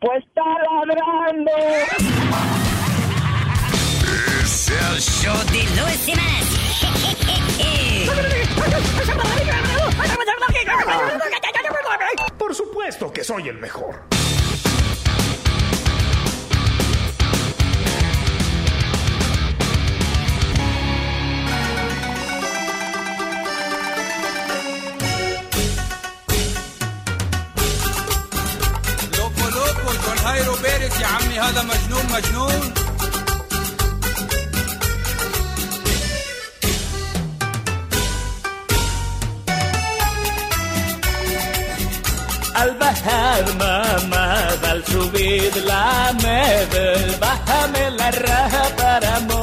Pues está ladrando. Es el show de Luis Semanas. Por supuesto que soy el mejor. كويس يا عمي هذا مجنون مجنون. البحر ما ما شو بيدلع ما البحر من الرهب رمو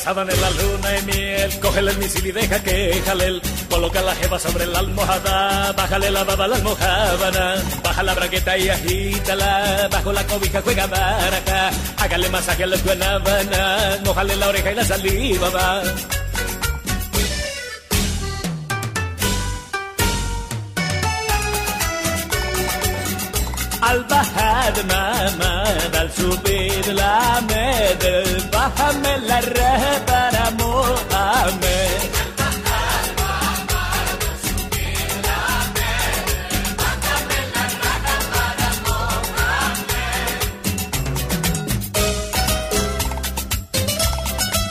sábana en la luna y miel, cógele el misil y deja que jalel. Coloca la jeva sobre la almohada, bájale la baba a la almohábana, baja la braqueta y agítala, bajo la cobija juega baraja, hágale masaje a la guanábana, mojale la oreja y la saliva va. عالبحر ما ما بلشو بالعماد بحمل للرهب أنا مو عماد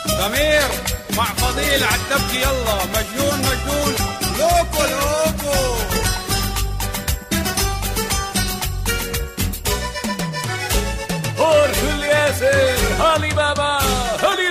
ضمير مع فضيل عالتبكي يلا Eliezer, Alibaba, Ali.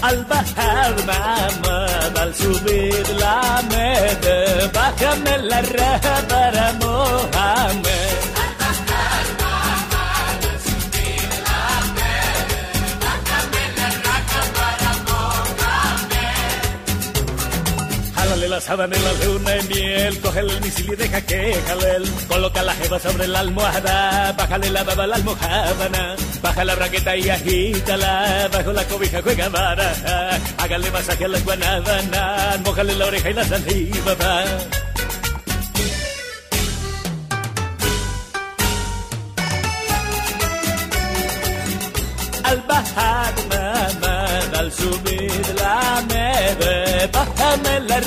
Al bajar mamá, al subir la med, bájame la raja para Mohamed. Sábana en la luna y miel, cógele el misil y deja que jalel. Coloca la jeva sobre la almohada, bájale la baba a la almohábana, baja la braqueta y agítala, bajo la cobija juega baraja, hágale masaje a la guanábana, mojale la oreja y la saliva va. Al bajar al subir la med, bájame la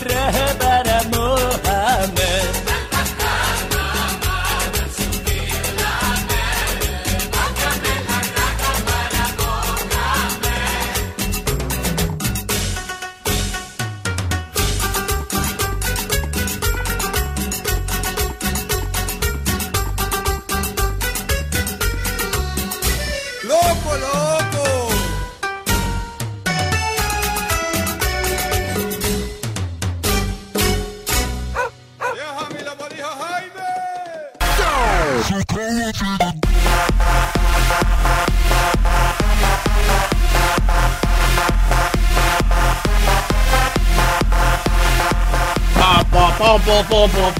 pa, pa,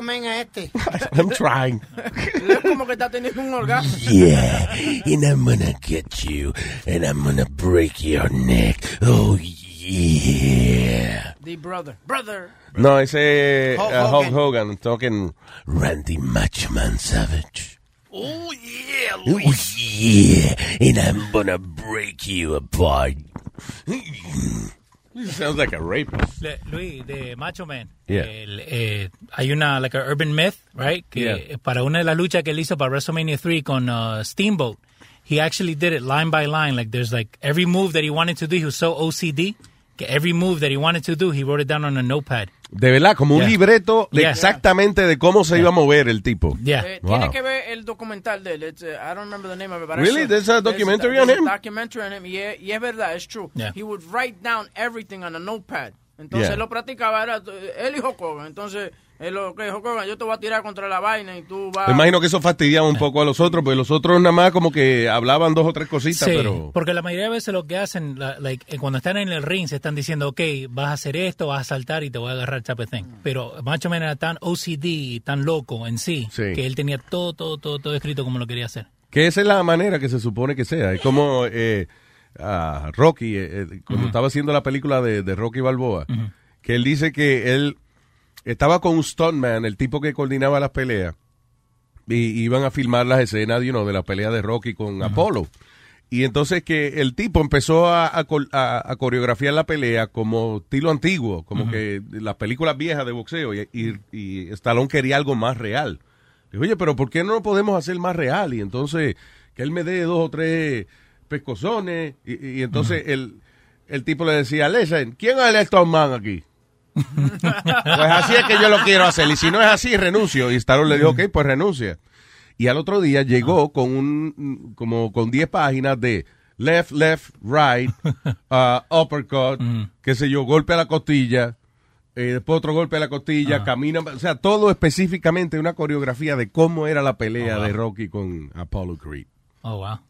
men a este. I'm trying. Es como que está teniendo un orgasmo. Yeah, and I'm gonna get you, and I'm gonna break your neck. Oh, yeah. The brother. Brother. No, ese Hulk uh, Hulk Hogan. Hogan talking. Randy Macho Man Savage. Oh, yeah, Oh, yeah, and I'm gonna break you apart. He sounds like a rapist. Le- Luis, de Macho Man. Yeah. El, eh, hay una, like, a urban myth, right? Que Yeah. para una de las luchas que él hizo para WrestleMania 3 con uh, Steamboat, he actually did it line by line. Like, there's like every move that he wanted to do, he was so OCD, every move that he wanted to do, he wrote it down on a notepad. De verdad, como un Yeah. libreto de Yeah. exactamente de cómo se iba a mover el tipo. Yeah. Eh, Wow. Tiene que ver el documental de él. It's, uh, I don't remember the name of it. But I Really? There's a documentary on there's him? A documentary on him. Y es, y es verdad, es true. Yeah. He would write down everything on a notepad. Entonces Yeah. él lo practicaba. Era, él y Hulk Hogan. Entonces, él lo que Hulk Hogan, yo te voy a tirar contra la vaina y tú vas. Me imagino que eso fastidiaba un poco a los otros, porque los otros nada más como que hablaban dos o tres cositas, Sí, pero... porque la mayoría de veces lo que hacen, la- like, eh, cuando están en el ring, se están diciendo, ok, vas a hacer esto, vas a saltar y te voy a agarrar chapetén. Pero Macho Man era tan OCD y tan loco en sí, Sí. que él tenía todo, todo, todo, todo escrito como lo quería hacer. Que esa es la manera que se supone que sea. Es como eh, ah, Rocky, eh, eh, cuando estaba haciendo la película de, de Rocky Balboa, que él dice que él estaba con un stuntman, el tipo que coordinaba las peleas, y iban a filmar las escenas you know, de la pelea de Rocky con Apolo. Y entonces que el tipo empezó a, a col- a- a coreografiar la pelea como estilo antiguo, como que las películas viejas de boxeo, y, y, y Stallone quería algo más real. Dijo, oye, pero ¿por qué no lo podemos hacer más real? Y entonces, que él me dé dos o tres pescozones. Y, y entonces el, el tipo le decía, listen, ¿quién es el Stoneman aquí? Pues así es que yo lo quiero hacer. Y si no es así, renuncio. Y Stallone le dijo, ok, pues renuncia. Y al otro día llegó con un, como con 10 páginas de left, left, right, uh, uppercut, qué sé yo, golpe a la costilla, eh, después otro golpe a la costilla, camina, o sea, todo específicamente una coreografía de cómo era la pelea de Rocky con Apollo Creed. Oh, wow.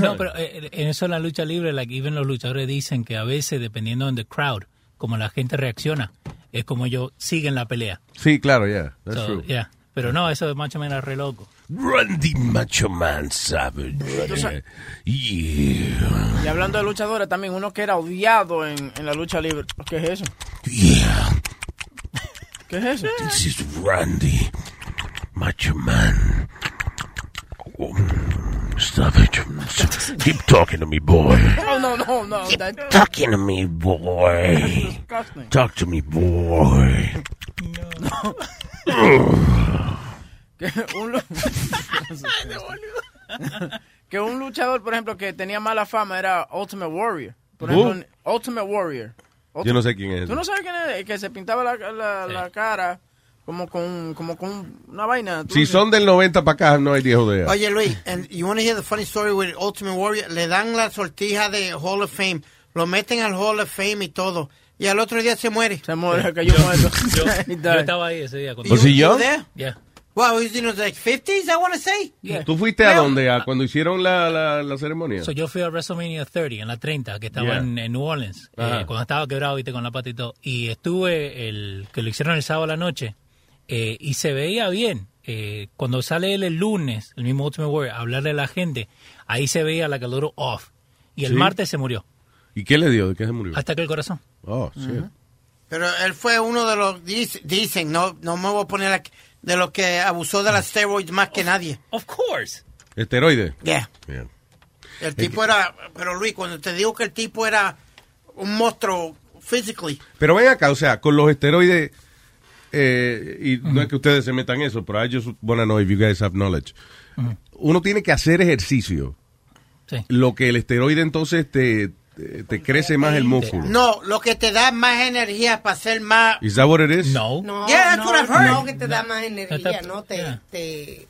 No, pero eh, en eso en la lucha libre, like, even los luchadores dicen que a veces, dependiendo de the crowd, como la gente reacciona, es como ellos siguen la pelea. Sí, claro, yeah, that's So, true. yeah. Pero no, eso de Macho Man era re loco. Randy Macho Man Savage. Yeah. Y hablando de luchadores, también uno que era odiado en, en la lucha libre. ¿Qué es eso? Yeah. ¿Qué es eso? This is Randy Macho Man. Oh, Savage. Keep talking to me, boy. Oh, no, no, no. That, Talking to me, boy. disgusting. Talk to me, boy. que un, lu- que un luchador, por ejemplo, que tenía mala fama era Ultimate Warrior. Por Uh. ejemplo, Ultimate Warrior. Yo no sé quién es. ¿Tú no sabes quién es? El que se pintaba la, la, la cara como con, como con una vaina. ¿Tú Si son del 90 para acá, no hay viejo de Oye, Luis, and you want to hear the funny story with Ultimate Warrior? Le dan la sortija de Hall of Fame, lo meten al Hall of Fame y todo, y al otro día se muere. Se muere, cayó muerto. Yo, He yo estaba ahí ese día. Cuando ¿Was he You young? Yeah. Wow, he's in his like 50s, I want to say. Yeah. ¿Tú fuiste a dónde? ¿A cuando hicieron la, la, la ceremonia? So, yo fui a WrestleMania 30, en la 30, que estaba Yeah. en, en New Orleans, eh, cuando estaba quebrado, viste, con la pata y todo. Y estuve, el que lo hicieron el sábado a la noche, eh, y se veía bien. Eh, cuando sale él el lunes, el mismo Ultimate Warrior, a hablarle a la gente, ahí se veía like a little off. Y el Sí. martes se murió, ¿Y qué le dio? ¿De qué se murió? hasta que el corazón. Oh, sí. Pero él fue uno de los, dic- dicen, no, no me voy a poner aquí, de los que abusó de las steroids más que nadie. Of course. ¿Esteroide? Yeah. Yeah. El tipo era, pero Luis, cuando te digo que el tipo era un monstruo physically, Pero ven acá, o sea, con los esteroides, eh, y no es que ustedes se metan en eso, pero I just wanna know if you guys have knowledge. Uno tiene que hacer ejercicio. Sí. Lo que el esteroide entonces te, te, te crece más el músculo. no, lo que te da más energía para ser más, ¿Is that what it is? No. No, Yeah, that's no, what I've heard. no que te da más energía, no te, yeah. te,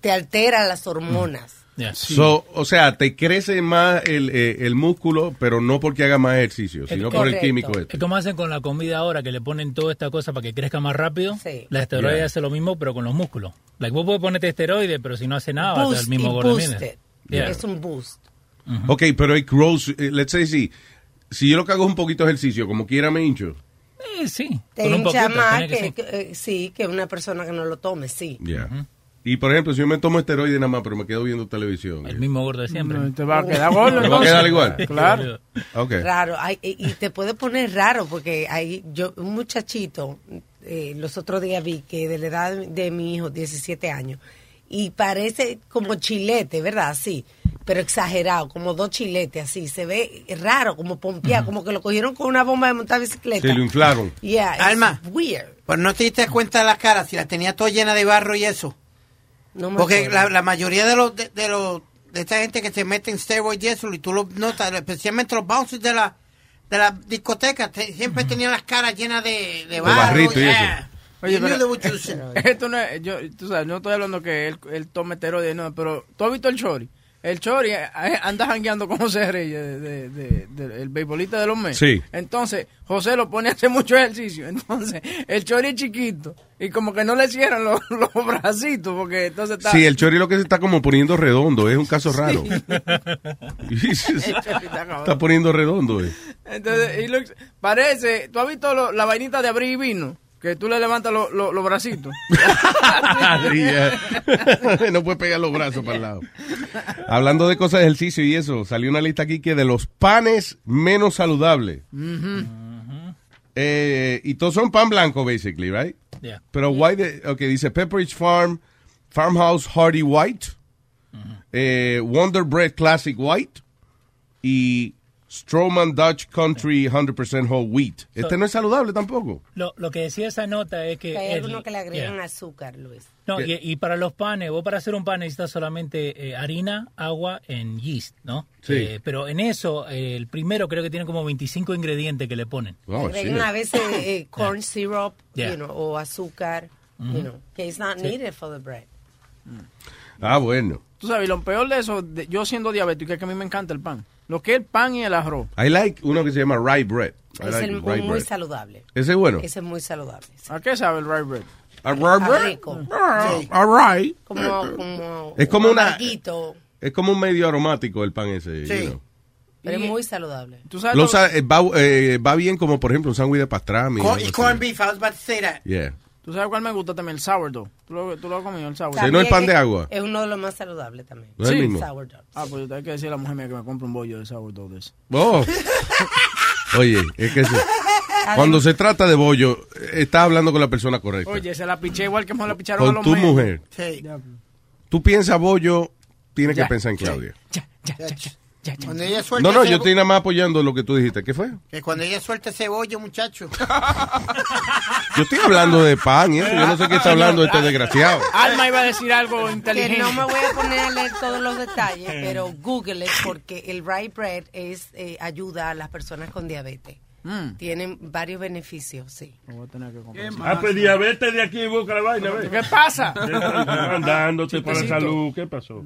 te altera las hormonas. Yeah. So, o sea, te crece más el, eh, el músculo, pero no porque haga más ejercicio, sino por el químico Es este. como hacen con la comida ahora, que le ponen toda esta cosa para que crezca más rápido. Sí. La esteroide Yeah. hace lo mismo, pero con los músculos. Like, vos podés ponerte esteroide, pero si no hace nada, va a ser Boost el mismo gordo. Yeah. Es un boost. Ok, pero it grows, eh, let's say si si yo lo que hago es un poquito de ejercicio, como quiera me hincho. Eh, sí. Te con un hincha poquito, más que que, ser. que, eh, sí, que una persona que no lo tome, sí. Ya. Y por ejemplo, si yo me tomo esteroide nada más, pero me quedo viendo televisión. El mismo gordo de siempre. No, te va a quedar gordo. ¿Me va a quedar igual? Claro. Ok. Raro. Ay, y, te puede poner raro porque hay yo un muchachito, eh, los otros días vi que de la edad de mi hijo, 17 años, y parece como chilete, ¿verdad? Sí, pero exagerado, como dos chiletes así. Se ve raro, como pompeado, como que lo cogieron con una bomba de montar bicicleta. Se lo inflaron. Yeah, Alma. weird. Pues no te diste cuenta de la cara, si la tenía toda llena de barro y eso. No me Porque la, la mayoría de los de, de los de esta gente que se mete en steroids y eso, y tú lo notas, especialmente los bouncers de la de la discoteca, te- siempre tenían las caras llenas de, de barro. barrito y yeah. Oye, pero-. Esto no es, yo, tú sabes, no estoy hablando que él, él tome esteroides, no, pero tú has visto el Chori. El Chori eh, anda jangueando con José Reyes, de, de- de- de- el beisbolista de los meses. Sí. Entonces, José lo pone a hacer mucho ejercicio. Entonces, el Chori es chiquito y como que no le cierran los, los bracitos, porque entonces está... Sí, el chori lo que se está como poniendo redondo, es un caso raro. Chori está está poniendo redondo, eh. Entonces, y lo- parece, ¿tú has visto lo- la vainita de abrir y vino? Que tú le levantas lo- lo- los bracitos. No puede pegar los brazos para el lado. Hablando de cosas de ejercicio y eso, salió una lista aquí que de los panes menos saludables. Eh, y todos son pan blanco, basically, right? Yeah. Pero why the, ok, dice Pepperidge Farm, Farmhouse Hardy White, eh, Wonder Bread Classic White y Stroman Dutch Country 100% Whole Wheat. Este no es saludable tampoco. Lo, lo que decía esa nota es que... Que hay algunos que le agregan yeah. azúcar, Luis. No, y, y para los panes, vos para hacer un pan necesitas solamente eh, harina, agua en yeast, ¿no? Sí. Eh, pero en eso, eh, el primero creo que tiene como 25 ingredientes que le ponen. Oh, agregan a veces eh, corn syrup, Yeah. you know, o azúcar, you Ujú. know, que it's not Sí. needed for the bread. Ah, bueno. Tú sabes, lo peor de eso, de- yo siendo diabético, es que a mí me encanta el pan. Lo que es el pan y el arroz. I like uno que se llama rye bread. I Es like el- rye muy bread. saludable. ¿Ese es bueno? Ese es muy saludable. ¿A qué sabe el rye bread? A rye bread? rico. Ah, Sí. all right. Como, como Es como una- amarguito, Es como un medio aromático el pan ese. Sí. you know. pero es muy saludable. ¿Tú sabes Lo lo- eh, va, eh, va bien como, por ejemplo, un sándwich de pastrami. Corn- corned beef, I was about to say that. Yeah. ¿Tú sabes cuál me gusta también? El sourdough. ¿Tú lo, tú lo has comido, el sourdough? Sí, no el pan de es- agua. Es uno de los más saludables también. ¿No es el mismo? Sourdough. Ah, pues hay que decirle a la mujer mía que me compre un bollo de sourdough de eso. Oh. Oye, es que se- cuando se trata de bollo, está hablando con la persona correcta. Oye, se la piché igual que me la picharon a con los tu mujer. Sí. Tú piensas bollo, tienes Ya. que pensar en Claudia. Cuando ella suelta No, no, yo estoy nada más apoyando lo que tú dijiste. ¿Qué fue? Que cuando ella suelta ese bollo, muchacho. Yo estoy hablando de pan y eso. Yo no sé qué está hablando este desgraciado. Alma iba a decir algo Que inteligente. no me voy a poner a leer todos los detalles, pero Google porque el rye bread es eh, ayuda a las personas con diabetes. Mm. Tienen varios beneficios, sí. Ah, pues diabetes de aquí busca la vaina. ¿Qué pasa? Andándote para la salud, ¿qué pasó?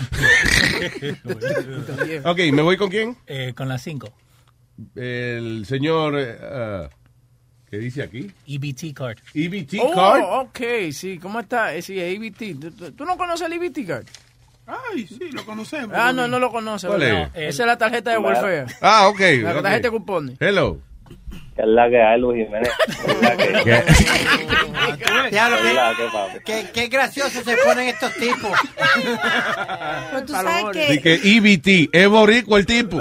Ok, ¿me voy con quién? Eh, con las 5. El señor... ah, ¿Qué dice aquí? EBT card. EBT oh, card. ok, sí. ¿Cómo está? Eh, Sí, EBT. ¿Tú- ¿Tú, no conoces el EBT card? Ay, sí, lo conocemos. Ah, no, no lo conoces. ¿Cuál es? Esa es la tarjeta de welfare. Ah, ok. La tarjeta de cupones. Hello. ¿Qué es la que hay, Luis Jiménez? ¿Qué es la que- ¿Qué? Diablo, ¿Qué la que, papi? qué, qué se ponen estos tipos. Pero tú sabes que Dice que EBT, es boricua el tipo.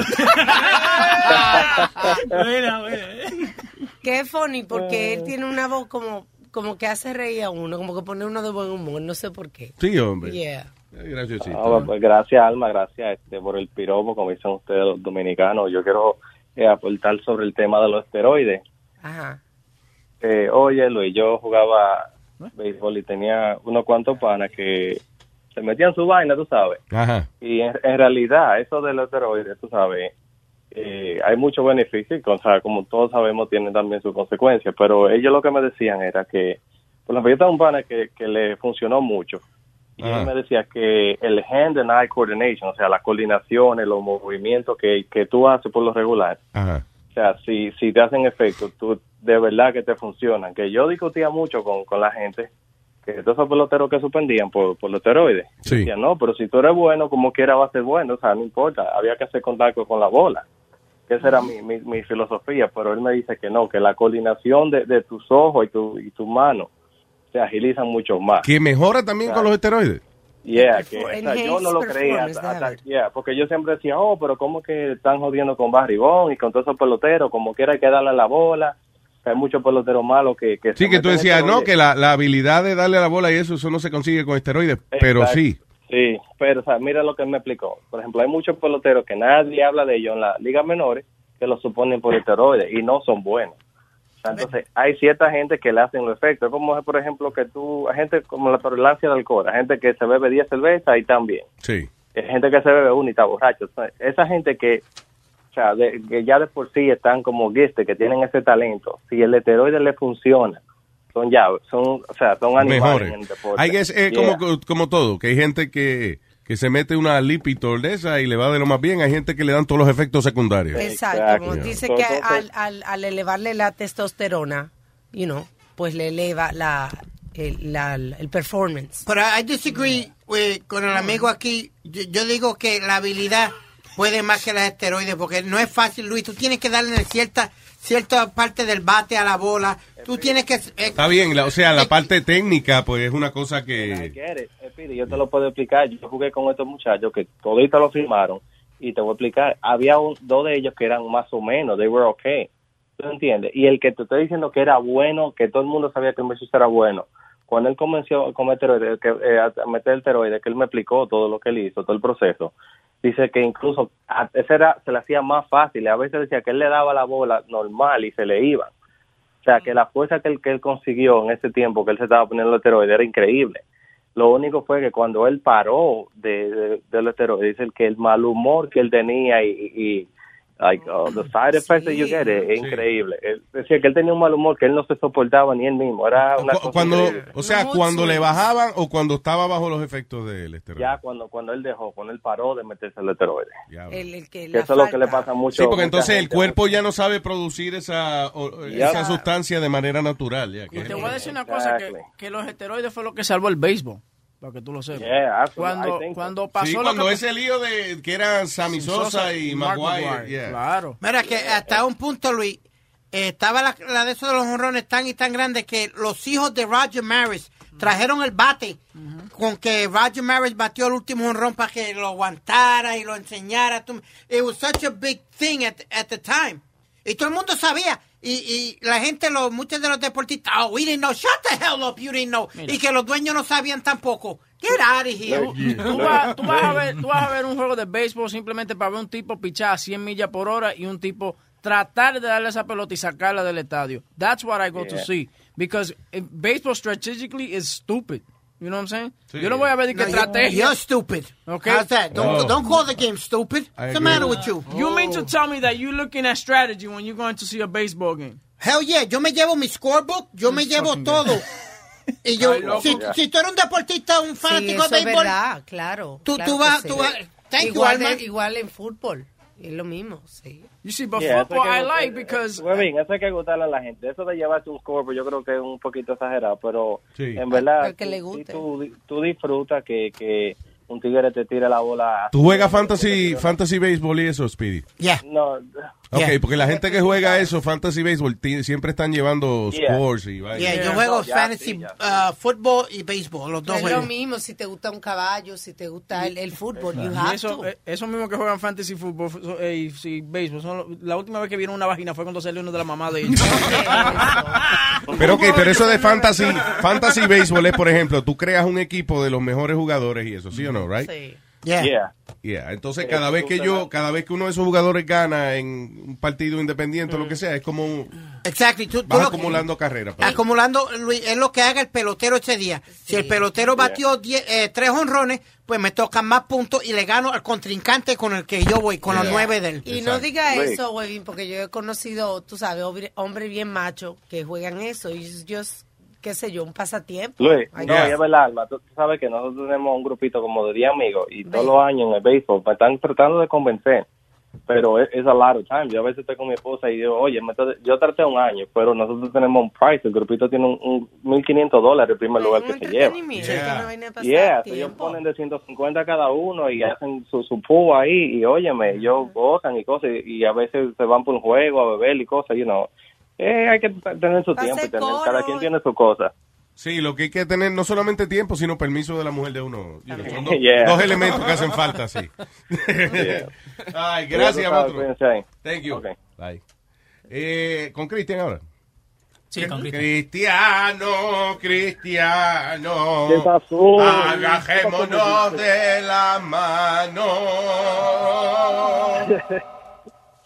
Buena. que es funny porque él tiene una voz como como que hace reír a uno, como que pone uno de buen humor, no sé por qué. Sí, hombre. Yeah. Graciosito. Ah, pues gracias, Alma, gracias este, por el piropo, como dicen ustedes los dominicanos. Yo quiero eh, aportar sobre el tema de los esteroides. Ajá. Eh, oye, Luis, yo jugaba béisbol y tenía unos cuantos panas que se metían su vaina, tú sabes. Ajá. Y en, en realidad, eso de los esteroides, tú sabes, eh, hay muchos beneficios, o sea, como todos sabemos, tienen también sus consecuencias, pero ellos lo que me decían era que, por ejemplo, yo tengo un pana que, que le funcionó mucho, y él me decía que el hand and eye coordination, o sea, las coordinaciones, los movimientos que, que tú haces por lo regular, Ajá. o sea, si, si te hacen efecto, tú de verdad que te funcionan. Que yo discutía mucho con, con la gente, que todos esos peloteros que suspendían por, por los esteroides. Sí. Decían, no, pero si tú eres bueno, como quiera va a ser bueno, o sea, no importa, había que hacer contacto con la bola. esa era mi, mi, mi filosofía, pero él me dice que no, que la coordinación de, de tus ojos y tu, y tu mano se agilizan mucho más. Que mejora también con los esteroides. Yeah, que, o sea, Enhanced yo no lo creía, hasta- yeah, porque yo siempre decía, oh, pero ¿cómo que están jodiendo con Barribón y con todos esos peloteros? Como quiera hay que darle la bola, hay muchos peloteros malos que... que Sí, que tú decías, no, que la, la habilidad de darle a la bola y eso, eso no se consigue con esteroides, pero sí. Sí, pero o sea, mira lo que él me explicó. Por ejemplo, hay muchos peloteros que nadie habla de ellos en las ligas menores que los suponen por esteroides y no son buenos. Entonces, hay cierta gente que le hacen los efectos. Como, por ejemplo, que tú, hay gente como la tolerancia de alcohol, hay gente que se bebe 10 cervezas y también. Sí. Hay gente que se bebe una y está borracho. O sea, esa gente que, o sea, de- que ya de por sí están como guiste, que tienen ese talento, si el esteroide le funciona, son ya, son, o sea, son animales Mejores. en el deporte. Hay que es eh, Yeah. como, como todo, que hay gente que, que se mete una Lipitor de esa y le va de lo más bien, hay gente que le dan todos los efectos secundarios. Exacto. como. Dice que al, al, al elevarle la testosterona, you know, pues le eleva la, el, la- el performance. Pero I disagree with- con el amigo aquí. Yo, yo digo que la habilidad puede más que los esteroides porque no es fácil, Luis. Tú tienes que darle cierta cierta parte del bate a la bola. Tú tienes que... eh, Está bien, la- o sea, la parte técnica, pues es una cosa que... Eh, yo te lo puedo explicar. Yo jugué con estos muchachos que toditos lo firmaron y te voy a explicar. Había un- dos de ellos que eran más o menos, they were okay. ¿Tú entiendes? Y el que te estoy diciendo que era bueno, que todo el mundo sabía que Messi era bueno, cuando él comenzó a cometer eh, a meter el esteroide, que él me explicó todo lo que él hizo, todo el proceso, dice que incluso a, ese era, se le hacía más fácil. A veces decía que él le daba la bola normal y se le iba. O sea, que la fuerza que él, que él consiguió en ese tiempo que él se estaba poniendo los esteroides era increíble. Lo único fue que cuando él paró de, de, de los esteroides, dice que el mal humor que él tenía y- y, like, uh, the side effects that you get es increíble. Él decía que él tenía un mal humor que él no se soportaba ni él mismo. Era una Cu- cosa Cuando, increíble. o sea, cuando le bajaban o cuando estaba bajo los efectos del esteroide. Ya cuando, cuando él dejó, cuando él paró de meterse el esteroide. El, el que eso es lo que le pasa mucho. Sí, porque entonces el cuerpo ya no sabe producir esa, o- Ya. esa sustancia de manera natural. Ya, que- Te voy a decir una cosa, que, que los esteroides fue lo que salvó el béisbol, para que tú lo sepas. Yeah, cuando, cuando pasó Sí, lo cuando que- ese lío de que eran Sammy Sosa y Mark Maguire. Maguire, yeah. Claro. Mira que hasta un punto, Luis, eh, estaba la, la de esos de los honrones tan y tan grande que los hijos de Roger Maris trajeron el bate con que Roger Maris batió el último honrón para que lo aguantara y lo enseñara. It was such a big thing at, at the time. Y todo el mundo sabía. Y, y la gente, los, muchos de los deportistas, oh, we didn't know, shut the hell up, you didn't know. Y que los dueños no sabían tampoco. Get out of here. Tú vas, tú vas a ver, tú vas a ver un juego de béisbol simplemente para ver un tipo pichar a 100 millas por hora y un tipo tratar de darle esa pelota y sacarla del estadio. That's what I go to see. Because eh, baseball strategically is stupid. You know what I'm saying? Sí. Yo no voy a ver de que No, you- estrategia. you're stupid. Okay. How's that? Don't, Oh. don't call the game stupid. I What's the matter with you? You mean to tell me that you're looking at strategy when you're going to see a baseball game? Hell yeah, yo me llevo mi scorebook, yo me llevo todo. Y yo, Ay, si, si tú eres un deportista, un Sí, fanático eso de es béisbol, verdad, claro. Tú- claro tú vas- sí. tú vas- thank you, igual, Alma. de- igual en fútbol, es lo mismo, sí. You see, but Yeah, football I like because Pues bien, eso hay que gustarle a la gente. Eso de llevarse un score, pues yo creo que es un poquito exagerado, pero Sí. en verdad, que le tú- guste. tú, tú disfrutas que, que un tigre te tire la bola. ¿Tú juegas fantasy, fantasy baseball y eso, Speedy? Yeah. No, Ok, porque la gente que juega eso, fantasy baseball, siempre están llevando Yeah. scores y. Yeah, yo juego fantasy uh, football y béisbol, los dos es lo mismo si te gusta un caballo, si te gusta el, el fútbol, you Y have eso, to. eh, eso mismo que juegan fantasy fútbol so- eh, y sí, béisbol. son lo- la última vez que vieron una vagina fue cuando salió uno de la mamá de ellos. Pero ok, pero eso de fantasy, fantasy baseball es, por ejemplo, tú creas un equipo de los mejores jugadores y eso, ¿sí o no, right? Sí. Yeah. Yeah. Yeah, Entonces cada vez que yo, cada vez que uno de esos jugadores gana en un partido independiente o lo que sea, es como un- Exacto. tú- vas acumulando carreras. pues. Acumulando, Luis, es lo que haga el pelotero ese día. Si el pelotero batió diez- eh, tres honrones, pues me tocan más puntos y le gano al contrincante con el que yo voy, con los nueve del. Y no diga eso, Webin, porque yo he conocido, tú sabes, hombre- hombres bien machos que juegan eso y yo, qué sé yo, un pasatiempo. Luis, Ay, no, yeah. es verdad, Alma, tú, tú sabes que nosotros tenemos un grupito como de 10 amigos y todos los años en el béisbol me están tratando de convencer pero es, a lot of time. Yo a veces estoy con mi esposa y digo, oye, me yo traté un año, pero nosotros tenemos un price, el grupito tiene un, un 1.500 dólares el primer lugar que se lleva. Yeah, so ellos ponen de 150 cada uno y hacen su, su pool ahí y óyeme, ellos gozan y cosas y, y a veces se van por un juego a beber y cosas, you know. Eh, hay que tener su tiempo y tener, cada quien tiene su cosa. Sí, lo que hay que tener no solamente tiempo, sino permiso de la mujer de uno. You know, son dos, Yeah. dos elementos que hacen falta, sí. Ay, gracias. Thank you. Okay. Bye. Eh, con Cristian ahora. Sí, con Cristian. Cristiano, Cristiano. ¿Qué pasó? Agajémonos de la mano.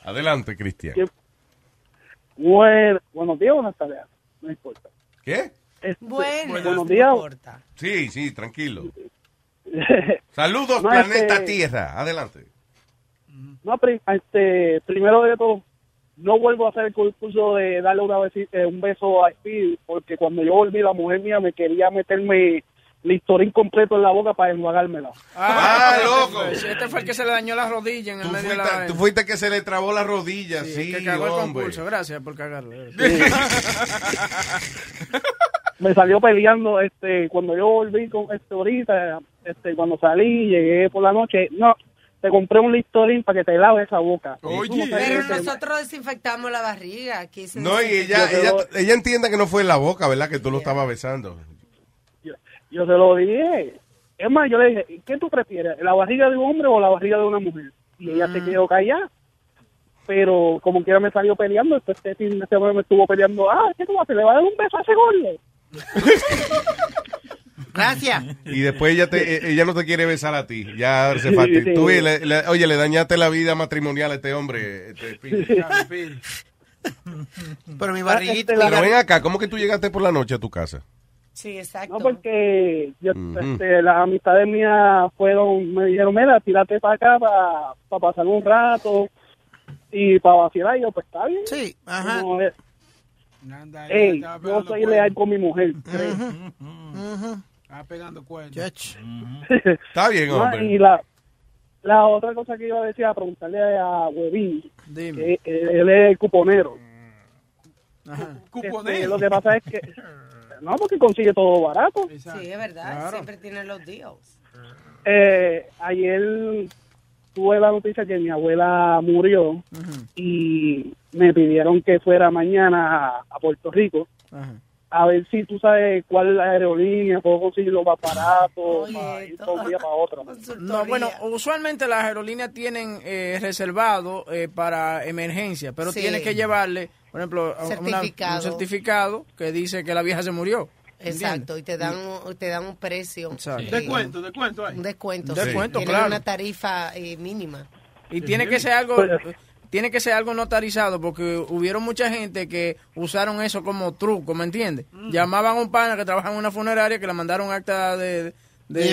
Adelante, Cristian. ¿Qué? Bueno, buenos días, buenas tardes. No importa. ¿Qué? Este, Bueno, buenos no días. importa. Sí, sí, tranquilo. Saludos, No, planeta este- Tierra. Adelante. No, este, primero de todo, no vuelvo a hacer el curso de darle una besi- eh, un beso a Speedy, porque cuando yo volví, la mujer mía me quería meterme listorín completo en la boca para enjuagármela. Ah, loco. Este fue el que se le dañó la rodilla en el Tú medio de la vaina. tú fuiste que se le trabó la rodilla, Sí, sí, el que cagó el hombre. concurso. Gracias por cagarlo. me salió peleando este cuando yo volví con este ahorita este cuando salí llegué por la noche no te compré un listorín para que te laves esa boca sabes Pero nosotros desinfectamos la barriga. Aquí se No, y ella, ella, ella entiende que no fue en la boca, ¿verdad? Que tú lo estabas besando. Yo se lo dije es más yo le dije ¿qué tú prefieres la barriga de un hombre o la barriga de una mujer y ella se quedó callada pero como quiera me salió peleando después este fin de semana me estuvo peleando ah ¿qué tú vas a hacer? ¿le vas a dar un beso a ese gordo? Gracias. Y después ella, te, eh, ella no te quiere besar a ti. Ya se Sí. tú, y le- le- oye, le dañaste la vida matrimonial a este hombre. este. Pero mi barriguita. Pero ven acá, ¿cómo que tú llegaste por la noche a tu casa? Sí, exacto. No, porque yo, Ujú. este, las amistades mías fueron, me dijeron, mira, tírate para acá para pasar un rato y para vacilar. Y yo, pues está bien. Sí, ajá. No, eh, Anda, ey, yo soy cuernos. leal con mi mujer. Estaba pegando cuernos. Está bien, No, hombre. y la, la otra cosa que iba a decir, a preguntarle a Huevín, que eh, él es el cuponero. Este, lo que pasa es que, no, porque consigue todo barato. Sí, es verdad. Claro. Siempre tiene los deals. Eh, ayer tuve la noticia que mi abuela murió y me pidieron que fuera mañana a, a Puerto Rico a ver si tú sabes cuál es la aerolínea, puedo conseguir los más baratos para ir de un día para otro. No, bueno, usualmente las aerolíneas tienen eh, reservado eh, para emergencia, pero Sí. tienes que llevarle, por ejemplo, una- Certificado. un certificado que dice que la vieja se murió. Exacto, y te dan, un- te dan un precio. Exacto. eh, Descuento, descuento ahí. Un descuento. Un descuento, claro. una tarifa eh, mínima. Y tiene que ser algo tiene que ser algo notarizado porque hubieron mucha gente que usaron eso como truco, ¿me entiendes? Llamaban a un pana que trabaja en una funeraria que le mandaron acta de, De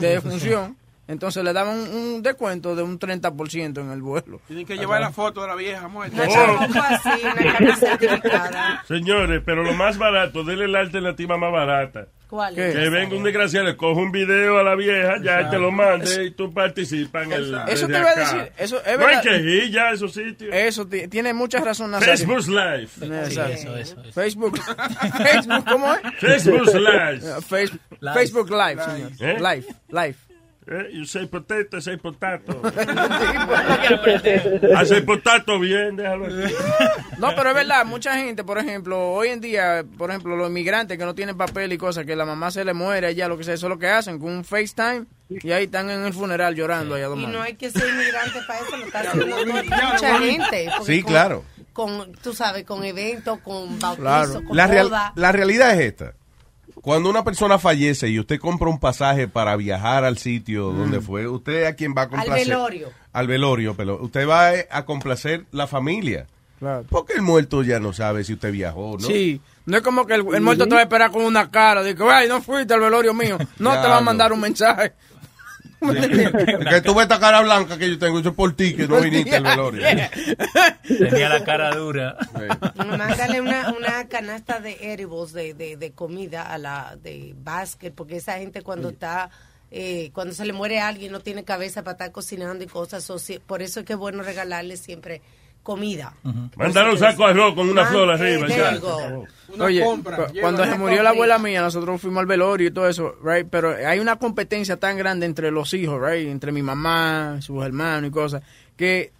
de defunción. Entonces le daban un, un descuento de un 30% en el vuelo. Tienen que llevar la foto de la vieja muerta. Señores, pero lo más barato, denle la alternativa más barata. ¿Cuál Que es? venga un desgraciado, le coge un video a la vieja, ya te lo mande y tú participas en el. Eso te iba a decir, eso es No hay verdad. que ir ya a esos sitios. Eso ti- tiene mucha razón, Nazario. Facebook Live. Exacto. eso, eso, eso. Facebook. Facebook, ¿cómo es? Facebook Live. Face- Live. Facebook Live, señor. ¿Eh? Live, live. Eh, you say potato, say potato. Hace potato bien, déjalo así. No, pero es verdad, mucha gente, por ejemplo, hoy en día, por ejemplo, los inmigrantes que no tienen papel y cosas, que la mamá se le muere ya, lo que sea, eso es lo que hacen, con un FaceTime, y ahí están en el funeral llorando allá Y no hay que ser inmigrante para eso, lo está haciendo mucha gente. Sí, con- claro. Con, tú sabes, con eventos, con bautizos, Claro. con La, real- la realidad es esta. Cuando una persona fallece y usted compra un pasaje para viajar al sitio donde fue, usted a quien va a Al complacer. velorio. Al velorio, pero usted va a complacer la familia. Claro. Porque el muerto ya no sabe si usted viajó, ¿no? Sí, no es como que el, el muerto te va a esperar con una cara de que, ay, no fuiste al velorio mío. No te va a mandar un mensaje. Que tú ves esta cara blanca que yo tengo, eso es por ti que no viniste al velorio. Tenía la cara dura. Mándale una, una canasta de edibles, de, de, de comida a la de básquet, porque esa gente cuando está eh, cuando se le muere a alguien no tiene cabeza para estar cocinando y cosas. o si- por eso es que es bueno regalarle siempre comida. Mandar un saco de arroz con una flor eh, arriba. Oye, compra, cuando se murió la abuela mía, nosotros fuimos al velorio y todo eso, right? Pero hay una competencia tan grande entre los hijos, right? Entre mi mamá, sus hermanos y cosas, que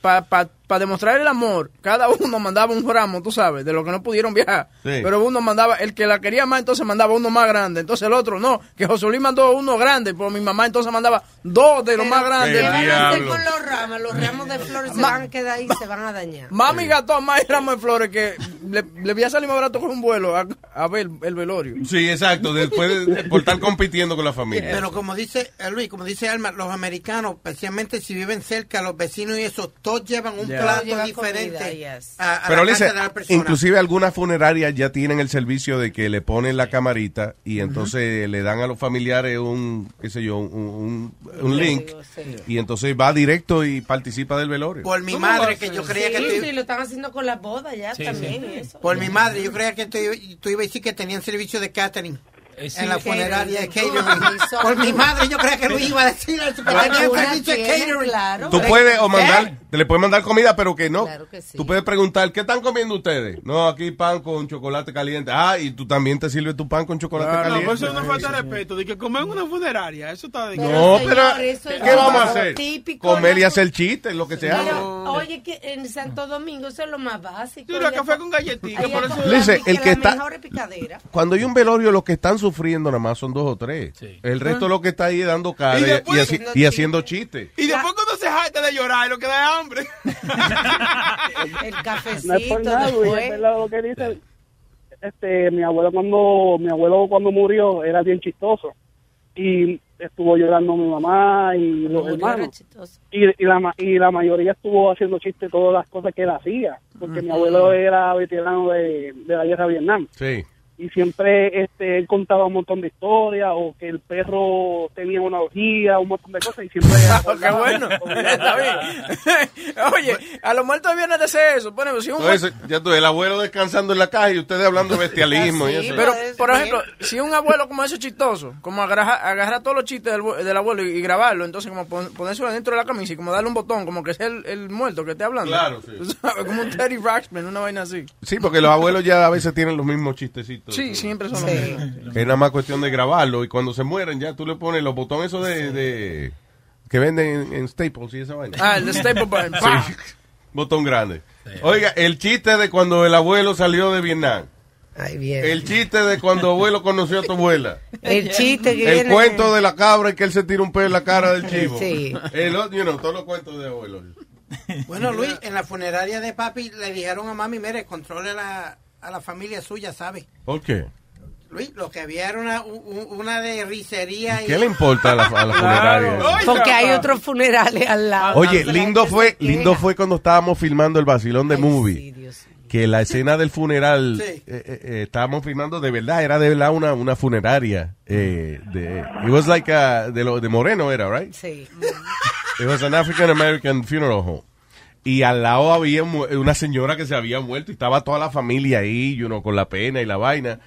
para demostrar el amor, cada uno mandaba un ramo, tú sabes, de lo que no pudieron viajar. Sí. Pero uno mandaba, el que la quería más, entonces mandaba uno más grande. Entonces el otro, no, que José Luis mandó uno grande, pero mi mamá entonces mandaba dos de los más ¿Qué grandes. van a hacer con los ramos? Los ramos de flores se van a quedar ahí se van a dañar. Mami gastó más ramos de flores que le, le voy a salir más barato con un vuelo a, a ver el velorio. Sí, exacto, después de, por estar compitiendo con la familia. Pero como dice eh, Luis, como dice Alma, los americanos, especialmente si viven cerca, los vecinos y eso, todos llevan un Yeah. Plato Llevan diferente comida, yes. a, a Pero persona. inclusive algunas funerarias ya tienen el servicio de que le ponen la camarita y entonces le dan a los familiares un, qué sé yo, un, un- un link y entonces va directo y participa del velorio. Por mi madre, que yo creía sí, que tú, sí, lo están haciendo con las bodas ya Sí, también. sí. y Eso. por mi madre, yo creía que tú, tú ibas a decir que tenían servicio de catering. Sí. En la funeraria de Catering. catering. Por mi madre, yo creía que Luis iba a decir catering. claro. Tú puedes o ¿Eh? mandar, te le puedes mandar comida, pero que no. Claro que sí. Tú puedes preguntar, ¿qué están comiendo ustedes? No, aquí pan con chocolate caliente. Ah, y tú también te sirves tu pan con chocolate No, caliente. pues eso es una falta de respeto. De que comer en una funeraria, eso está de No, Pero, pero señor, eso es ¿qué vamos a hacer? típico, Comer y ¿no? hacer chistes, lo que se hace. Pero, oye, que en Santo Domingo eso es lo más básico. Sí, café con galletitas, por eso- Dice, el que está-. Cuando hay un velorio, los que están sufriendo nada más son dos o tres. El resto lo que está ahí dando cara Y y, después- y así- y haciendo chistes. Y después cuando se jacta de llorar, lo que da hambre. El No es cafecito por nada, después. lo que dice. Este, mi abuelo cuando mi abuelo cuando murió era bien chistoso y estuvo llorando mi mamá y los hermanos y, y la y la mayoría estuvo haciendo chistes todas las cosas que él hacía porque mi abuelo era veterano de, de la guerra de Vietnam Sí. Y siempre este él contaba un montón de historias o que el perro tenía una orgía un montón de cosas y siempre ¡Qué bueno! Oye, a los muertos viene de hacer eso. Ejemplo, si un ya tú, el abuelo descansando en la caja y ustedes hablando de bestialismo y eso. Pero, por ejemplo, si un abuelo como eso chistoso, como agarrar, agarrar todos los chistes del, del abuelo y, y grabarlo, entonces como pon- ponerse dentro de la camisa y como darle un botón, como que es el, el muerto que esté hablando. Claro, sí. Sabes, como un Teddy Ruxpin, una vaina así. Sí, porque los abuelos ya a veces tienen los mismos chistecitos. Sí, siempre son los mismos. Es nada más cuestión de grabarlo y cuando se mueren ya tú le pones los botones esos de, de- que venden en, en Staples y esa vaina. Ah, el de Staple Button. ¡pah! Sí, botón grande. Oiga, el chiste de cuando el abuelo salió de Vietnam. Ay, bien. El chiste de cuando abuelo conoció a tu abuela. El chiste que El viene- cuento de la cabra y que él se tira un pelo en la cara del chivo. Sí. El, otro, you know, todos los cuentos de abuelo. Bueno, Luis, en la funeraria de papi le dijeron a mami, mire, controle la, a la familia suya, ¿sabe? ¿Por qué? Luis, lo que había era una, una de risería. y- ¿Qué le importa a la, a la funeraria? Porque hay otros funerales al lado. Oye, lindo fue, lindo fue cuando estábamos filmando el vacilón de movie. Que la escena del funeral, Sí. eh, eh, eh, estábamos filmando de verdad, era de verdad una, una funeraria. Eh, de, it was like a- de, lo, de Moreno era, right? Sí. It was an African American funeral home. Y al lado había una señora que se había muerto y estaba toda la familia ahí, you know, con la pena y la vaina.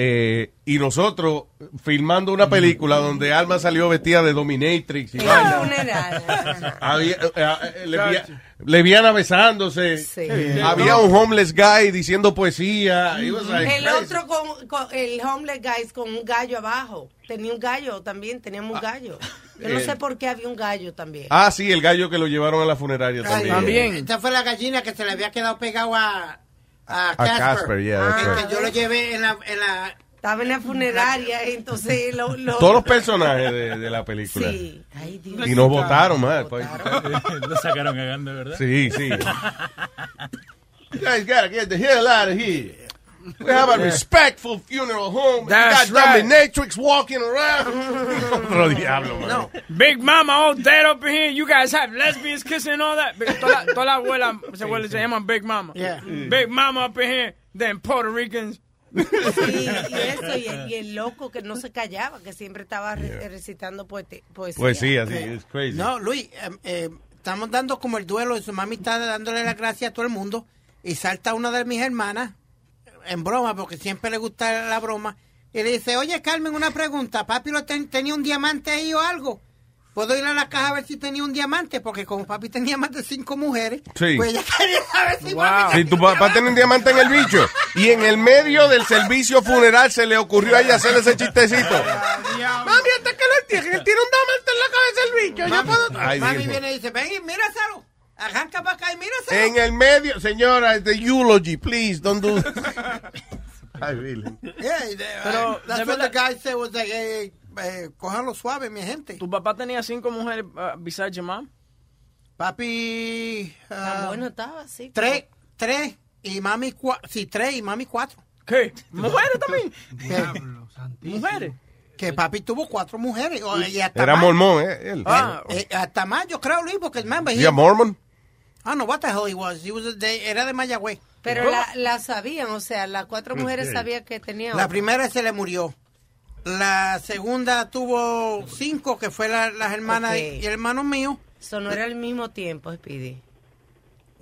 Eh, y nosotros filmando una película donde Alma salió vestida de Dominatrix y vaina. Había, eh, eh, lesbiana besándose. Sí. Había un homeless guy diciendo poesía. Like El otro con, con- el homeless guys con un gallo abajo. Tenía un gallo también, teníamos un gallo. Yo no eh. sé por qué había un gallo también. Ah, sí, el gallo que lo llevaron a la funeraria Ay, también. Esta fue la gallina que se le había quedado pegado a, a Casper. Casper, yeah, que, right. yo lo llevé en la... En la Estaba en la funeraria, entonces lo, lo- Todos los personajes de, de la película. Sí. Ay, Dios. Y nos votaron, pues. Lo sacaron cagando, ¿verdad? Sí, sí. You guys gotta get the hell out of here. We have a respectful funeral home. You That's got right. dominatrix walking around. Otro diablo, man. No. Big Mama all dead up in here. You guys have lesbians kissing and all that. Toda la, toda la abuela se, abuela se llaman Big Mama. Yeah. Big Mama up in here. Then Puerto Ricans. Sí, y eso, y el, y el loco que no se callaba, que siempre estaba re- recitando poesía. Pues sí, así, es crazy. No, Luis, eh, eh, estamos dando como el duelo y su mami está dándole las gracias a todo el mundo y salta una de mis hermanas en broma, porque siempre le gusta la broma, Y le dice, oye, Carmen, una pregunta. ¿Papi lo ten- tenía un diamante ahí o algo? ¿Puedo ir a la caja a ver si tenía un diamante? Porque como papi tenía más de cinco mujeres, Sí. pues ella quería saber si papi Si tu papá tiene un diamante en el bicho y en el medio del servicio funeral se le ocurrió a ella hacer ese chistecito. Mami, hasta que lo entiende, él tiene un diamante en la cabeza del bicho. Yo puedo... Ay, Mami Virgen. viene y dice, ven y míraselo. Arranca para acá y míraselo. En el medio, señora, the eulogy, please, don't do. Ay, Virgen. Yeah, they- Pero, uh, that's what the guy said was like, eh, eh, cójanlo suave, mi gente. ¿Tu papá tenía cinco mujeres uh, besides your mom? Papi... Tan ah, bueno estaba, sí. Tres, tres y mami cuatro. Sí, tres y mami cuatro. ¿Qué? ¿Mujeres también? ¿Mujeres? Que papi tuvo cuatro mujeres. y hasta Era más. mormón, ¿eh? Él. Ah, eh, hasta más, yo creo, Luis, porque remember, he- Yeah, Mormon. I don't know what the hell he was. He was de- era de Mayagüez. Pero la, la sabían, o sea, las cuatro mujeres sabían que tenía La otra. primera se le murió. La segunda tuvo cinco, que fue la- las hermanas Ok. y el hermano mío. Eso no era al mismo tiempo, Speedy.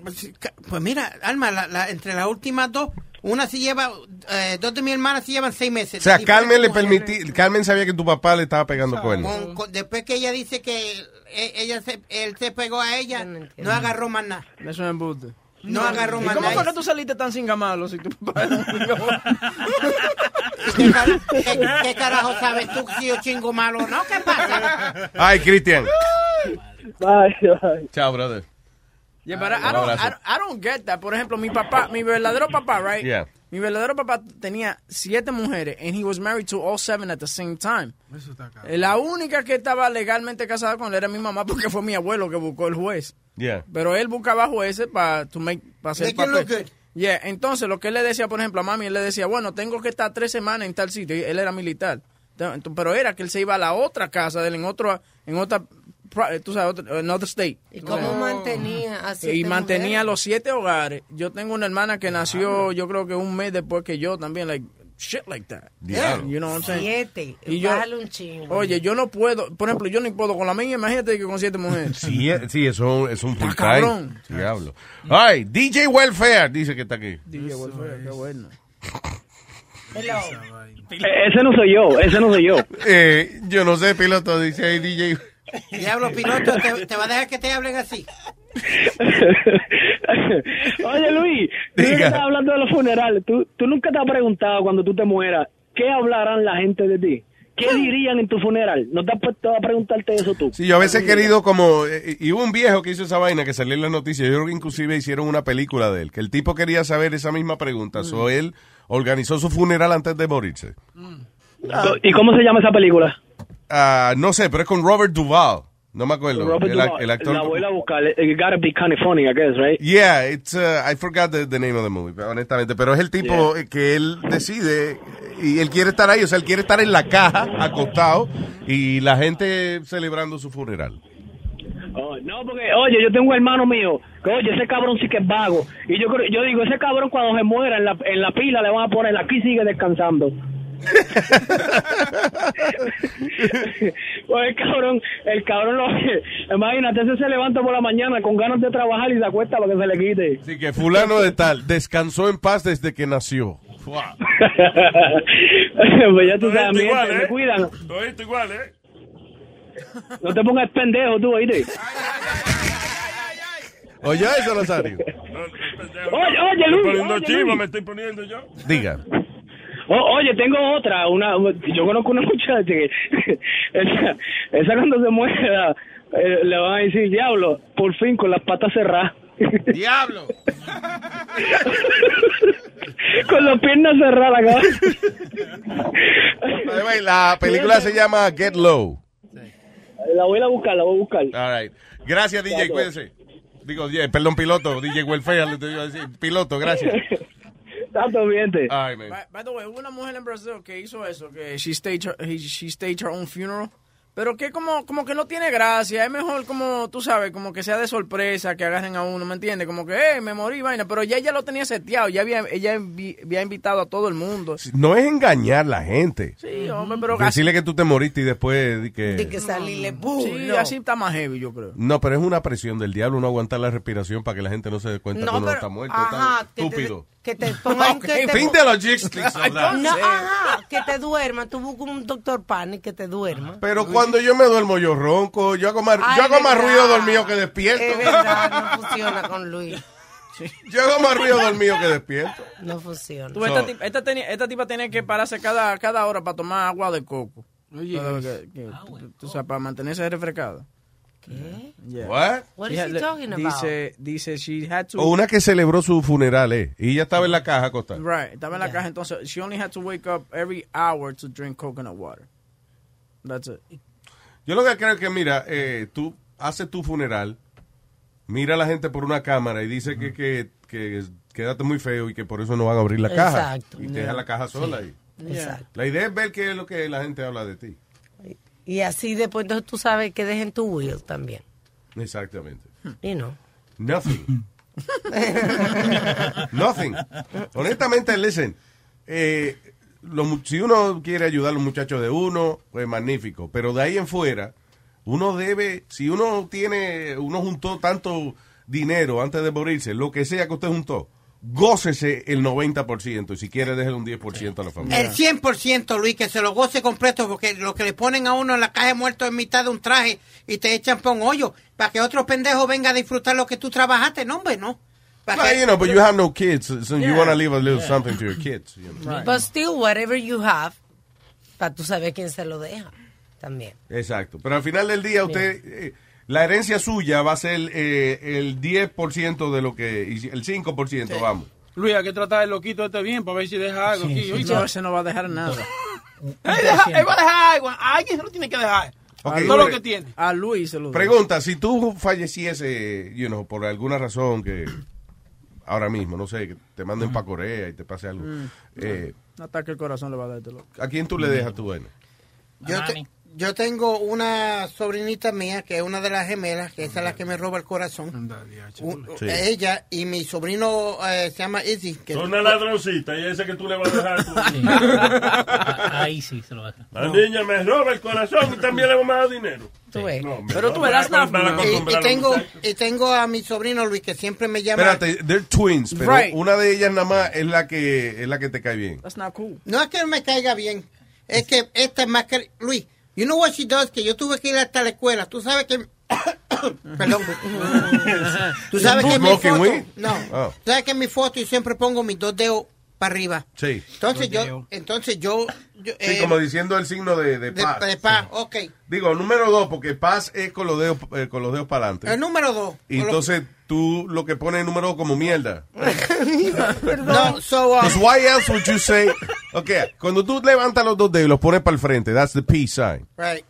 Pues, pues mira, Alma, la- la- entre las últimas dos, una se lleva, eh, dos de mis hermanas se llevan seis meses. O sea, Carmen le permití, Carmen sabía que tu papá le estaba pegando cuernos. Con- con- después que ella dice que ella se, él se pegó a ella, no, agarró más nada. Eso es embuste. No agarró ¿Y más cómo nada. fue que tú saliste tan sin gamalo si tu papá era un ¿Qué, car- qué- qué carajo sabes tú si yo chingo malo o no? ¿Qué pasa? Ay, Cristian. Bye, bye. Chao, brother. Yeah, but I. I, don't- I don't get that. Por ejemplo, mi papá, mi verdadero papá, right? Yeah. Mi verdadero papá tenía siete mujeres and he was married to all seven at the same time. Eh, La única que estaba legalmente casada con él era mi mamá porque fue mi abuelo que buscó el juez. Yeah. Pero él buscaba jueces para para hacer Make it look papel. good. Yeah, entonces lo que él le decía, por ejemplo, a mami, él le decía, bueno, tengo que estar tres semanas en tal sitio. Y él era militar. Entonces, Pero era que él se iba a la otra casa de él en otro, en otra, tú sabes, otro- en other state. ¿Y cómo mantenía así? Y mantenía los siete hogares. Yo tengo una hermana que nació, yo creo que un mes después que yo también, like, shit like that. Diablo. You know what I'm saying? Siete. Y yo, Bájale un chingo. oye, yo no puedo, por ejemplo, yo ni puedo con la mía, imagínate que con siete mujeres. Sí, eh, sí, eso es un full time. cabrón. Diablo. Ay, DJ Welfare dice que está aquí. DJ Welfare, qué bueno. Ese no soy yo, ese no soy yo. Eh, yo no sé, piloto, dice ahí DJ. Diablo, piloto, te, te va a dejar que te hablen así. Oye, Luis, tú que estás hablando de los funerales. ¿Tú, tú nunca te has preguntado cuando tú te mueras, ¿qué hablarán la gente de ti? ¿Qué dirían en tu funeral? ¿No te has puesto a preguntarte eso tú? Sí, yo a veces he querido como... eh, Y hubo un viejo que hizo esa vaina que salió en las noticias. Yo creo que inclusive hicieron una película de él. Que el tipo quería saber esa misma pregunta. So él organizó su funeral antes de morirse. ¿Y cómo se llama esa película? Ah, no sé, pero es con Robert Duvall. No me acuerdo. Robert el, Duvall. el actor... La voy a buscar. It gotta be kind of funny, I guess, right? Yeah, it's, uh, I forgot the, the name of the movie, honestamente. Pero es el tipo que él decide y él quiere estar ahí, o sea, él quiere estar en la caja, acostado, y la gente celebrando su funeral. Oh, no, porque, oye, yo tengo un hermano mío, que oye, ese cabrón sí que es vago. Y yo yo digo, ese cabrón cuando se muera en la, en la pila le van a poner, aquí sigue descansando. pues el cabrón, el cabrón lo imagínate, ese se levanta por la mañana con ganas de trabajar y se acuesta para que se le quite. Así que fulano de tal descansó en paz desde que nació. pues ya tú sabes, mi gente, me cuidan. Todo esto igual, ¿eh? No te pongas pendejo tú, oíste. Oye, eso, Rosario. Oye, oye, Luis, Estoy poniendo chivo, me estoy poniendo yo. Diga. O- oye, tengo otra, una, yo conozco una muchacha que esa, esa cuando se muera eh, le van a decir, diablo, por fin con las patas cerradas. ¡Diablo! con las piernas cerradas, cabrón. La película se llama Get Low. La voy a buscar, la voy a buscar. All right. Gracias, DJ, cuídense. Digo, yeah, perdón, piloto, DJ Welfare, le te iba a decir. Piloto, gracias. Tanto man. By, by the way, hubo una mujer en Brasil que hizo eso, que she staged her, he- she staged her own funeral. Pero que como, como que no tiene gracia, es mejor como, tú sabes, como que sea de sorpresa, que agarren a uno, ¿me entiendes? Como que, eh, me morí, vaina, pero ya ella lo tenía seteado, ya había, ella envi- había invitado a todo el mundo. No es engañar la gente. Sí, hombre, pero así, Decirle que tú te moriste y después que... De que salirle ¡bum! sí, no. así está más heavy, yo creo. No, pero es una presión del diablo no aguantar la respiración para que la gente no se dé cuenta No, que uno pero- está muerto. ajá, Está que te- estúpido. Que te pongan que te Fin de logistics. of that. No, ajá, que te duerma. Tú buscas un doctor Panic que te duerma. Pero cuando yo me duermo, yo ronco. Yo hago más, Ay, yo hago más ruido dormido que despierto. Es verdad, no funciona con Luis. Yo hago más ruido dormido que despierto. No funciona. Tú, esta, tip- esta, tenía- esta tipa tiene que pararse cada, cada hora para tomar agua de coco. Oye. Que- que- tú sabes, para mantenerse refrescada. ¿Qué? Yeah. What? What is She he talking about? Dice, dice, she had to... O una que celebró su funeral, ¿eh? Y ella estaba en la caja acostada. Right, estaba en la caja, entonces, she only had to wake up every hour to drink coconut water. That's it. Yo lo que creo es que, mira, eh, tú haces tu funeral, mira a la gente por una cámara y dice que, que, que quédate muy feo y que por eso no van a abrir la caja. Exacto. Y te deja la caja sola. ahí. Exacto. La idea es ver qué es lo que la gente habla de ti. Y así después entonces tú sabes que dejen tu will también. Exactamente. Y no. Nothing. Nothing. Honestamente, listen. eh, lo mu- si uno quiere ayudar a los muchachos de uno, pues magnífico. Pero de ahí en fuera, uno debe, si uno tiene, uno juntó tanto dinero antes de morirse, lo que sea que usted juntó, gócese el 90%. Y si quiere, déjele un 10% a la familia. El 100%, Luis, que se lo goce completo, porque lo que le ponen a uno en la caja de muertos en mitad de un traje y te echan por un hoyo, para que otro pendejo venga a disfrutar lo que tú trabajaste. No, hombre, no. Well, que- you know, but you have no kids, so you Yeah. want to leave a little Yeah. something to your kids. you know. But still, whatever you have, para tú saber quién se lo deja. También. Exacto. Pero al final del día, usted, eh, la herencia suya va a ser eh, el 10% de lo que, el 5%, vamos. Luis, hay que tratar el loquito este bien para ver si deja algo aquí. Oye, No, ese no va a dejar nada. él, deja- él va a dejar algo. A alguien se lo tiene que dejar. Ok, Todo lo que tiene. A Luis se lo. Pregunta, si tú falleciese, you know, por alguna razón que ahora mismo, no sé, que te manden para Corea y te pase algo, Mm. eh, Un ataque al corazón le va a dar este loco. ¿a quién tú le dejas tu bueno? Yo, te- yo tengo una sobrinita mía, que es una de las gemelas, que esa es la que me roba el corazón. Un- Sí. Ella y mi sobrino eh, se llama Izzy. Que Son una ladroncita y ese que tú le vas a dejar. tú. Ahí sí se lo va a dejar. La niña me roba el corazón y también le vamos a dar dinero. Tú ves. No, Pero tú no, para no. y, y a tengo y tengo a mi sobrino Luis que siempre me llama. Espérate, they're twins, pero Right. una de ellas nada más es la que es la que te cae bien. That's not cool. No es que me caiga bien, es que esta es más que Luis. You know what she does? Que yo tuve que ir hasta la escuela. Tú sabes que perdón. Tú sabes que en mi foto no. Oh. Tú sabes que en mi foto yo siempre pongo mis dos dedos para arriba. Sí. Entonces yo entonces yo, yo, Sí, eh, como diciendo el signo de, de de, paz. de paz, ok. Digo, número dos, porque paz es con los dedos, eh, con los dedos para adelante. El número dos. Y entonces tú lo que pones número dos como mierda. No, so uh, Because why else would you say? Okay, cuando tú levantas los dos dedos y los pones para el frente, that's the peace sign. right.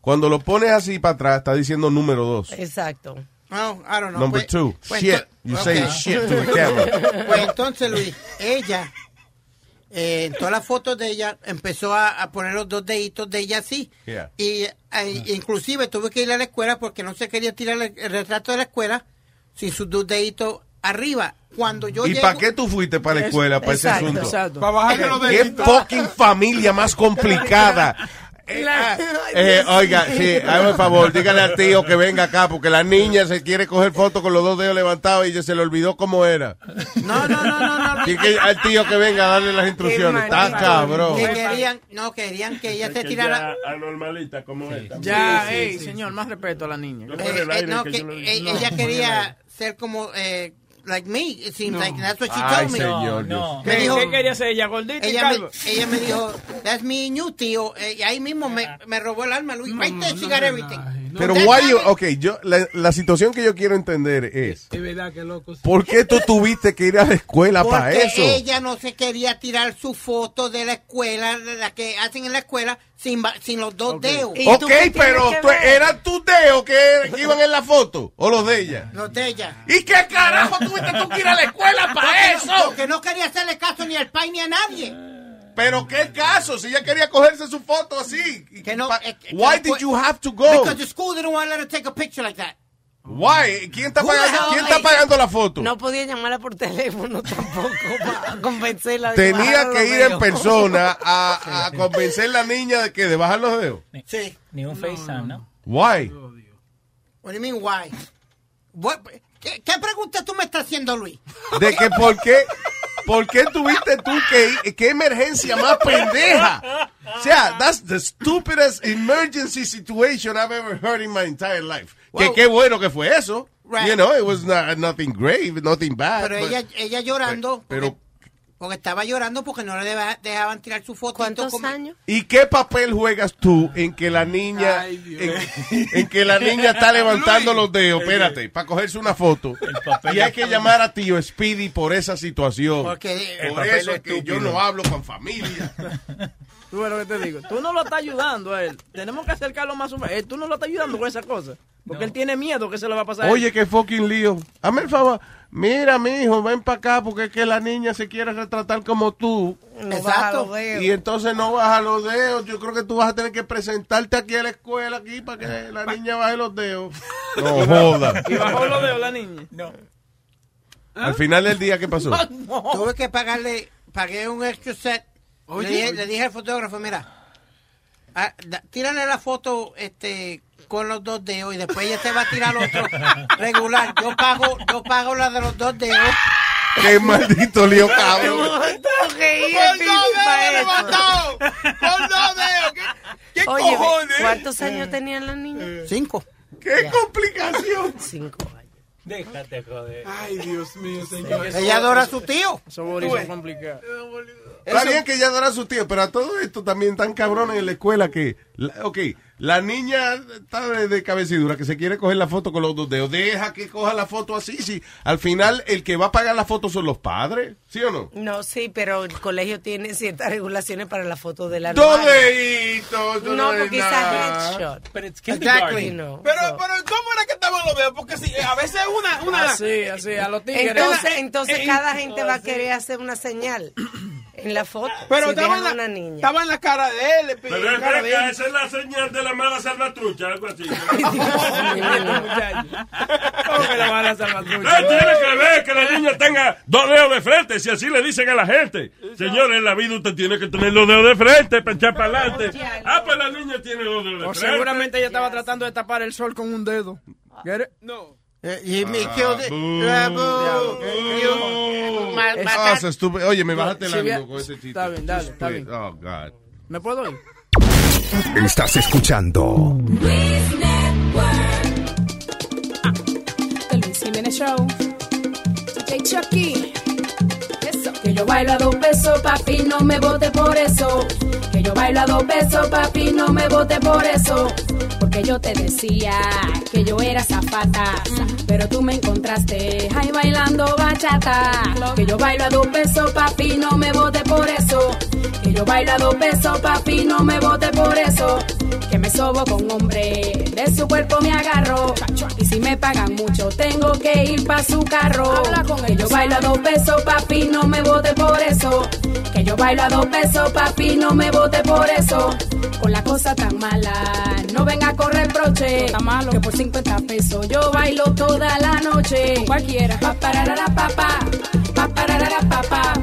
Cuando lo pones así para atrás, está diciendo número dos. Exacto. No, I don't know. Number Pues- two, pues shit. You ok. say shit to the camera. Pues entonces, Luis, ella, eh, en todas las fotos de ella, empezó a, a poner los dos deditos de ella así. Yeah. Y eh, inclusive tuve que ir a la escuela porque no se quería tirar el, el retrato de la escuela sin sus dos deditos arriba. Cuando yo ¿Y llego... para qué tú fuiste para la escuela, para ese Exacto, asunto? exacto. Para bajarle los ¿Qué deditos. fucking familia más complicada? Eh, ah, eh, oiga, sí, hágame el favor, dígale al tío que venga acá, porque la niña se quiere coger foto con los dos dedos levantados y ya se le olvidó cómo era. No, no, no, no, no. Que al tío que venga a darle las instrucciones. Está cabrón. Que querían, no, querían que ella se tirara... anormalita como esta. Ya, ey, señor, más respeto a la niña. Eh, no, que ella quería ser como eh, like me. It seems like that's what she Ay, told me. señor No, Me ¿Qué, dijo, qué quería ser ella, gordita y ella, me, calva? ella me dijo, that's me and you, tío. Eh, y ahí mismo me, me robó el alma, Luis. Right there, she got everything. Pero why you, ok, yo, la, la situación que yo quiero entender es, Es verdad que loco. ¿por qué tú tuviste que ir a la escuela para Porque eso? ella no se quería tirar su foto de la escuela, de la que hacen en la escuela, sin, sin los dos dedos. ¿Y tú Ok, pero que tú-? ¿eran tus dedos que iban en la foto o los de ella? Los de ella. ¿Y qué carajo tuviste tú que ir a la escuela para eso? Porque no quería hacerle caso ni al pai ni a nadie. Pero qué caso, si ella quería cogerse su foto así. Que no, eh, que Why no did you have to go? Because the school didn't want to let her take a picture like that. Why? ¿Quién está pagando, ¿quién está pagando la foto? No podía llamarla por teléfono tampoco para convencerla. de Tenía que los ir en persona a, a convencer a la niña de que de bajar los dedos. Sí. Ni un FaceTime, ¿no? Why? What do you mean, why? What- ¿Qué, qué pregunta tú me estás haciendo, Luis? De que por qué ¿por qué tuviste tú que qué emergencia más pendeja? O sea, that's the stupidest emergency situation I've ever heard in my entire life. que qué bueno que fue eso. Right. You know, it was not, nothing grave, nothing bad. Pero but- ella, ella llorando, pero porque estaba llorando porque no le deba- dejaban tirar su foto. ¿Cuántos años? ¿Y qué papel juegas tú en que la niña en, en que la niña está levantando los dedos, espérate, para cogerse una foto? Y hay que llamar a tío Speedy por esa situación. Porque el por papel eso es que yo no hablo con familia. Tú ves lo que te digo. Tú no lo estás ayudando a él. Tenemos que acercarlo más o menos. Eh, Tú no lo estás ayudando con esa cosa. Porque él tiene miedo que se le va a pasar. a él. Oye, qué fucking lío. Hazme el favor. Mira, mi hijo, ven para acá porque es que la niña se quiere retratar como tú. Exacto. Y entonces no baja los dedos. Yo creo que tú vas a tener que presentarte aquí a la escuela aquí para que la niña baje los dedos. No joda. Y bajó los dedos la niña. No. Al final del día, ¿qué pasó? Tuve que pagarle, pagué un extra set. Oye. le, dije, le dije al fotógrafo, mira, ah, da- tírale la foto este con los dos dedos y después ella te va a tirar otro regular. Yo pago, yo pago la de los dos dedos. Qué maldito lío, cabrón. ¿Qué Oye, cojones? ¿cuántos años tenía la niña? Cinco. ¡Qué complicación! Cinco años. Déjate joder. Ay, Dios mío, señor. Ella adora a su tío. Esos bolis son complicados. Está bien que ella adora a su tío, pero a todo esto también tan cabrones en la escuela que, la- ok, la niña está de, de cabecidura que se quiere coger la foto con los dos dedos. Deja que coja la foto así, si al final el que va a pagar la foto son los padres, ¿sí o no? No, sí, pero el colegio tiene ciertas regulaciones para la foto de la Dos anuario. deditos, No, es porque es nada. a headshot. But it's Exactly. No. Pero, pero, ¿cómo era que estaban los dedos? Porque si, a veces una, una, Así, así, a los tigres. Entonces, entonces en- cada gente va a querer hacer una señal en la foto. pero si estaba en, la, una niña. estaba en la cara de él. le Pero en cara de que él. esa es la señal de la mala salvatrucha, algo así. ¿Cómo que la van a salvatrucha? Eh, tiene que ver que la niña tenga dos dedos de frente, si así le dicen a la gente. Señor, en la vida usted tiene que tener los dedos de frente para echar para adelante. Ah, pues la niña tiene dos dedos de O frente. seguramente ella estaba tratando de tapar el sol con un dedo. Get it? No. Eh, y me. Ah, boo. You- ma- Es- matar- Ah, estúpido. Oye, me bajaste el Si ánimo con ese chiste. Está bien, dale, está bien. Oh, God. ¿Me puedo ir? Estás escuchando El Luis Jiménez Show. DJ Chucky. Eso. Que yo bailo a dos pesos, papi, no me vote por eso. Que yo bailo a dos pesos, papi, no me vote por eso. Porque yo te decía que yo era zapata. Pero tú me encontraste ahí bailando bachata. Que yo bailo a dos pesos, papi, no me vote por eso. Que yo bailo a dos pesos, papi, no me vote por eso. Que me sobo con hombre, de su cuerpo me agarro. Y si me pagan mucho, tengo que ir pa' su carro. que yo bailo a dos pesos, papi, no me vote por eso. Que yo bailo a dos pesos, papi, no me vote por eso. Con la cosa tan mala, no venga a correr broche. Que por 50 pesos yo bailo toda la noche. Cualquiera. Pa pararara pa pa, pa pararara pa pa,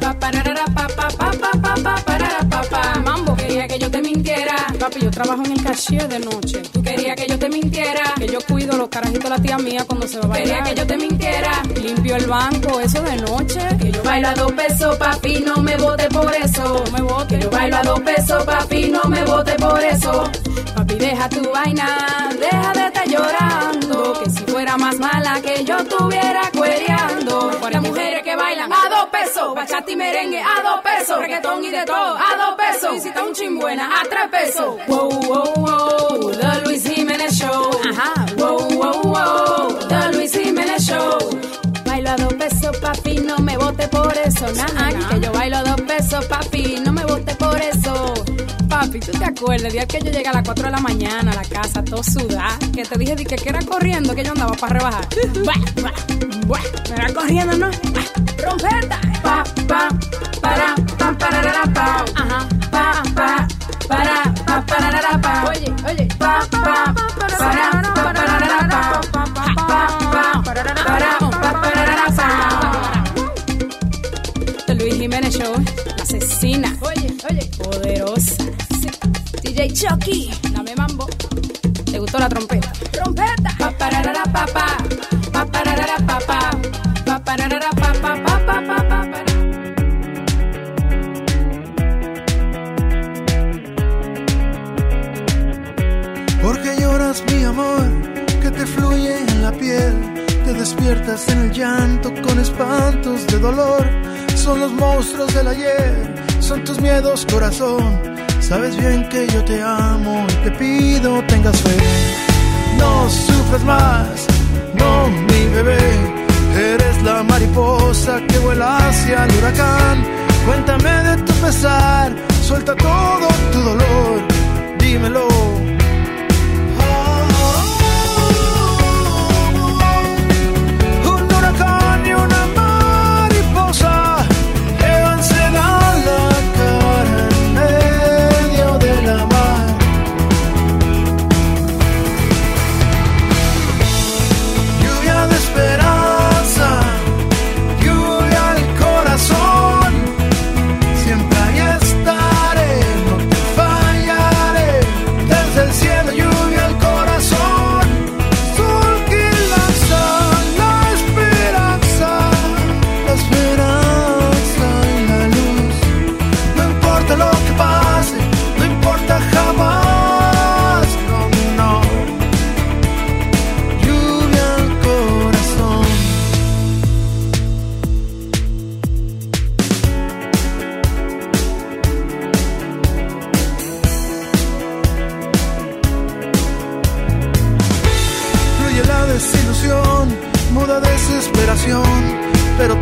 pa pararara pa pa pa pa pa pa parara pa pa. Mambo que yo te mintiera. Papi, yo trabajo en el cashier de noche. Tú querías que yo te mintiera. Que yo cuido los carajitos de la tía mía cuando se va a bailar. Quería que yo te mintiera. Limpio el banco, eso de noche. Que yo bailo a dos pesos, papi, no me vote por eso. No me vote. Que yo bailo a dos pesos, papi, no me vote por eso. Papi, deja tu vaina, deja de estar llorando. Que si fuera más mala que yo estuviera cuereando. Las mujeres que bailan dos pesos, bachata y merengue a dos pesos, reggaetón y de todo a dos pesos. Y si está un chimbuena a tres pesos. Wow, wow, wow, The Luis Jiménez Show. Ajá. Wow, wow, wow, The Luis Jiménez Show. Bailo a dos pesos, papi, no me vote por eso. Nah, que yo bailo a dos pesos, papi, no me vote por eso. Papi, ¿tú te acuerdas el día que yo llegué a las 4 de la mañana a la casa, todo sudada? Que te dije di que, que era corriendo, que yo andaba para rebajar. Buah, buah, buah, me era corriendo, ¿no? Buah, Rompeta. Pa, pa, para, pa, pararara, pa. Ajá. Pa, pa, para, pa, pararara, pa. Oye, oye. Pa, pa, para, pa, pararara, pa. Pa, pa, pa, para, pa, pararara, pa. Luis Jiménez Show, la asesina. Oye, oye. Poderosa. DJ Chucky. Dame mambo. ¿Te gustó la trompeta? ¡Trompeta! Papararara papá. Papararara papá. Papararara papá. Porque lloras mi amor que te fluye en la piel, te despiertas en el llanto con espantos de dolor, son los monstruos del ayer, son tus miedos corazón, Sabes bien que yo te amo y te pido tengas fe. No sufras más, no mi bebé. Eres la mariposa que vuela hacia el huracán. Cuéntame de tu pesar, suelta todo tu dolor, dímelo.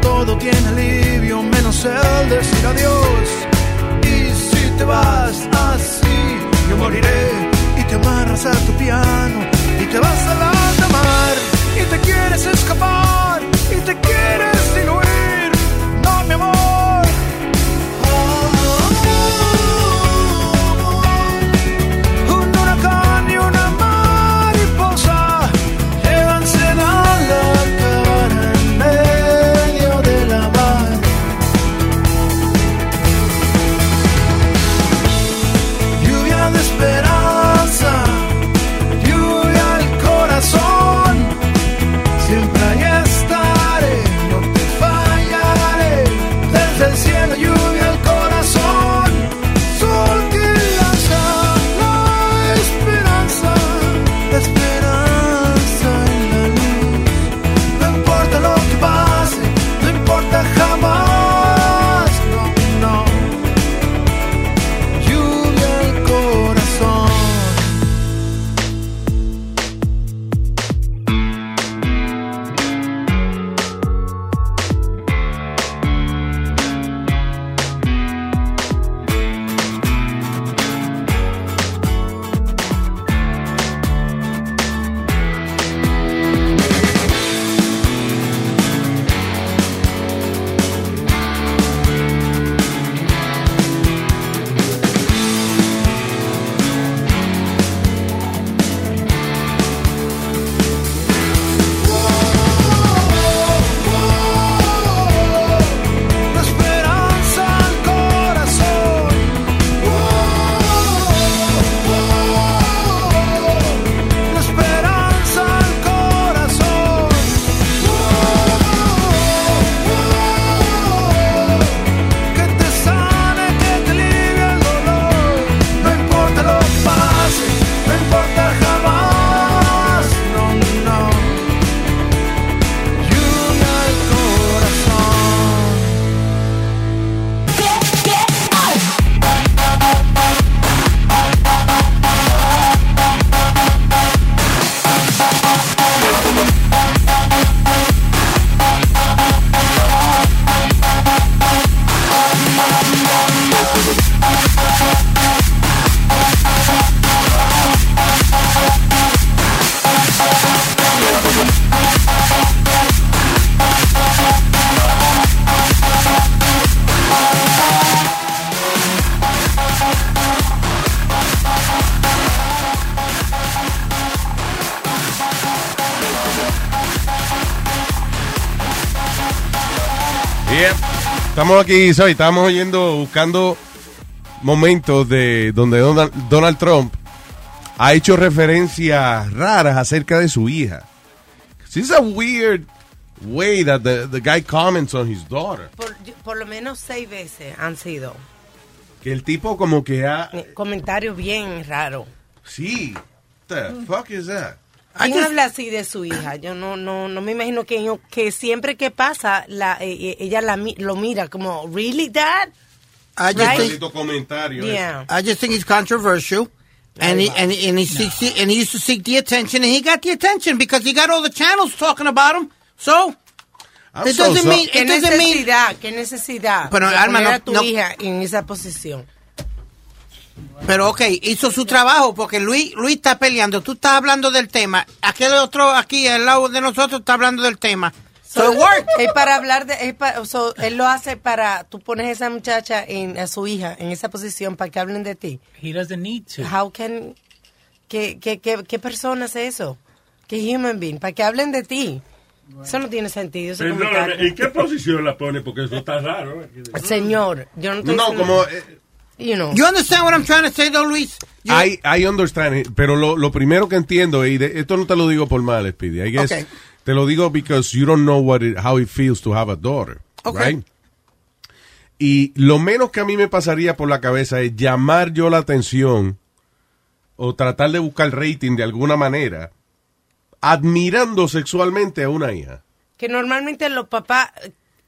Todo tiene alivio menos el decir adiós. Y si te vas así, yo moriré y te amarras a tu piano y te vas a la mar y te quieres escapar y te quieres Estamos aquí, soy, estamos oyendo, buscando momentos de donde Donald, Donald Trump ha hecho referencias raras acerca de su hija. This is a weird way that the, the guy comments on his daughter. Por, por lo menos seis veces han sido Que el tipo como que ha... comentarios bien raros. Sí. What the fuck is that? ¿Quién just- habla así de su hija? Yo no no no me imagino que yo- que siempre que pasa la eh, eh, ella la lo mira como really dad. I just Right? think, comentario. Yeah. I just think he's controversial. And he, and, he- and he seeks the, and he used to seek the attention, and he got the attention because he got all the channels talking about him. So I'm it so doesn't so- mean ¿Qué it doesn't mean necesidad? ¿Qué necesidad? Pero, de Alma, poner no- a tu no- hija en esa posición. Pero ok, hizo su trabajo porque Luis, Luis está peleando. Tú estás hablando del tema. Aquel otro aquí al lado de nosotros está hablando del tema. So it worked. Es para hablar de, es pa- so, él lo hace para, tú pones a esa muchacha, en, a su hija, en esa posición para que hablen de ti. He doesn't need to. How can, ¿qué, qué, qué, qué persona hace eso? ¿Qué human being? Para que hablen de ti. Eso no tiene sentido. Perdóname. ¿en qué posición la pone? Porque eso está raro. ¿eh? Señor, yo no estoy No, diciendo- como... eh, You know. You understand what I'm trying to say, though, Luis? You- I, I understand it, pero lo, lo primero que entiendo, y de- esto no te lo digo por mal, Speedy, I guess, Okay. te lo digo because you don't know what it, how it feels to have a daughter, Okay. right? Y lo menos que a mí me pasaría por la cabeza es llamar yo la atención o tratar de buscar rating de alguna manera admirando sexualmente a una hija. que normalmente los papás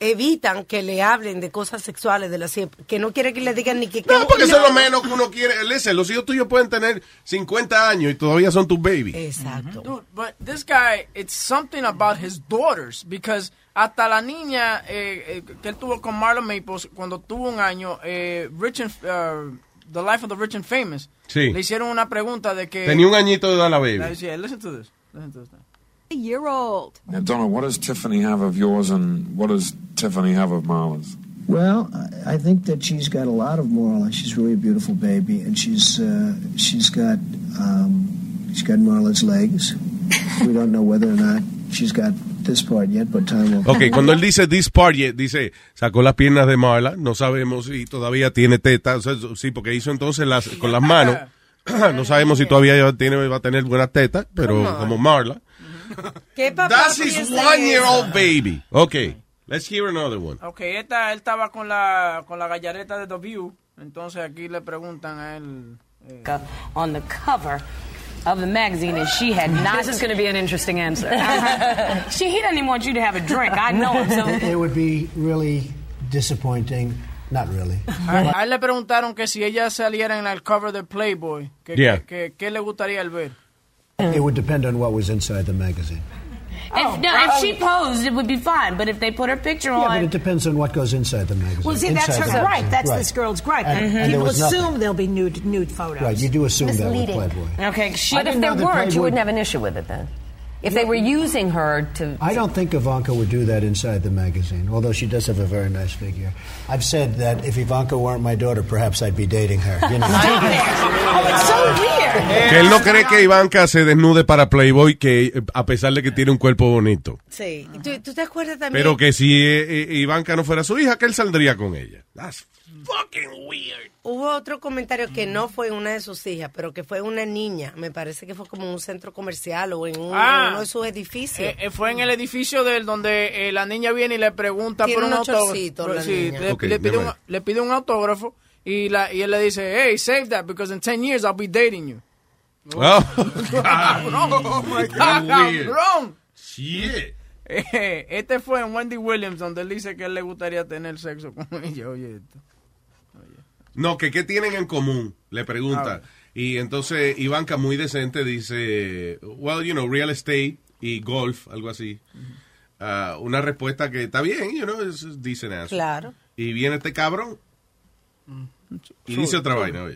evitan que le hablen de cosas sexuales de la que no quiere que le digan ni que No, porque eso es lo menos que uno quiere. Listen, los hijos tuyos pueden tener 50 años y todavía son tus babies. Exacto. Dude, but this guy, it's something about his daughters because hasta la niña eh, eh, que él tuvo con Marlon Maples cuando tuvo un año, eh, Rich and, uh, The Life of the Rich and Famous, Sí. le hicieron una pregunta de que Tenía un añito de dar la baby. Yeah, listen to this. Listen to this. A year old. Now, Donna, what does Tiffany have of yours and what does Tiffany have of Marla's? Well, I I think that she's got a lot of Marla. She's really a beautiful baby, and she's uh, she's got um, she's got Marla's legs. we don't know whether or not she's got this part yet, but time will. Ok, cuando él dice this part, yet, dice, sacó las piernas de Marla, no sabemos si todavía tiene tetas, o sea, sí, porque hizo entonces las, con las manos, no sabemos si todavía tiene, va a tener buenas tetas, pero como Marla. ¿Qué papá That's his one-year-old baby. Ok, let's hear another one. Ok, esta, él estaba con la, con la gallareta de The View, entonces aquí le preguntan a él... eh, on the cover of the magazine, and she had not. This is going to be an interesting answer. Uh-huh. she he doesn't even want you to have a drink. I know him. So It would be really disappointing. Not really. A, a él le preguntaron que si ella saliera en el cover de Playboy, que, Yeah. que, que- ¿qué le gustaría el ver? It would depend on what was inside the magazine. if, oh, no, if she posed, it would be fine. But if they put her picture on. Yeah, but on, it depends on what goes inside the magazine. Well, see, that's Inside her the gripe. magazine. That's right. this girl's gripe. And- and there People was nothing. assume there'll be nude nude photos. Right, you do assume that with Misleading. Playboy. okay, she. But if there weren't, you wouldn't have an issue with it then. If they were using her to. I don't think Ivanka would do that inside the magazine, although she does have a very nice figure. I've said that if Ivanka weren't my daughter, perhaps I'd be dating her. You know. Oh, it's so weird. Que él no cree que Ivanka se desnude para Playboy, que a pesar de que tiene un cuerpo bonito. Sí. ¿Tú, tú te acuerdas también? Pero que si eh, eh, Ivanka no fuera su hija, que él saldría con ella. That's fucking weird. Hubo otro comentario que no fue una de sus hijas, pero que fue una niña. Me parece que fue como en un centro comercial o en, un- Ah. en uno de sus edificios. Eh, eh, fue en el edificio del donde eh, la niña viene y le pregunta Tiene por un un autógrafo. chorcito, la Sí, niña. le, pide un, mind. le pide un autógrafo y, la, y él le dice, hey, save that because in 10 years I'll be dating you. Oh, Cabrón, oh my God. Shit. Eh, Este fue en Wendy Williams donde él dice que él le gustaría tener sexo con ella. Oye, esto. No, que qué tienen en común, le pregunta. Ah. Y entonces Ivanka muy decente dice, well, you know, real estate y golf, algo así. Ah, una respuesta que está bien, you know, es es decent answer. Claro. Y viene este cabrón y dice otra vaina,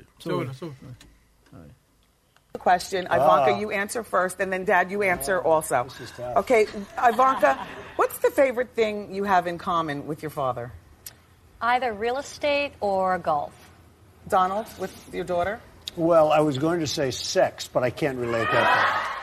question. Ivanka, Ah. you answer first, and then Dad, you answer also. Okay, Ivanka, what's the favorite thing you have in common with your father? Either real estate or golf. Donald, with your daughter? Well, I was going to say sex, but I can't relate that.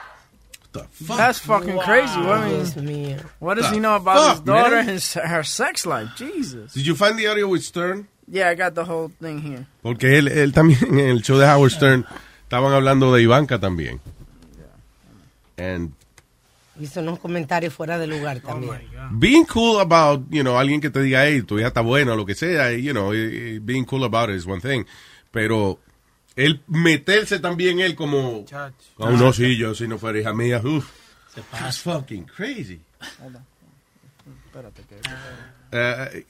the fuck? That's fucking crazy. What, I mean, what does The he know about his daughter man? and his, her sex life? Jesus. Did you find the audio with Stern? Yeah, I got the whole thing here. Porque él, él también en el show de Howard Stern estaban hablando de Ivanka también. And Hizo unos comentarios fuera de lugar Oh también. being cool about, you know, alguien que te diga, hey, tu hija está buena o lo que sea, you know, eh, eh, being cool about it is one thing. Pero él meterse también él como... Oh, no, sí, yo si no fuera hija mía, uff. That's fucking crazy. Espérate que... Uh,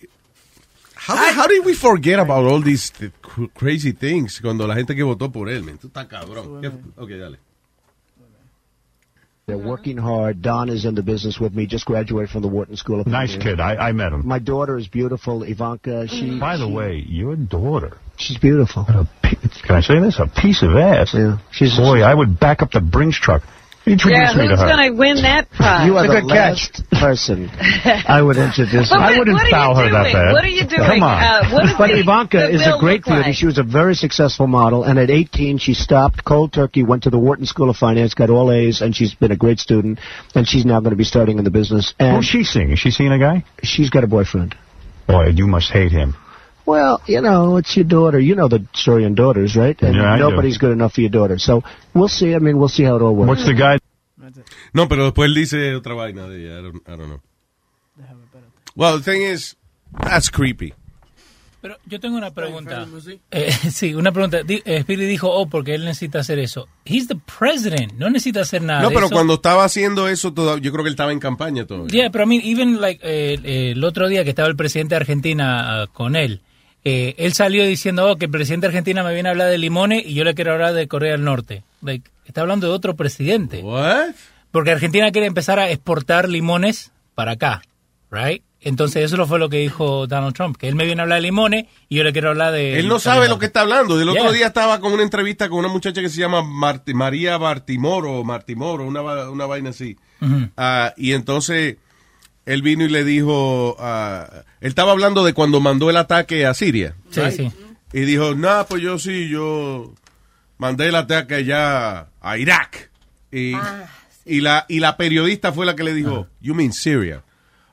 how, how did we forget about all these th- cr- crazy things cuando la gente que votó por él, man? Tú estás cabrón. ¿Qué- Ok, dale. They're working hard. Don is in the business with me. Just graduated from the Wharton School of Nice Engineering. kid. I, I met him. My daughter is beautiful, Ivanka. She. Mm-hmm. By the she- way, your daughter. she's beautiful. Can I say this? A piece of ass. Yeah. She's Boy, I would back up the Brinks truck. Introduce yeah, me to who's going to win that prize? You are a the good catch. last person I would introduce. But her. I wouldn't what are foul you her that doing? bad. What are you doing? Come on. Uh, what but the- Ivanka the is a great look like? She was a very successful model, and at 18, she stopped cold turkey, went to the Wharton School of Finance, got all A's, and she's been a great student. And she's now going to be starting in the business. And Who's she seeing? Is she seeing a guy? She's got a boyfriend. Boy, you must hate him. Well, you know, it's your daughter. You know the story on daughters, right? And Yeah, nobody's good enough for your daughter. So we'll see. I mean, we'll see how it all works. What's the guy? No, pero después él dice otra vaina de ella. I don't, I don't know. Well, the thing is, that's creepy. Pero yo tengo una pregunta. Eh, sí, una pregunta. Eh, Speedy dijo, oh, porque él necesita hacer eso. He's the president. No necesita hacer nada No, pero eso. cuando estaba haciendo eso, toda- yo creo que él estaba en campaña todavía. Yeah, pero I mean, even like, eh, eh, el otro día que estaba el presidente de Argentina ah, con él, eh, él salió diciendo oh, que el presidente de Argentina me viene a hablar de limones y yo le quiero hablar de Corea del Norte. Like, está hablando de otro presidente. What? Porque Argentina quiere empezar a exportar limones para acá, right? Entonces eso fue lo que dijo Donald Trump, que él me viene a hablar de limones y yo le quiero hablar de... Él no sabe lo que está hablando. El otro día estaba con una entrevista con una muchacha que se llama Marti- María Bartimoro, Martimoro, una, una vaina así. Ah, y entonces él vino y le dijo, ah, él estaba hablando de cuando mandó el ataque a Siria. Sí, right? sí. Y dijo, no, pues yo sí, yo mandé el ataque allá a Irak. Y, y, la, y la periodista fue la que le dijo, you mean Syria.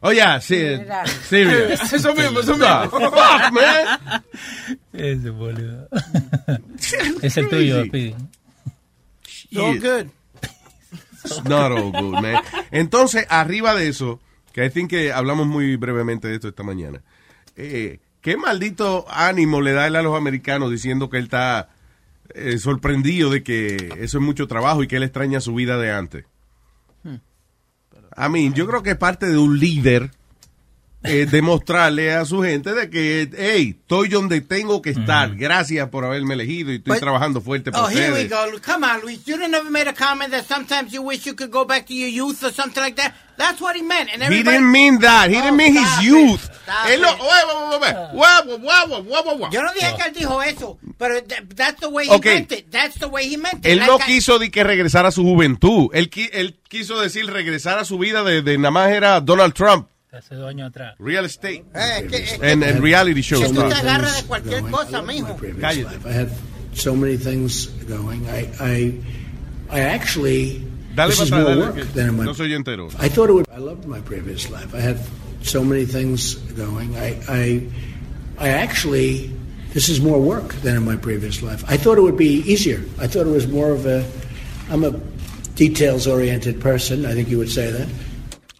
Oh, yeah, sí, Syria. Eso mismo, eso Ah, mismo. fuck, man. Ese boludo. es el tuyo, Speedy. So good. It's not all good, man. Entonces, arriba de eso, que I think que hablamos muy brevemente de esto esta mañana, eh, ¿qué maldito ánimo le da él a los americanos diciendo que él está eh, sorprendido de que eso es mucho trabajo y que él extraña su vida de antes? I mean, yo creo que es parte de un líder eh, demostrarle a su gente de que, hey, estoy donde tengo que estar. Gracias por haberme elegido y estoy But- trabajando fuerte por Oh, here we ustedes. go. Come on, Luis. You didn't ever made a comment that sometimes you wish you could go back to your youth or something like that. That's what he meant. And He didn't mean that. He didn't mean his stop youth. Yo no dije que él dijo eso, pero th- that's the way he meant it. That's the way he meant it. Él Like no I- quiso de que regresara a su juventud. Él, qui- él quiso decir regresar a su vida de, de nada más era Donald Trump. Hace dos años atrás. Real estate. Eh, And, and reality shows. te stuff. agarras de cualquier cosa, mijo. I had so many things going. I, I, I actually. Dale this is more work than in my. no soy entero. I thought it would. I loved my previous life. I had so many things going. I, I, I actually. This is more work than in my previous life. I thought it would be easier. I thought it was more of a. I'm a details-oriented person. I think you would say that.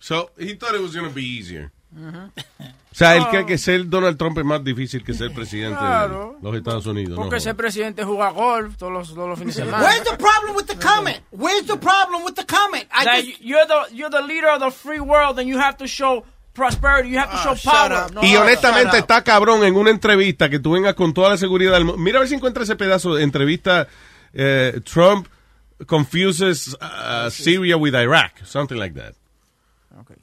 So, he thought it was going to be easier. Mm-hmm. O sea, él cree que ser Donald Trump es más difícil que ser presidente Claro. de los Estados Unidos. Porque ¿no? ese presidente juega golf todos los, todos los fines de semana. Where's the problem with the comment? Where's the problem with the comment? I That just, you're the you're the leader of the free world and you have to show prosperity. You have to show shut power. No, Y honestamente está cabrón en una entrevista que tú vengas con toda la seguridad del mundo. Mira a ver si encuentra ese pedazo de entrevista. eh, Trump confuses uh, Syria with Iraq, something like that.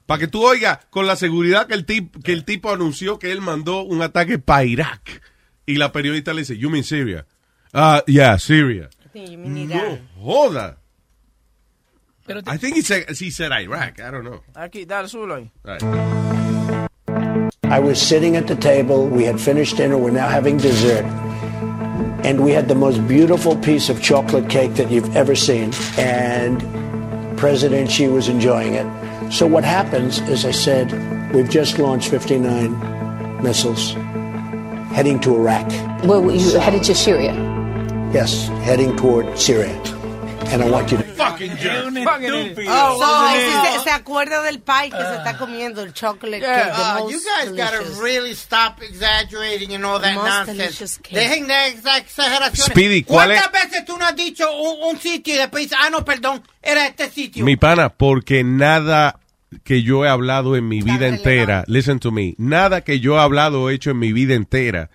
Para que tú oigas con la seguridad que el, tip- que el tipo anunció que él mandó un ataque para Irak. Y la periodista le dice, you mean Syria? Ah, yeah, Syria. No, joda. I think he said, he said Iraq. I don't know. Aquí, dale, ahí. I was sitting at the table. We had finished dinner. We're now having dessert. And we had the most beautiful piece of chocolate cake that you've ever seen. And President Xi was enjoying it. So what happens is I said, we've just launched 59 missiles heading to Iraq. Well, you headed to Syria. Yes, heading toward Syria. And I want you to. Fucking jerk. Oh, so, se, se acuerda del pie que se está comiendo, el chocolate Yeah, uh, you guys gotta really stop exaggerating and all that most delicious nonsense. cake. Dejen de esa exageraciones. Speedy, ¿cuál ¿Cuántas veces tú no has dicho un, un sitio y después dices, ah, no, perdón, era este sitio? Mi pana, porque nada que yo he hablado en mi vida entera, listen to me, nada que yo he hablado o hecho en mi vida entera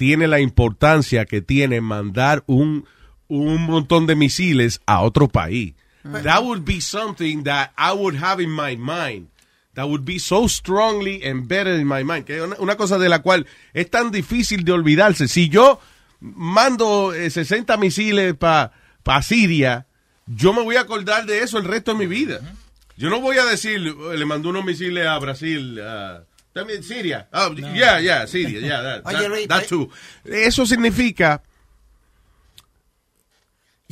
tiene la importancia que tiene mandar un, un montón de misiles a otro país. That would be something that I would have in my mind. That would be so strongly embedded in my mind. Que es una, una cosa de la cual es tan difícil de olvidarse. Si yo mando eh, 60 misiles para Siria, yo me voy a acordar de eso el resto de mi vida. Yo no voy a decir, "Eh, le mandó unos misiles a Brasil, también Siria. Oh, yeah, yeah, Siria, yeah, that, Oye, that- Luis, that eh. too. Eso significa,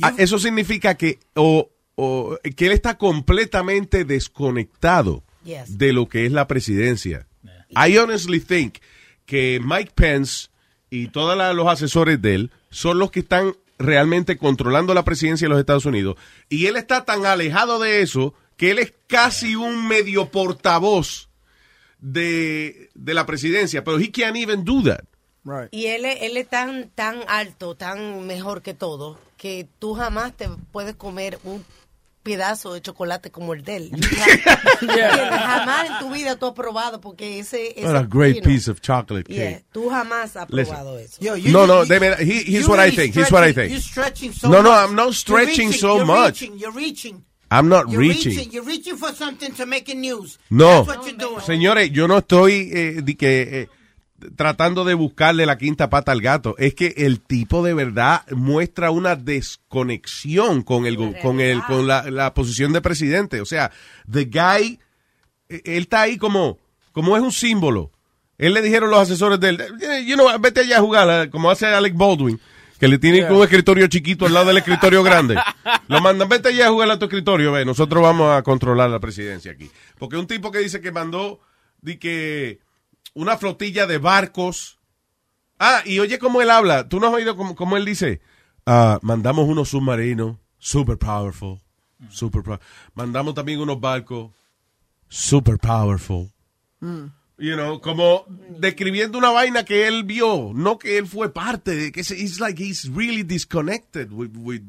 ah, eso significa que, o, o que él está completamente desconectado Yes. de lo que es la presidencia. I honestly think que Mike Pence y todos los asesores de él son los que están realmente controlando la presidencia de los Estados Unidos. Y él está tan alejado de eso que él es casi un medio portavoz de, de la presidencia. Pero he can't even do that. Y él, es- él es tan, tan alto, tan mejor que todo, que tú jamás te puedes comer un pedazo de chocolate como el de él. Jamás en tu vida tú has probado porque ese... What a great you know, piece of chocolate cake. yeah, tú jamás has Listen. probado eso. no, no, de verdad, he- here's what I think. Here's what I think. You're stretching so No, no. I'm not stretching reaching, so you're much. Reaching, you're reaching. I'm not You're reaching. You're reaching for something to make it news. No, That's what you're doing. señores, yo no estoy eh, di que, eh, tratando de buscarle la quinta pata al gato. Es que el tipo de verdad muestra una desconexión con el con el con la, la posición de presidente. O sea, the guy, eh, él está ahí como como es un símbolo. Él le dijeron los asesores de él, "Eh, you know, vete allá a jugar, como hace Alec Baldwin, que le tienen Yeah. un escritorio chiquito al lado del escritorio grande. Lo mandan, vete allá a jugar a tu escritorio, ve, nosotros vamos a controlar la presidencia aquí. Porque un tipo que dice que mandó di que una flotilla de barcos. Ah, y oye cómo él habla. ¿Tú no has oído cómo, cómo él dice? Ah, mandamos unos submarinos, super powerful, super pow- Mandamos también unos barcos, super powerful. You know, como describiendo una vaina que él vio, no que él fue parte de, que es it's like he's really disconnected with, with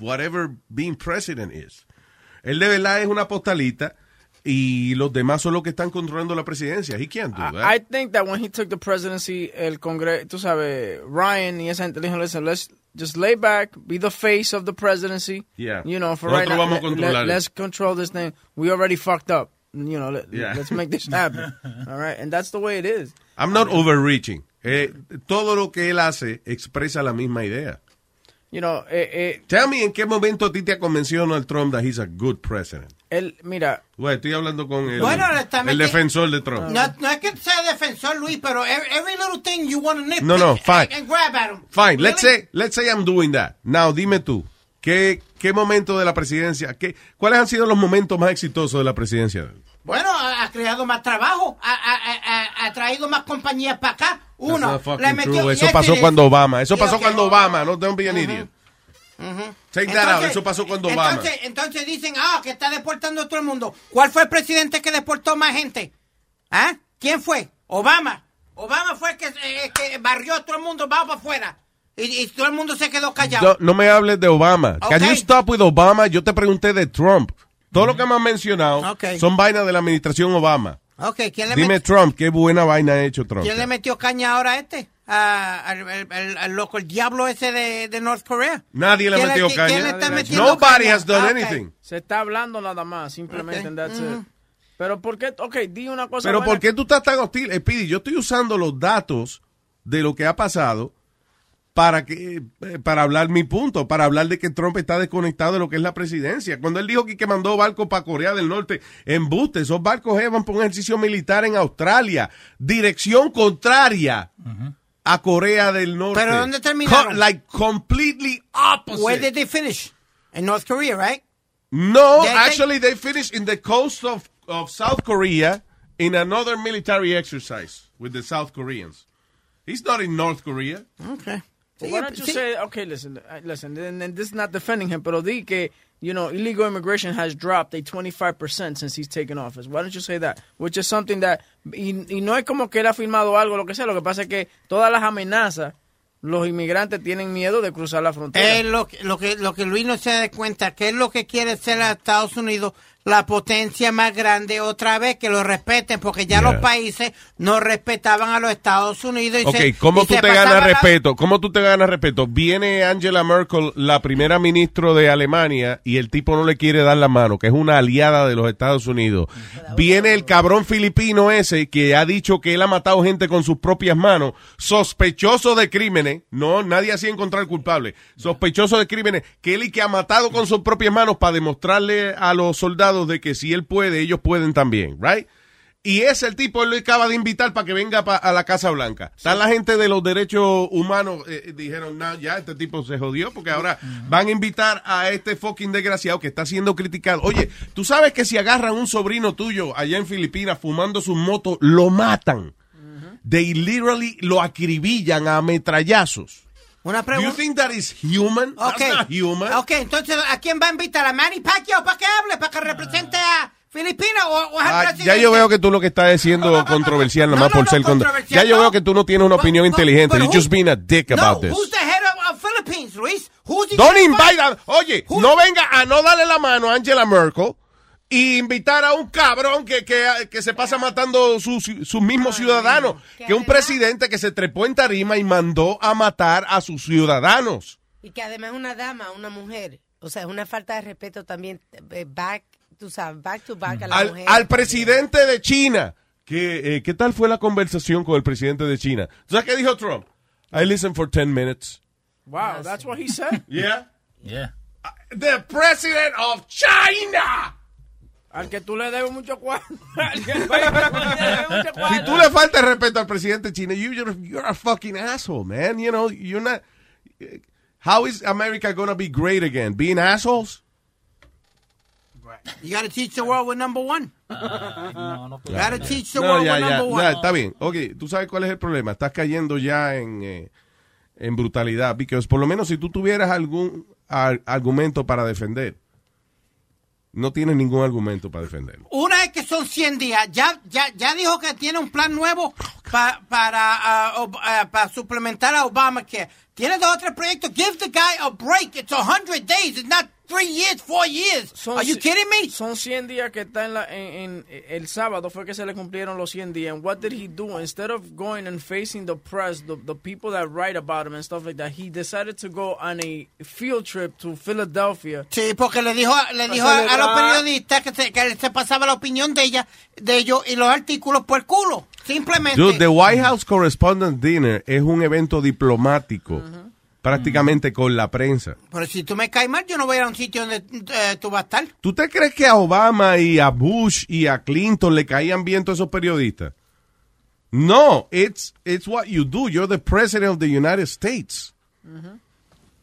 whatever being president is. Él de verdad es una postalita y los demás son los que están controlando la presidencia. He can't do that. I think that when he took the presidency, el Congreso, tú sabes, Ryan y esa gente le dijeron, listen, let's just lay back, be the face of the presidency. Yeah. You know, for Nosotros right now, vamos a let- controlar let, us control this thing. We already fucked up. You know, let, Yeah. let's make this happen. All right, and that's the way it is. I'm not overreaching. Eh, todo lo que él hace expresa la misma idea. You know, eh, eh, Tell me en qué momento a ti te convenció Donald Trump that he's a good president. Él, mira, Bueno, estoy hablando con el, Bueno, el honestamente- defensor de Trump. No, no es que sea defensor, Luis, pero every, every little thing you want to nitpick No, no, fine. and, grab at him. Fine, let's say, let's say I'm doing that. Now, dime tú, ¿qué, qué momento de la presidencia, qué, cuáles han sido los momentos más exitosos de la presidencia? Bueno, ha, ha creado más trabajo, ha, ha- ha- traído más compañías para acá. Uno, le metió... Eso pasó cuando Obama. Eso pasó cuando Obama. No don't be an idiot. Ujú. Take that out. Eso pasó cuando Obama. Entonces, entonces dicen, ah, que está deportando a todo el mundo. ¿Cuál fue el presidente que deportó más gente? ¿Ah? ¿Quién fue? Obama. Obama fue el que, eh, que barrió a todo el mundo, vamos para afuera. Y, y todo el mundo se quedó callado. No, no me hables de Obama. Can Ok. you stop with Obama? Yo te pregunté de Trump. Todo lo que me has mencionado son vainas de la administración Obama. Ok, ¿quién le, Dime Trump, qué buena vaina ha hecho Trump. quién le metió caña ahora a este? A- al, al- al- al loco, el diablo ese de, de North Korea. Nadie le ¿Quién metió qui- quién caña. le está metiendo Nobody caña? has done Ah, anything. se está hablando nada más, simplemente, Ok. and that's Ujú. it. Pero ¿por qué? Ok, di una cosa Pero buena. ¿por qué tú estás tan hostil? Eh, Speedy, yo estoy usando los datos de lo que ha pasado para que eh, para hablar mi punto, para hablar de que Trump está desconectado de lo que es la presidencia. Cuando él dijo que, que mandó barcos para Corea del Norte en buste, esos barcos eh, van por un ejercicio militar en Australia, dirección contraria a Corea del Norte. ¿Pero dónde terminaron? Co- like completely opposite. Where did they finish? In North Korea, right? No, They- they- actually, they finished in the coast of, of South Korea in another military exercise with the South Koreans. He's not in North Korea. Okay. Well, why don't you say, okay, listen, uh, listen, and, and this is not defending him, pero di que, you know, illegal immigration has dropped a 25% since he's taken office. Why don't you say that? Which is something that, y, y no es como que él ha firmado algo, lo que sea, lo que pasa es que todas las amenazas, los inmigrantes tienen miedo de cruzar la frontera. Es lo, lo, que, lo que Luis no se da cuenta, que es lo que quiere ser a Estados Unidos la potencia más grande otra vez, que lo respeten, porque ya Yeah. los países no respetaban a los Estados Unidos. Y Ok, se- ¿cómo y tú se te ganas la- respeto? ¿Cómo tú te ganas respeto? Viene Angela Merkel, la primera ministra de Alemania, y el tipo no le quiere dar la mano, que es una aliada de los Estados Unidos. Viene el cabrón filipino ese que ha dicho que él ha matado gente con sus propias manos, sospechoso de crímenes, no, nadie así encontrar culpable, sospechoso de crímenes, que él y que ha matado con sus propias manos para demostrarle a los soldados de que si él puede, ellos pueden también, right? Y es el tipo, él lo acaba de invitar para que venga pa- a la Casa Blanca. Está la gente de los derechos humanos, eh, dijeron, no, ya este tipo se jodió porque ahora van a invitar a este fucking desgraciado que está siendo criticado. Oye, tú sabes que si agarran un sobrino tuyo allá en Filipinas fumando su moto, lo matan. They literally lo acribillan a metrallazos. Una Do you pregunta. think that is human? Ok. That's not human. Ok, entonces, ¿a quién va a invitar? ¿A Manny Pacquiao para que hable, para que represente a Filipinas o, o Ah, ya yo veo que tú lo que estás diciendo controversial nada más por ser controversial, Ya yo veo que tú no tienes una opinión inteligente. but You're who- just being a dick No, about this. who's the head of, of Philippines, Luis? Who's the Don't invite a- Oye, no venga a no darle la mano a Angela Merkel y invitar a un cabrón que, que, que se pasa matando sus sus mismos ciudadanos. Que un presidente que se trepó en tarima y mandó a matar a sus ciudadanos. Y que además es una dama, una mujer. O sea, es una falta de respeto también. eh, Back, tú sabes, back to back a la Al, mujer. al presidente de China. ¿Qué, eh, ¿Qué tal fue la conversación con el presidente de China? ¿Tú sabes qué dijo Trump? I listened for 10 minutes. Wow, that's what he said? Yeah. Yeah. The president of China. Al que tú le debes mucho cuarto. Si tú le faltas respeto al presidente chino, you, you're, you're a fucking asshole, man. You know, you're not. How is America gonna be great again? Being assholes? You gotta teach the world we're number one. You gotta teach the No, world ya, we're ya, number one. ya, está bien. Ok, tú sabes cuál es el problema. Estás cayendo ya en, eh, en brutalidad. Because por lo menos si tú tuvieras algún ar- argumento para defender, no tienes ningún argumento para defender. Una vez que son 100 días, ya, ya, ya dijo que tiene un plan nuevo pa- para, ah, ob- ah, para suplementar a Obamacare. Tiene dos o tres proyectos. Give the guy a break. It's 100 days. It's not three years, four years. Are you kidding me? Son 100 días que está en, la, en, en- el sábado fue que se le cumplieron los 100 días. And what did he do? Instead of going and facing the press, the, the people that write about him and stuff like that, he decided to go on a field trip to Philadelphia. Sí, porque le dijo, le dijo a, a los periodistas que se, que se pasaba la opinión de ella, de ellos y los artículos por el culo. Simplemente. Dude, the White House Correspondent Dinner es un evento diplomático, prácticamente con la prensa. Pero si tú me caes mal, yo no voy a ir a un sitio donde eh, tú vas a estar. ¿Tú te crees que a Obama y a Bush y a Clinton le caían bien todos esos periodistas? No, it's, it's what you do. You're the president of the United States.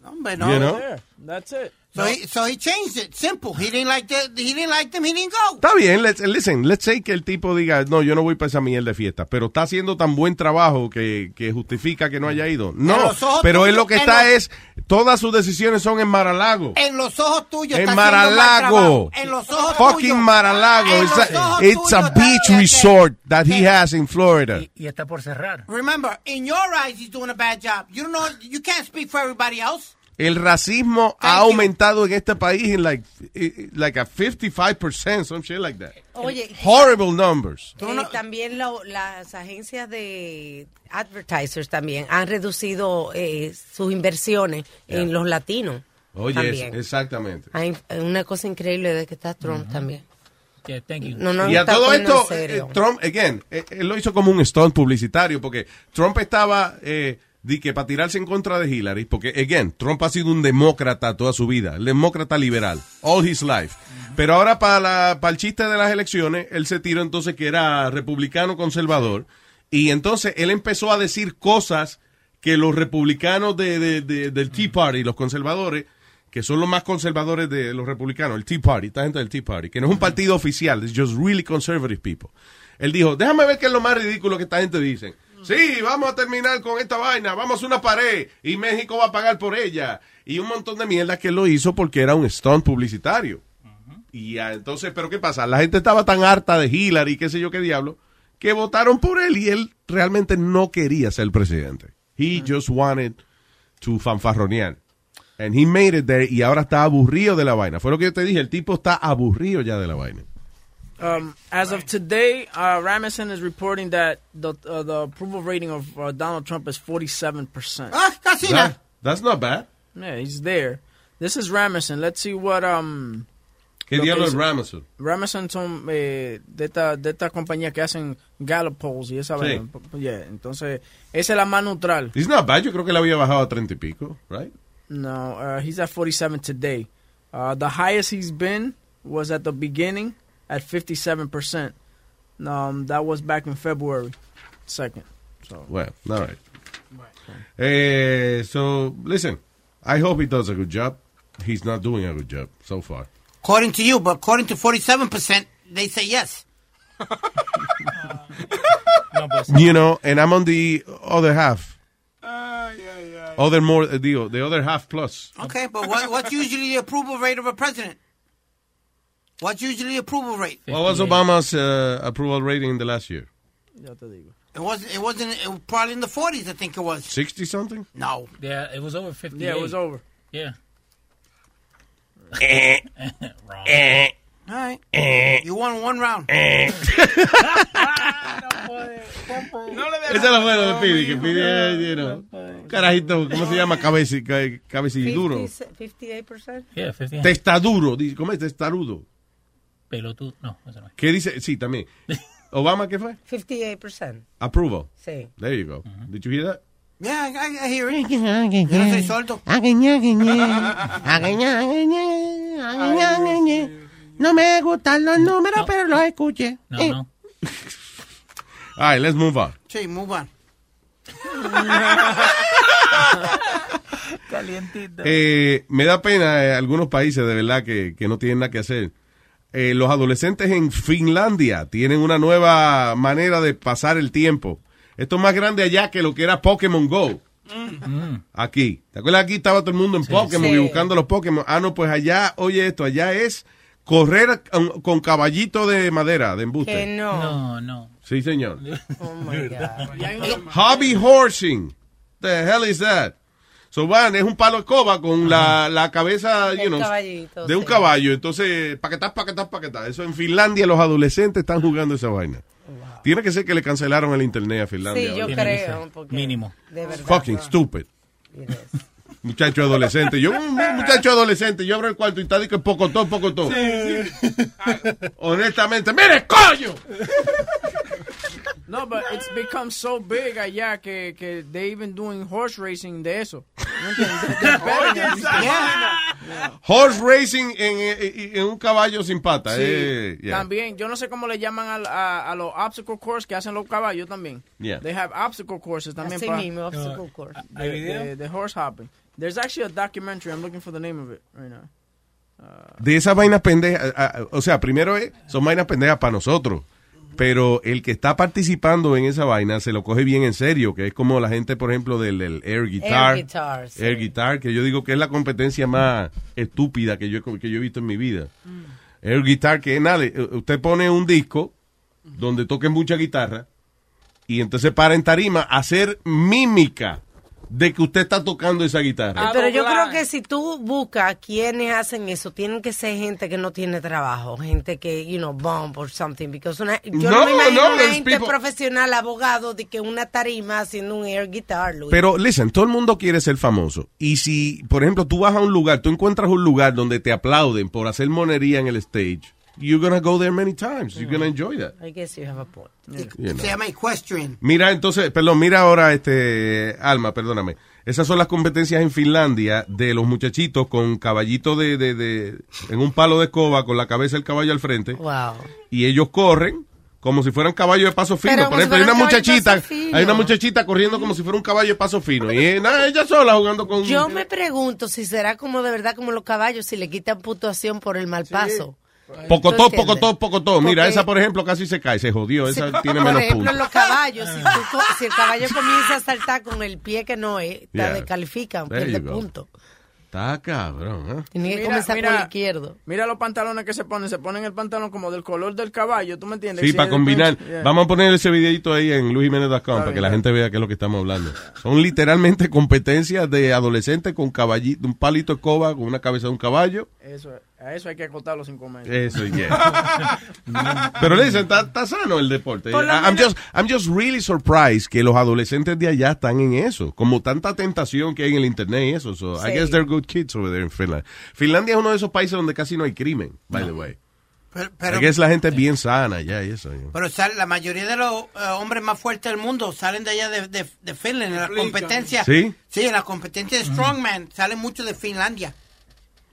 Hombre, no. You know? That's it. So, he, so he changed it. Simple. He didn't like the, he didn't like them. He didn't go. Está bien, let's, listen, let's say que el tipo diga, no, yo no voy para esa mierda de fiesta, pero está haciendo tan buen trabajo que, que justifica que no haya ido. No, pero él lo que en está los- es, todas sus decisiones son en Maralago. En los ojos tuyos. En Maralago. En los ojos Fucking tuyos. Maralago. En It's a, it's beach resort that he has in Florida. Y está por cerrar. Remember, in your eyes, he's doing a bad job. You don't know. You can't speak for everybody else. El racismo ha aumentado en este país en like, eh, like a 55%, some shit like that. Oye, Horrible numbers. eh, también lo- las agencias de advertisers también han reducido eh, sus inversiones en los latinos. Oye, exactamente. Hay una cosa increíble de que está Trump también. Yeah, thank you. No, no, y a todo esto, eh, Trump, again, eh, él lo hizo como un stunt publicitario, porque Trump estaba, eh, di que para tirarse en contra de Hillary, porque, again, Trump ha sido un demócrata toda su vida, el demócrata liberal, all his life. Pero ahora para, la- para el chiste de las elecciones, él se tiró entonces que era republicano conservador, y entonces él empezó a decir cosas que los republicanos de, de- de- del Tea Party, los conservadores, que son los más conservadores de los republicanos, el Tea Party, esta gente del Tea Party, que no es un partido oficial, es just really conservative people. Él dijo, déjame ver qué es lo más ridículo que esta gente dice. Sí, vamos a terminar con esta vaina, vamos a una pared y México va a pagar por ella. Y un montón de mierda que él lo hizo porque era un stunt publicitario. Y ya, entonces, ¿pero qué pasa? La gente estaba tan harta de Hillary, qué sé yo qué diablo, que votaron por él y él realmente no quería ser presidente. He just wanted to fanfarronear. And he made it there y ahora está aburrido de la vaina. Fue lo que yo te dije, el tipo está aburrido ya de la vaina. Um, as of today, uh, Ramison is reporting that the uh, the approval rating of uh, Donald Trump is 47%. Ah, casi That- that's not bad. Yeah, he's there. This is Ramison. Let's see what um ¿Qué lo que diablo es dice- Ramison? Ramison son eh, de esta de esta compañía que hacen Gallup polls y esa Sí. vaina. Yeah, entonces esa es la más neutral. It's not bad, yo creo que le había bajado a 30 y pico, right? No, uh, he's at 47 today. Uh, the highest he's been was at the beginning at 57%. Um, that was back in February 2nd. So, Well, all right. Eh, so, listen, I hope he does a good job. He's not doing a good job so far. According to you, but according to 47%, they say yes. You know, and I'm on the other half. Other more, uh, digo, the other half plus. Okay, but what, what's usually the approval rate of a president? What's usually approval rate? What was Obama's uh, approval rating in the last year? It wasn't. It wasn't. It was probably in the 40s. I think it was. 60 something? No. Yeah, it was over 50. yeah, it was over. Yeah. All right. You won one round. Ese es lo bueno de Pidi, que Pidi es, you know, carajito, ¿cómo se llama? Cabeci, ca- cabeciduro. 58%. Yeah, 50. Testaduro, dice, ¿cómo es testarudo? Pelotudo. No, eso no es. ¿Qué dice? Sí, también. ¿Obama qué fue? 58%. Approval. Sí. There you go. Did you hear that? Yeah, I, I hear it. Yo no soy sordo. No me gustan los números, pero los escuché. No, Eh. no. All right, let's move on. Sí, move on. Calientito. Eh, me da pena eh, algunos países de verdad que, que no tienen nada que hacer. Eh, los adolescentes en Finlandia tienen una nueva manera de pasar el tiempo. Esto es más grande allá que lo que era Pokémon Go. Aquí. ¿Te acuerdas? Aquí estaba todo el mundo en Pokémon Sí. y buscando los Pokémon. Ah, no, pues allá, oye esto, allá es correr con, con caballito de madera, de embuste. Que no. No, no. Sí, señor. Oh my God. Hobby horsing. The hell is that? So van, es un palo de escoba con la, la cabeza, you know, de un sí. caballo. Entonces, paquetá, paquetá, paquetá. Eso en Finlandia los adolescentes están jugando esa vaina. Tiene que ser que le cancelaron el internet a Finlandia. Sí, yo ahora. creo. porque Mínimo. De verdad. Fucking stupid. Muchacho adolescente. Yo, un muchacho adolescente, yo abro el cuarto y está diciendo pocotón, pocotón. Honestamente, ¡mire, coño! No, but it's become so big allá que, que they even doing horse racing de eso. Horse racing en, en- en un caballo sin pata. Sí. eh, yeah. También, yo no sé cómo le llaman al- a, a los obstacle course que hacen los caballos también. Yeah. They have obstacle courses también Así para mismo, obstacle course. de, de- de horse hopping. There's actually a documentary. I'm looking for the name of it right now. de esas vainas pendejas, ah, o sea, primero es, son vainas pendejas para nosotros, pero el que está participando en esa vaina se lo coge bien en serio, que es como la gente, por ejemplo, del, del air guitar, Air guitar, sí. air guitar, que yo digo que es la competencia más estúpida que yo, he- que yo he visto en mi vida. Air guitar, que es nada, eh, usted pone un disco donde toque mucha guitarra y entonces para en tarima a hacer mímica de que usted está tocando esa guitarra. Pero yo creo que si tú buscas quienes hacen eso, tienen que ser gente que no tiene trabajo, gente que, you know, bump or something. Because una, yo no, No, me imagino no, una gente people- profesional, abogado, de que una tarima haciendo un air guitar, Luis. Pero, listen, todo el mundo quiere ser famoso. Y si, por ejemplo, tú vas a un lugar, tú encuentras un lugar donde te aplauden por hacer monería en el stage, you're gonna go there many times. You're gonna enjoy that. I guess you have a point. You know. Se llama equestrian. Mira, entonces, perdón, mira ahora, este, Alma, perdóname. Esas son las competencias en Finlandia de los muchachitos con caballito de, de, de, en un palo de escoba con la cabeza del caballo al frente. Wow. Y ellos corren como si fueran caballos de paso fino. Pero Por ejemplo, hay una muchachita, hay una muchachita corriendo como si fuera un caballo de paso fino. Y eh, nada, ella sola jugando con... Yo me pregunto si será como de verdad como los caballos, si le quitan puntuación por el mal paso. Pocotó, pocotó, pocotó. Mira, Porque- esa, por ejemplo, casi se cae, se jodió. Esa tiene Por menos ejemplo, puntos. en los caballos, si, tú si el caballo comienza a saltar con el pie que no es, te Yeah. descalifican, There pierde punto. Está cabrón, ¿eh? Tiene que Mira, comenzar mira, con el izquierdo. Mira los pantalones que se ponen. Se ponen el pantalón como del color del caballo. ¿Tú me entiendes? Sí, para es combinar. yeah. Vamos a poner ese videito ahí en luisjiménez.com para que la gente vea qué es lo que estamos hablando. Son literalmente competencias de adolescentes con caballito, un palito de escoba con una cabeza de un caballo. Eso, a eso hay que acotarlo sin comer. Eso, yeah. Pero listen, está, está sano el deporte. I'm just, I'm just really surprised que los adolescentes de allá están en eso. Como tanta tentación que hay en el internet y eso. So, I Sí. guess they're good kids over there in Finland. Finlandia es uno de esos países donde casi no hay crimen, by the way. Pero, I pero, guess la gente es bien sana allá y eso. yeah. pero sale- la mayoría de los eh, hombres más fuertes del mundo salen de allá de, de, de Finlandia, en la Explícame. competencia. ¿Sí? Sí, en la competencia de Strongman salen muchos de Finlandia.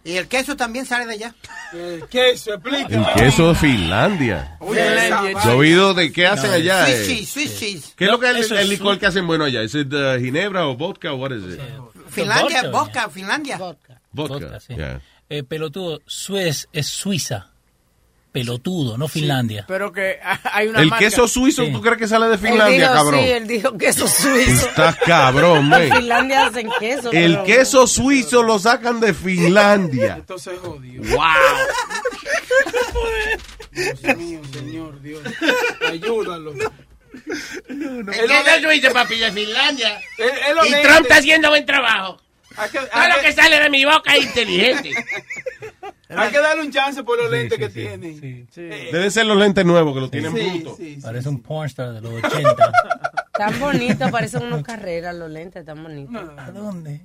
Y el queso también sale de allá. El queso, explícame. El queso de Finlandia. Finlandia. Yo he oído de qué hacen allá. Swiss eh. cheese, Swiss cheese. ¿Qué es lo que es el, el licor que hacen bueno allá? ¿Es uh, ginebra o vodka o what is it? Finlandia, Vodka, vodka, Finlandia. Vodka. Vodka, Vodka, sí. yeah. Eh, pelotudo, Suez es Suiza. Pelotudo, no Finlandia. Pero que hay una El marca- queso suizo, Sí. ¿tú crees que sale de Él Finlandia, dijo, cabrón? Sí, él dijo queso suizo. Estás cabrón, En man. Finlandia hacen queso. El pero- queso suizo lo sacan de Finlandia. Entonces jodió. ¡Wow! Dios mío, señor, Dios. Ayúdalo. El queso suizo, papi, de Finlandia. Él- él lo Y. Trump está haciendo buen trabajo. Hay que, Todo lo que- que sale de mi boca es inteligente. hay que darle un chance por los lentes que tiene. Sí. Deben ser los lentes nuevos que lo tienen Sí, sí, sí. Parece un pornstar de los 80. Tan bonitos, parecen unos carreras los lentes, tan bonitos. ¿A dónde?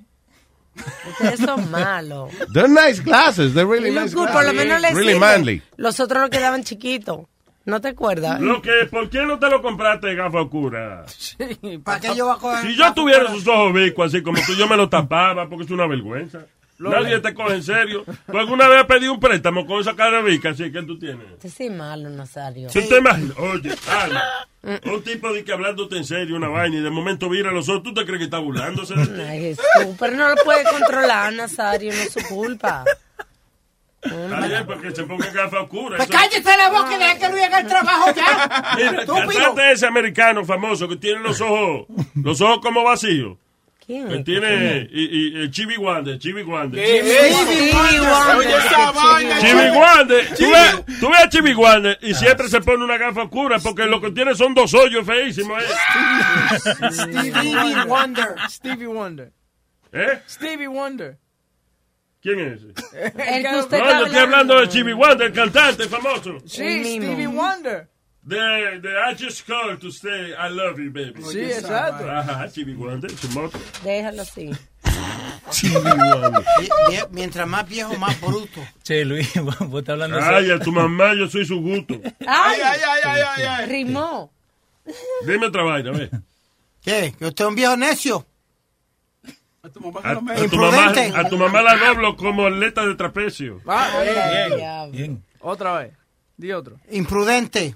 Ustedes son malos. They're nice glasses. They're really nice good, glasses. por lo menos les Really manly. Los otros no quedaban chiquitos. ¿No te acuerdas? Lo que, ¿Por qué no te lo compraste gafa oscura? ¿Para qué yo voy a coger Si yo tuviera sus ojos bicos así como tú, yo me lo tapaba porque es una vergüenza. Nadie te coge en serio. ¿Tú alguna vez has pedido un préstamo con esa cara bica así que tú tienes? Usted sí malo, Nazario. ¿Tú te imaginas? Oye, Ana, un tipo de que hablándote en serio, una vaina, y de momento vira los ojos, ¿tú te crees que está burlándose de ti? Ay, Jesús, pero no lo puede controlar, Nazario, no es su culpa. Está bien, porque se ponga gafa oscura. Pues cállese la boca y deja que Luis haga el trabajo ya. Mira, cantante ese americano famoso que tiene los ojos, los ojos como vacíos. ¿Quién? Que tiene, y, y, el Chibi Wander, Chibi Wander. Esa vaina. Chibi Wander, tú ves, tú ves a Chibi Wander y siempre se pone una gafa oscura porque lo que tiene son dos hoyos feísimos. ¿eh? Stevie Wonder. Stevie Wonder. ¿Eh? Stevie Wonder. ¿Quién es ese? El que usted No, está yo estoy hablando de Chibi Wander, el cantante famoso. Sí. Stevie Wonder. De, de I just called to say I love you, baby. Sí, exacto. Ajá, Chibi Wander, su moto. Déjalo así. Vie- Mientras más viejo, más bruto. Che, Luis, vos estás hablando Ay, a tu mamá yo soy su gusto. ¡Ay! Ay, ay, ay, ay, ay. Rimó. Dime otra vaina, ve. ¿Qué? ¿Que usted es un viejo necio? A tu mamá A, tu mamá, Imprudente. a tu mamá la doblo como atleta de trapecio. Ah, bien. Diablo. Bien. Otra vez. Di otro. Imprudente.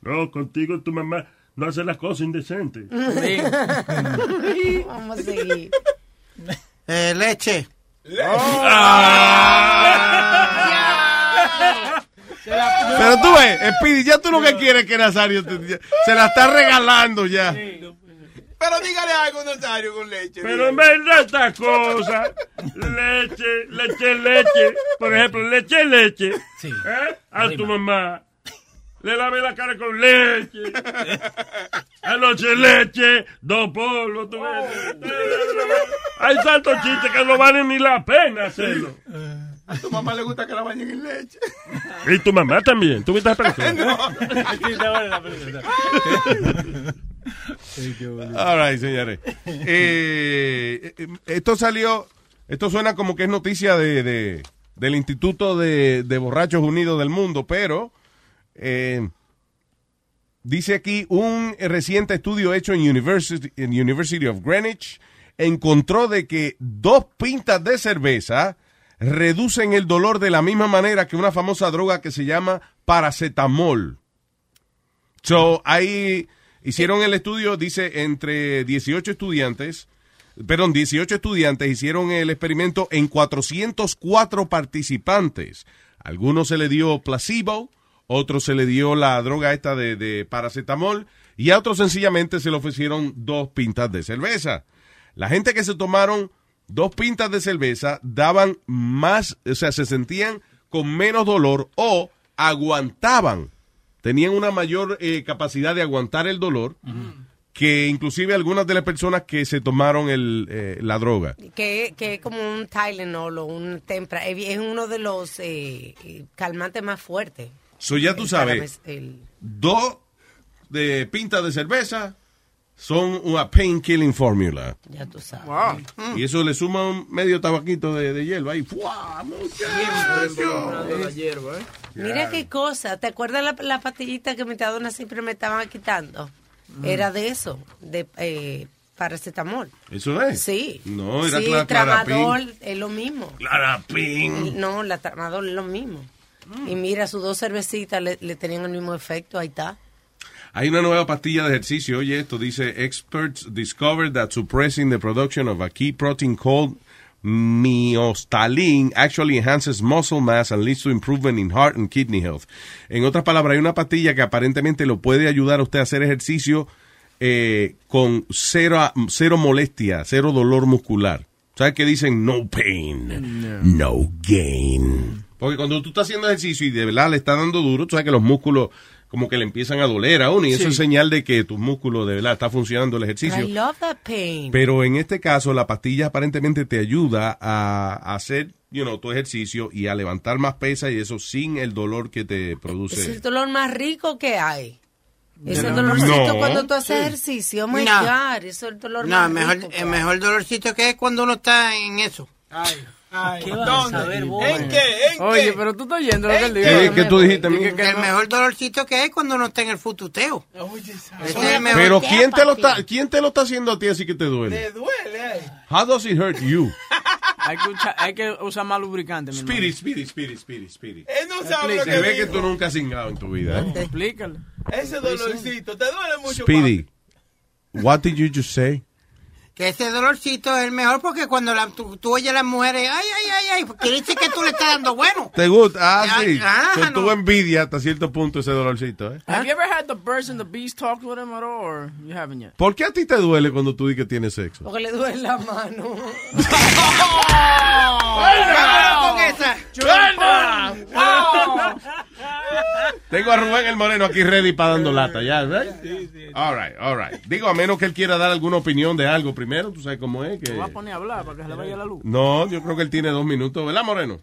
No, contigo tu mamá no hace las cosas indecentes. Vamos a seguir. Eh, leche. Pero tú ves, Speedy, ya tú lo que quieres es que Nazario te- ya- se la está regalando ya. Pero dígale algo, Nazario, con leche. Pero en verdad estas cosas, leche, leche, leche, por ejemplo, leche, leche, Sí. ¿eh? a tu mamá, le lavé la cara con leche, anoche leche, dos polvos, tú ves. Hay tantos chistes que no valen ni la pena hacerlo. A tu mamá le gusta que la bañen en leche. Y tu mamá también, ¿tú viste la película? All right, señores. Esto salió, esto suena como que es noticia de, de- del Instituto de, Borrachos Unidos del Mundo, pero eh, dice aquí un reciente estudio hecho en University, en University of Greenwich encontró de que dos pintas de cerveza reducen el dolor de la misma manera que una famosa droga que se llama paracetamol. So, ahí hicieron el estudio, dice, entre 18 estudiantes, perdón, 18 estudiantes hicieron el experimento en 404 participantes. Algunos se le dio placebo, otros se le dio la droga esta de, de paracetamol y a otros sencillamente se le ofrecieron dos pintas de cerveza. La gente que se tomaron dos pintas de cerveza daban más, o sea, se sentían con menos dolor o aguantaban, tenían una mayor eh, capacidad de aguantar el dolor que inclusive algunas de las personas que se tomaron el, eh, la droga. Que, que es como un Tylenol o un Tempra. Es uno de los eh, eh, calmantes más fuertes. So ya tú El sabes, el- dos de pintas de cerveza son una painkilling formula. ya tú sabes. Y eso le suma un medio tabaquito de, de hierba ahí. ¡Fua! hierba, ¿eh? Mira qué cosa. ¿Te acuerdas la, la pastillita que mi dona siempre me estaban quitando? Era de eso, de eh, paracetamol. ¿Eso es? Sí. No, era sí, cla- tramadol es lo mismo. Clarapin. No, la tramadol es lo mismo. Y mira, sus dos cervecitas le, le tenían el mismo efecto, ahí está. Hay una nueva pastilla de ejercicio. Oye, esto dice: Experts discovered that suppressing the production of a key protein called myostatin actually enhances muscle mass and leads to improvement in heart and kidney health. En otras palabras, hay una pastilla que aparentemente lo puede ayudar a usted a hacer ejercicio eh, con cero, cero molestia, cero dolor muscular. ¿Sabes qué dicen? No pain, no gain. Porque cuando tú estás haciendo ejercicio y de verdad le está dando duro, tú sabes que los músculos como que le empiezan a doler a uno y eso Sí. es señal de que tus músculos de verdad está funcionando el ejercicio. I love that pain. Pero en este caso, la pastilla aparentemente te ayuda a, hacer, you know, tu ejercicio y a levantar más pesa y eso sin el dolor que te Es produce. el dolor más rico que hay. Es el No. dolorcito No. cuando tú haces Sí. ejercicio. Oh my No. God, eso es el dolor No, más mejor, rico. que el mejor dolorcito que es cuando uno está en eso. ¿Qué vas a saber vos? ¿En qué? ¿En Oye, qué? pero tú estás oyendo lo que él dijo. ¿Qué- qué tú dijiste, amigo? que el no- mejor dolorcito que es cuando uno está en el fututeo. Ese es el mejor. Pero ¿quién te, lo está, ¿quién te lo está haciendo a ti así que te duele? duele, How does it hurt you? Hay que, usar, hay que usar más lubricante. Spirit, spirit, spirit, spirit, spirit. Él no sabe lo Se que ve que tú nunca has cingado en tu vida. ¿eh? Explícale. Ese dolorcito, te duele mucho. Speedy, what did you just say? Que ese dolorcito es el mejor porque cuando la, tú, tú oyes a las mujeres, ay, ay, ay, ay, quiere decir que tú le estás dando bueno. ¿Te gusta? Ah, sí. ah, So, no. tuvo envidia hasta cierto punto ese dolorcito, ¿eh? Have you ever had the birds and the bees talk with him at all, or you haven't yet? ¿Por qué a ti te duele cuando tú dices que tienes sexo? Porque le duele la mano. ¡Vámonos con esa! Tengo a Rubén el Moreno aquí ready para dando lata, ya, right? All right, all right. Digo, a menos que él quiera dar alguna opinión de algo primero, tú sabes cómo es. Te que voy a poner a hablar para que se le vaya la luz. No, yo creo que él tiene dos minutos, ¿verdad, Moreno?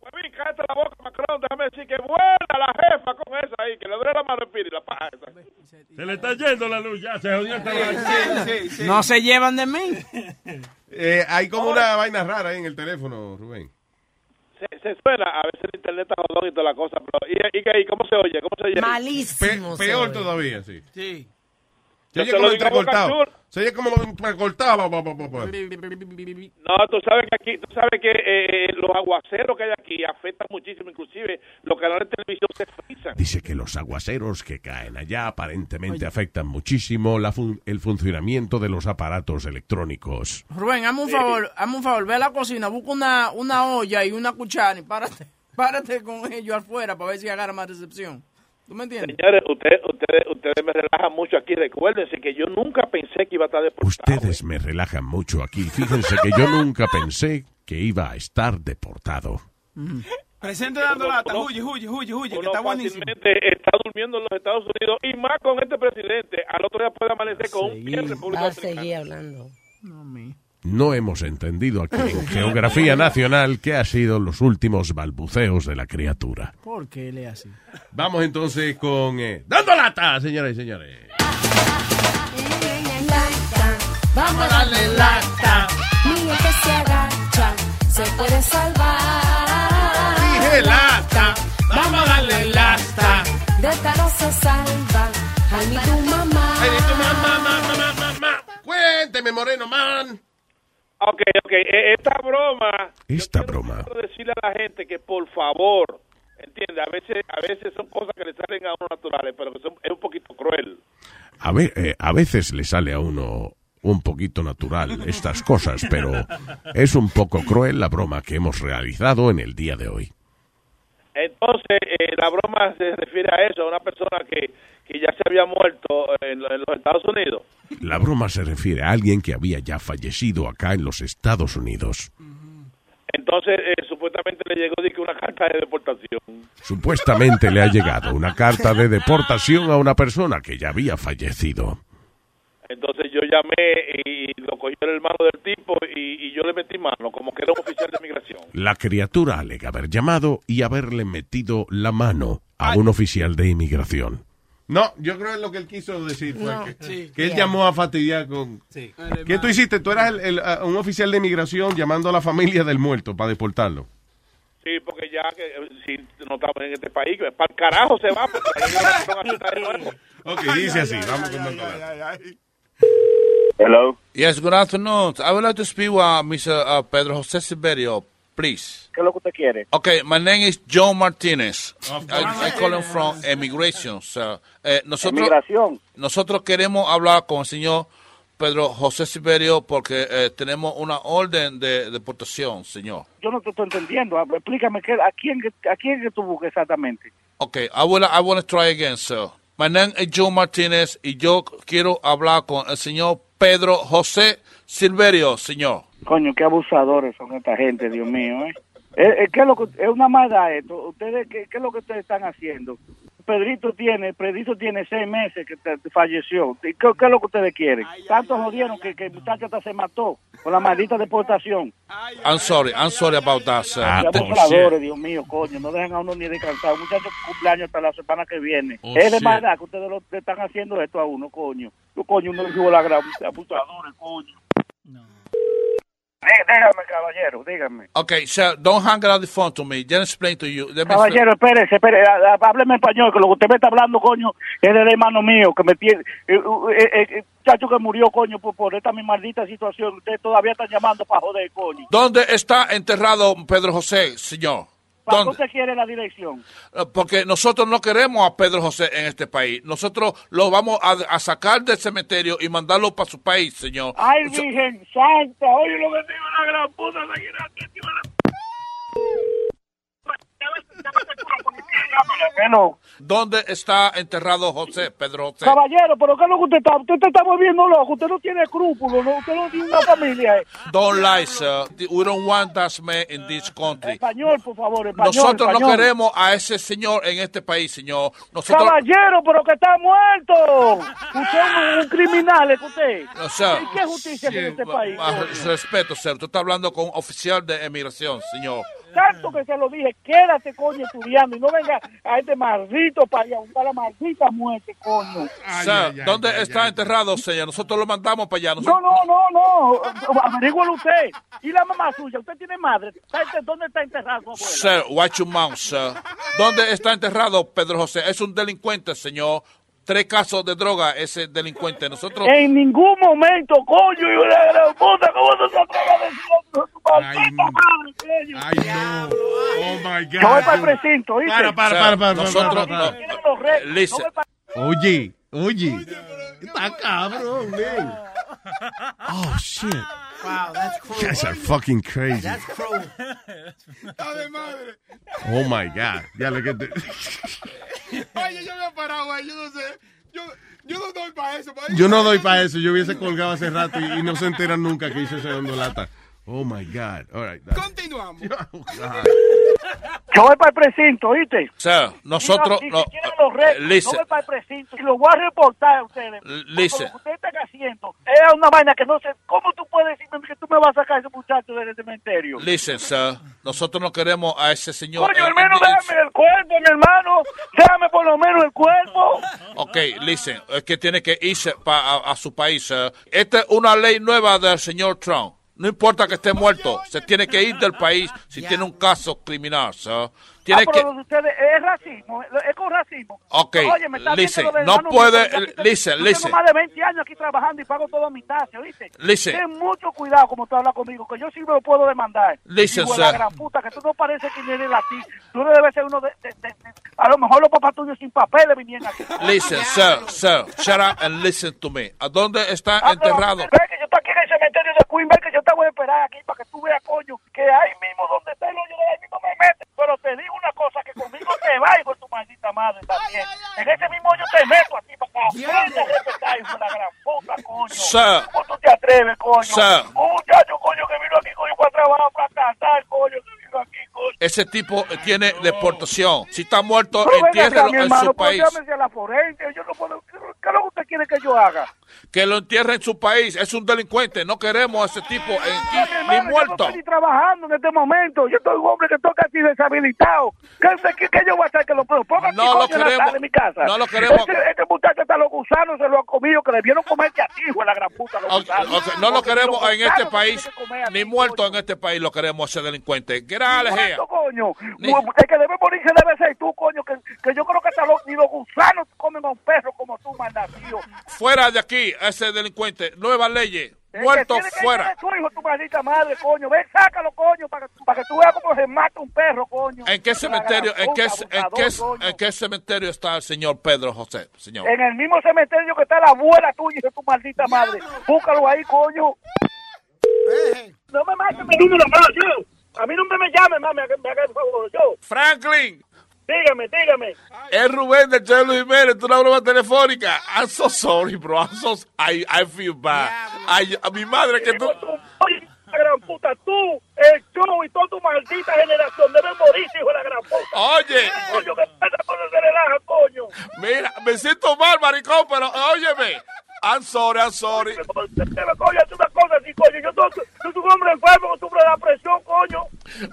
Huevín, cállate la boca, Macron. Déjame decir que buena la jefa con esa ahí, que le duele la mano el piri, la paja esa. Se le está yendo la luz, ya se jodió esta No se llevan de mí. Eh, hay como una vaina rara ahí en el teléfono, Rubén. Se, se suena, a veces el internet está jodón y toda la cosa, pero ¿y, y, qué? ¿Y cómo se oye? ¿Cómo se oye? Malísimo. Pe- peor todavía, sí. Sí. Se Yo oye como entrecortado. Se oye como entrecortado. No, tú sabes que aquí, tú sabes que eh, los aguaceros que hay aquí afectan muchísimo, inclusive los canales de televisión se frisan. Dice que los aguaceros que caen allá aparentemente afectan muchísimo la fun- el funcionamiento de los aparatos electrónicos. Rubén, hazme un favor, hazme un favor, ve a la cocina, busca una, una olla y una cuchara y párate, párate con ellos afuera para ver si agarra más recepción. ¿Tú me entiendes? Señores, ustedes, ustedes, ustedes me relajan mucho aquí. Recuérdense que yo nunca pensé que iba a estar deportado. Ustedes me relajan mucho aquí. Fíjense que yo nunca pensé que iba a estar deportado. Presente dando lata. Huye, huye, huye, huye, que está buenísimo. está durmiendo en los Estados Unidos y más con este presidente. Al otro día puede amanecer con un pie en República a Dominicana. seguir hablando. No hemos entendido aquí en Geografía Nacional qué ha sido los últimos balbuceos de la criatura. ¿Por qué le así? Vamos entonces con... eh, ¡Dando lata, señoras y señores! Vamos a darle lata. Niño que se agacha, se puede salvar. Dije lata. Vamos a darle lata. De esta no se salva. Ay, ni tu mamá. Ay, ni tu mamá, mamá, mamá, mamá. Cuénteme, Moreno Man. Ok, ok. eh, Esta broma, Esta broma. quiero decirle a la gente que por favor, entiende, a veces, a veces son cosas que le salen a uno naturales, pero que son, es un poquito cruel. A, ver, eh, a veces le sale a uno un poquito natural estas cosas, pero es un poco cruel la broma que hemos realizado en el día de hoy. Entonces, eh, la broma se refiere a eso, a una persona que, que ya se había muerto en, en los Estados Unidos. La broma se refiere a alguien que había ya fallecido acá en los Estados Unidos. Entonces, eh, supuestamente le llegó de que una carta de deportación. Supuestamente le ha llegado una carta de deportación a una persona que ya había fallecido. Entonces yo llamé y lo cogió el hermano del tipo y, y yo le metí mano, como que era un oficial de migración. La criatura alega haber llamado y haberle metido la mano a un oficial de inmigración. No, yo creo que lo que él quiso decir fue No, que, sí. que él Yeah. llamó a fastidiar con... ¿Qué tú hiciste? Tú eras el- el, uh, un oficial de inmigración llamando a la familia del muerto para deportarlo. Sí, porque ya que eh, si no estamos en este país, para el carajo se va, porque ahí. Ok, dice así, vamos con Cobar. Hello. Yes, good afternoon. I would like to speak with uh, Mr. Uh, Pedro José Silverio, please. ¿Qué es lo que usted quiere? Okay, my name is John Martinez. I, I call him from immigration. sir. Eh, nosotros, Inmigración. nosotros queremos hablar con el señor Pedro José Silverio porque eh, tenemos una orden de deportación, señor. Yo no te estoy entendiendo. Ah, Explícame qué, a quién a quién que tú buscas exactamente. Okay, I will, I want to try again, sir. My name is John Martinez y yo quiero hablar con el señor Pedro José Silverio, señor. Coño, qué abusadores son esta gente, Dios mío, ¿eh? Eh, eh, ¿qué es, lo que, es una maldad esto. ¿Ustedes qué, qué es lo que ustedes están haciendo? Pedrito tiene, Pedrito tiene seis meses que te- te falleció. ¿Y ¿Qué, qué es lo que ustedes quieren? Tanto jodieron que, que el muchacho hasta se mató con la maldita deportación. I'm sorry, I'm sorry about that, sir. Dios mío, coño. No dejan a uno ni descansar. Un muchacho cumpleaños hasta la semana que viene. Oh, es de maldad que ustedes lo, le están haciendo esto a uno, coño. Yo, coño, uno dijo la gran abusadores, coño. Dé- Déjame, caballero, dígame. Okay, sir, don't hang out the phone to me. Just explain to you. Let Caballero, espérese, espérese, há- há- hábleme español, que lo que usted me está hablando, coño, es del hermano mío, que me tiene, eh, eh, eh, chacho que murió, coño, por, por esta mi maldita situación. Usted todavía está llamando para joder, coño. ¿Dónde está enterrado Pedro José, señor? ¿Para qué ¿Dónde? usted quiere la dirección? Eh, Porque nosotros no queremos a Pedro José en este país. Nosotros lo vamos a, a sacar del cementerio y mandarlo para su país, señor. Ay, Virgen Santa, oye lo que digo la gran puta, la. ¿Dónde está enterrado José, Pedro José? Caballero, pero ¿qué es lo que usted está? Usted te está volviendo loco, usted no tiene escrúpulos, ¿no? usted no tiene una familia. eh. Don't lie, sir. We don't want that man in this country. Español, por favor, español. Nosotros no español. queremos a ese señor en este país, señor. Nosotros, Caballero, pero que está muerto. Usted es un, criminal, es que usted. ¿Y qué justicia tiene este país? Respeto, sir. Tú estás hablando con un oficial de emigración, señor. Tanto que se lo dije, quédate, coño, estudiando y no venga a este maldito país a buscar la maldita muerte, coño. Sir, ¿dónde está enterrado, señor? Nosotros lo mandamos para allá. No, Nosotros- no, no, no. Averígüelo usted. ¿Y la mamá suya? ¿Usted tiene madre? ¿Está ente- ¿Dónde está enterrado su abuela? Sir, watch your mouth, sir. ¿Dónde está enterrado Pedro José? Es un delincuente, señor. Tres casos de droga, ese delincuente. Nosotros... En ningún momento, coño, y una gran puta, ¿cómo no se atreve a decir coño. Ay, no. Oh, my God. Yo voy para el precinto, ¿oíste? Para, para, para, para, Nosotros- Oye, oye. Está cabrón, man. Oh, shit. Wow, that's cruel. You guys are fucking crazy. That's cruel. Oh, my God. Ya le que. Oye, yo me he parado ahí, yo no sé. Yo, yo no doy para eso. pa' Yo no doy para eso. Yo hubiese colgado hace rato y, y no se enteran nunca que hizo ese lata. Oh, my God. All right. dale. Continuamos. Yo voy para el precinto, ¿oíste? Sir, nosotros... No, si los no listen, voy para el precinto y los voy a reportar a ustedes. listen. Lo que ustedes están haciendo es una vaina que no sé. ¿Cómo tú puedes decirme que tú me vas a sacar a ese muchacho del cementerio? listen, sir. Nosotros no queremos a ese señor... Coño, en- al menos en- déjame el cuerpo, mi hermano. Déjame por lo menos el cuerpo. Ok, listen, es que tiene que irse pa- a, a su país. sir. Esta es una ley nueva del señor Trump. No importa que esté muerto, se tiene que ir del país si tiene un caso criminal. sir. Tiene ah, que... pero ustedes es racismo, es con racismo. Ok, Oye, me está listen, no puede- porque yo listen, tengo listen. más de 20 años aquí trabajando y pago todo mi taxi, ¿oíste? Listen. Ten mucho cuidado como tú hablas conmigo, que yo sí me lo puedo demandar. Listen, Digo, la sir. gran puta, que tú no pareces que eres latino. Tú no debes ser uno de, de- de- de- A lo mejor los papás tuyos sin papeles vinieron aquí. Listen, sir, sir, shut up and listen to me. ¿A dónde está Ah, enterrado? Ve que yo estoy aquí en el cementerio de Queen, ve que yo te voy a esperar aquí para que tú veas, coño, que ahí mismo donde está el hoyo de ahí mismo me metes pero te digo una cosa, que conmigo te vaigo en tu maldita madre también. En ese mismo yo te meto a ti, papá. Aprende a respetar, la gran puta, coño. ¿Cómo tú te atreves, coño? Un muchacho, coño, que vino aquí, coño, para trabajar, para cantar, coño, que vino aquí, coño. Ese tipo eh, tiene deportación. Si está muerto, entiérrelo en su país. A la forense. ¿Qué es lo que usted quiere que yo haga? Que lo entierre en su país. Es un delincuente. No queremos a ese tipo en- Mi ni hermano, Yo no muerto. estoy ni trabajando en este momento. Yo soy un hombre que estoy casi deshabilitado. ¿Qué, qué, qué yo voy a hacer que lo puedo? Ponga No lo coño, en queremos. de mi casa. No lo queremos. Este, este muchacho hasta los gusanos se lo han comido, que le vieron comer que a ti, hijo de la gran puta. Los Ok, gusanos. ok, No lo queremos en este país. Ni ti, muerto en este país lo queremos a ese delincuente. Here. Muerto, coño. Ni- El que debe morirse debe ser tú, coño. Que, que yo creo que hasta los, ni los gusanos comen a un perro como tú, malnacido. Fuera de aquí, ese delincuente. Nuevas leyes. Muerto que tiene que fuera. tu hijo, tu maldita madre, coño. Ven, sácalo, coño, para que, para que tú veas cómo se mata un perro, coño. ¿En qué cementerio, en qué, en qué, en qué cementerio está el señor Pedro José, señor? En el mismo cementerio que está la abuela tuya tu maldita madre. Búscalo ahí, coño. No me mates mi número yo. A mí no me, me llame, mami, me, me haga el favor, yo. Franklin. Dígame, dígame. Es Rubén del Chelo Jiménez, tú una broma telefónica. I'm so sorry, bro. I'm so, I, I feel bad. Ay, a mi madre que tú... Oye, la gran puta, tú, el show y toda tu maldita generación deben morirse, hijo de la gran puta. Oye. Coño, que pasa cuando se relaja, coño. Mira, me siento mal, maricón, pero óyeme. I'm sorry, I'm sorry. Coño, es una cosa así, coño. Yo soy, un hombre enfermo que sufre de la presión, coño.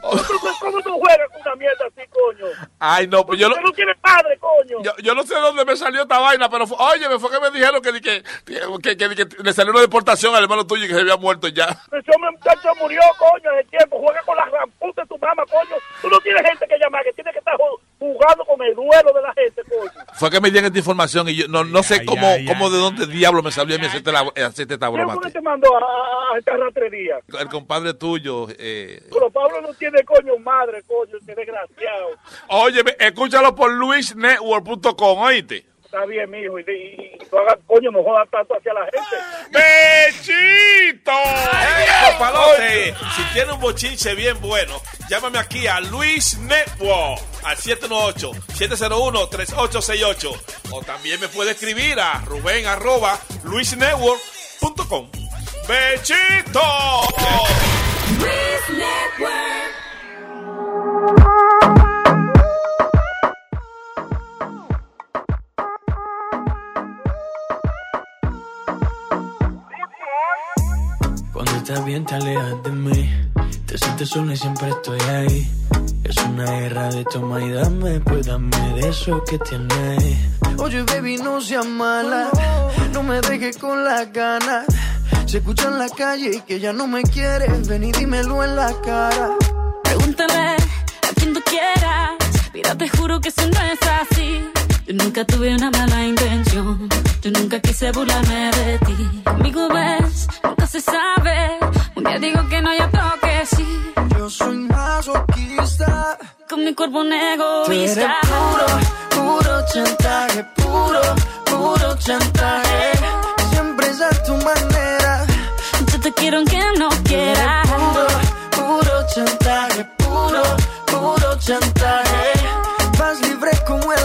¿Cómo tú, cómo tú juegas con una mierda así, coño? Ay, no, pues yo no... No tiene padre, coño. Yo, yo no sé dónde me salió esta vaina, pero oye, me fue que me dijeron que, que, que, le salió una deportación al hermano tuyo y que se había muerto ya. Ese hombre muchacho murió, coño, de tiempo. Juega con la gran puta de tu mamá, coño. Tú no tienes gente que llamar, que tienes que estar ju- jugando con el duelo de la gente, coño. Fue que me dieron esta información y yo no, no sé Ay, cómo, ay, cómo de dónde diablo me salió a mí hacerte, la, hacerte esta ¿Quién broma. ti. te mandó a, a, a esta ratrería? El compadre tuyo. Eh, Pero Pablo no tiene coño madre, coño, este desgraciado. oye, escúchalo por luisnetwork.com, oíste. Está bien, mijo, y, y, y no hagas coño, no jodas tanto hacia la gente. ¡Bechito! Papalote, si tiene un bochinche bien bueno, llámame aquí a Luis Network al 718-701-3868. O también me puede escribir a Rubén arroba luisnetwork.com. ¡Bechito! Cuando estás bien te alejas de mí Te sientes sola y siempre estoy ahí Es una guerra de toma y dame Pues dame de eso que tienes Oye baby no seas mala No me dejes con las ganas Se escucha en la calle y que ya no me quieres Ven y dímelo en la cara Pregúntale a quien tú quieras. Mira, te juro que eso no es así. Yo nunca tuve una mala intención. Yo nunca quise burlarme de ti. Conmigo ves, nunca se sabe. Un día digo que no, y otro que sí. Yo soy masoquista Con mi cuerpo un Tú eres egoísta. puro, puro chantaje Puro, puro chantaje Siempre es a tu manera Yo te quiero aunque no quieras. Puro, puro chantaje Puro, puro chantaje Vas libre como el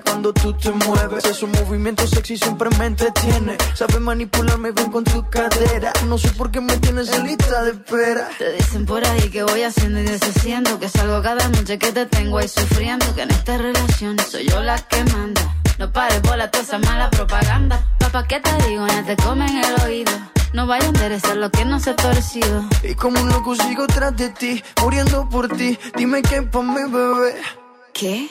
cuando tú te mueves Esos movimientos sexy siempre me entretiene Sabes manipularme bien con tu cadera No sé por qué me tienes en lista de espera Te dicen por ahí que voy haciendo y deshaciendo, que salgo cada noche que te tengo ahí sufriendo, que en esta relación soy yo la que manda. No pares bola toda esa mala propaganda. Papá, ¿qué te digo? Ya te comen el oído. No vaya a enderezar lo que no se ha torcido. Y como un loco sigo tras de ti Muriendo por ti Dime qué pa' mi bebé ¿Qué?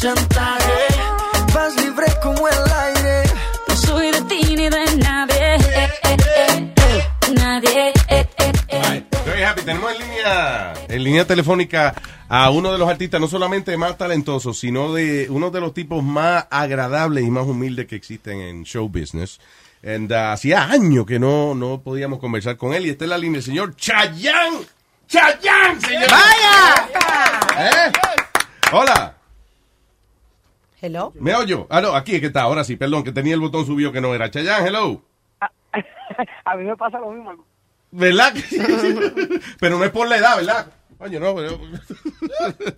Chantaje Vas libre como el aire No soy de ti ni de nadie. Eh, eh, eh, eh. Nadie. Eh, eh, eh. Very happy. Tenemos en línea, en en línea telefónica a uno de los artistas no solamente más talentosos, sino de uno de los tipos más agradables y más humildes que existen en show business. And, uh, hacía años que no, no podíamos conversar con él y está en la línea el señor Chayán. Chayán, señor. ¡Vaya! ¿Eh? Hola. Hello. ¿Me oyo? Ah, no, aquí es que está, ahora sí, perdón, que tenía el botón subido que no era. Chayán, hello. A mí me pasa lo mismo. ¿Verdad? pero no es por la edad, ¿verdad? Oye, no, pero...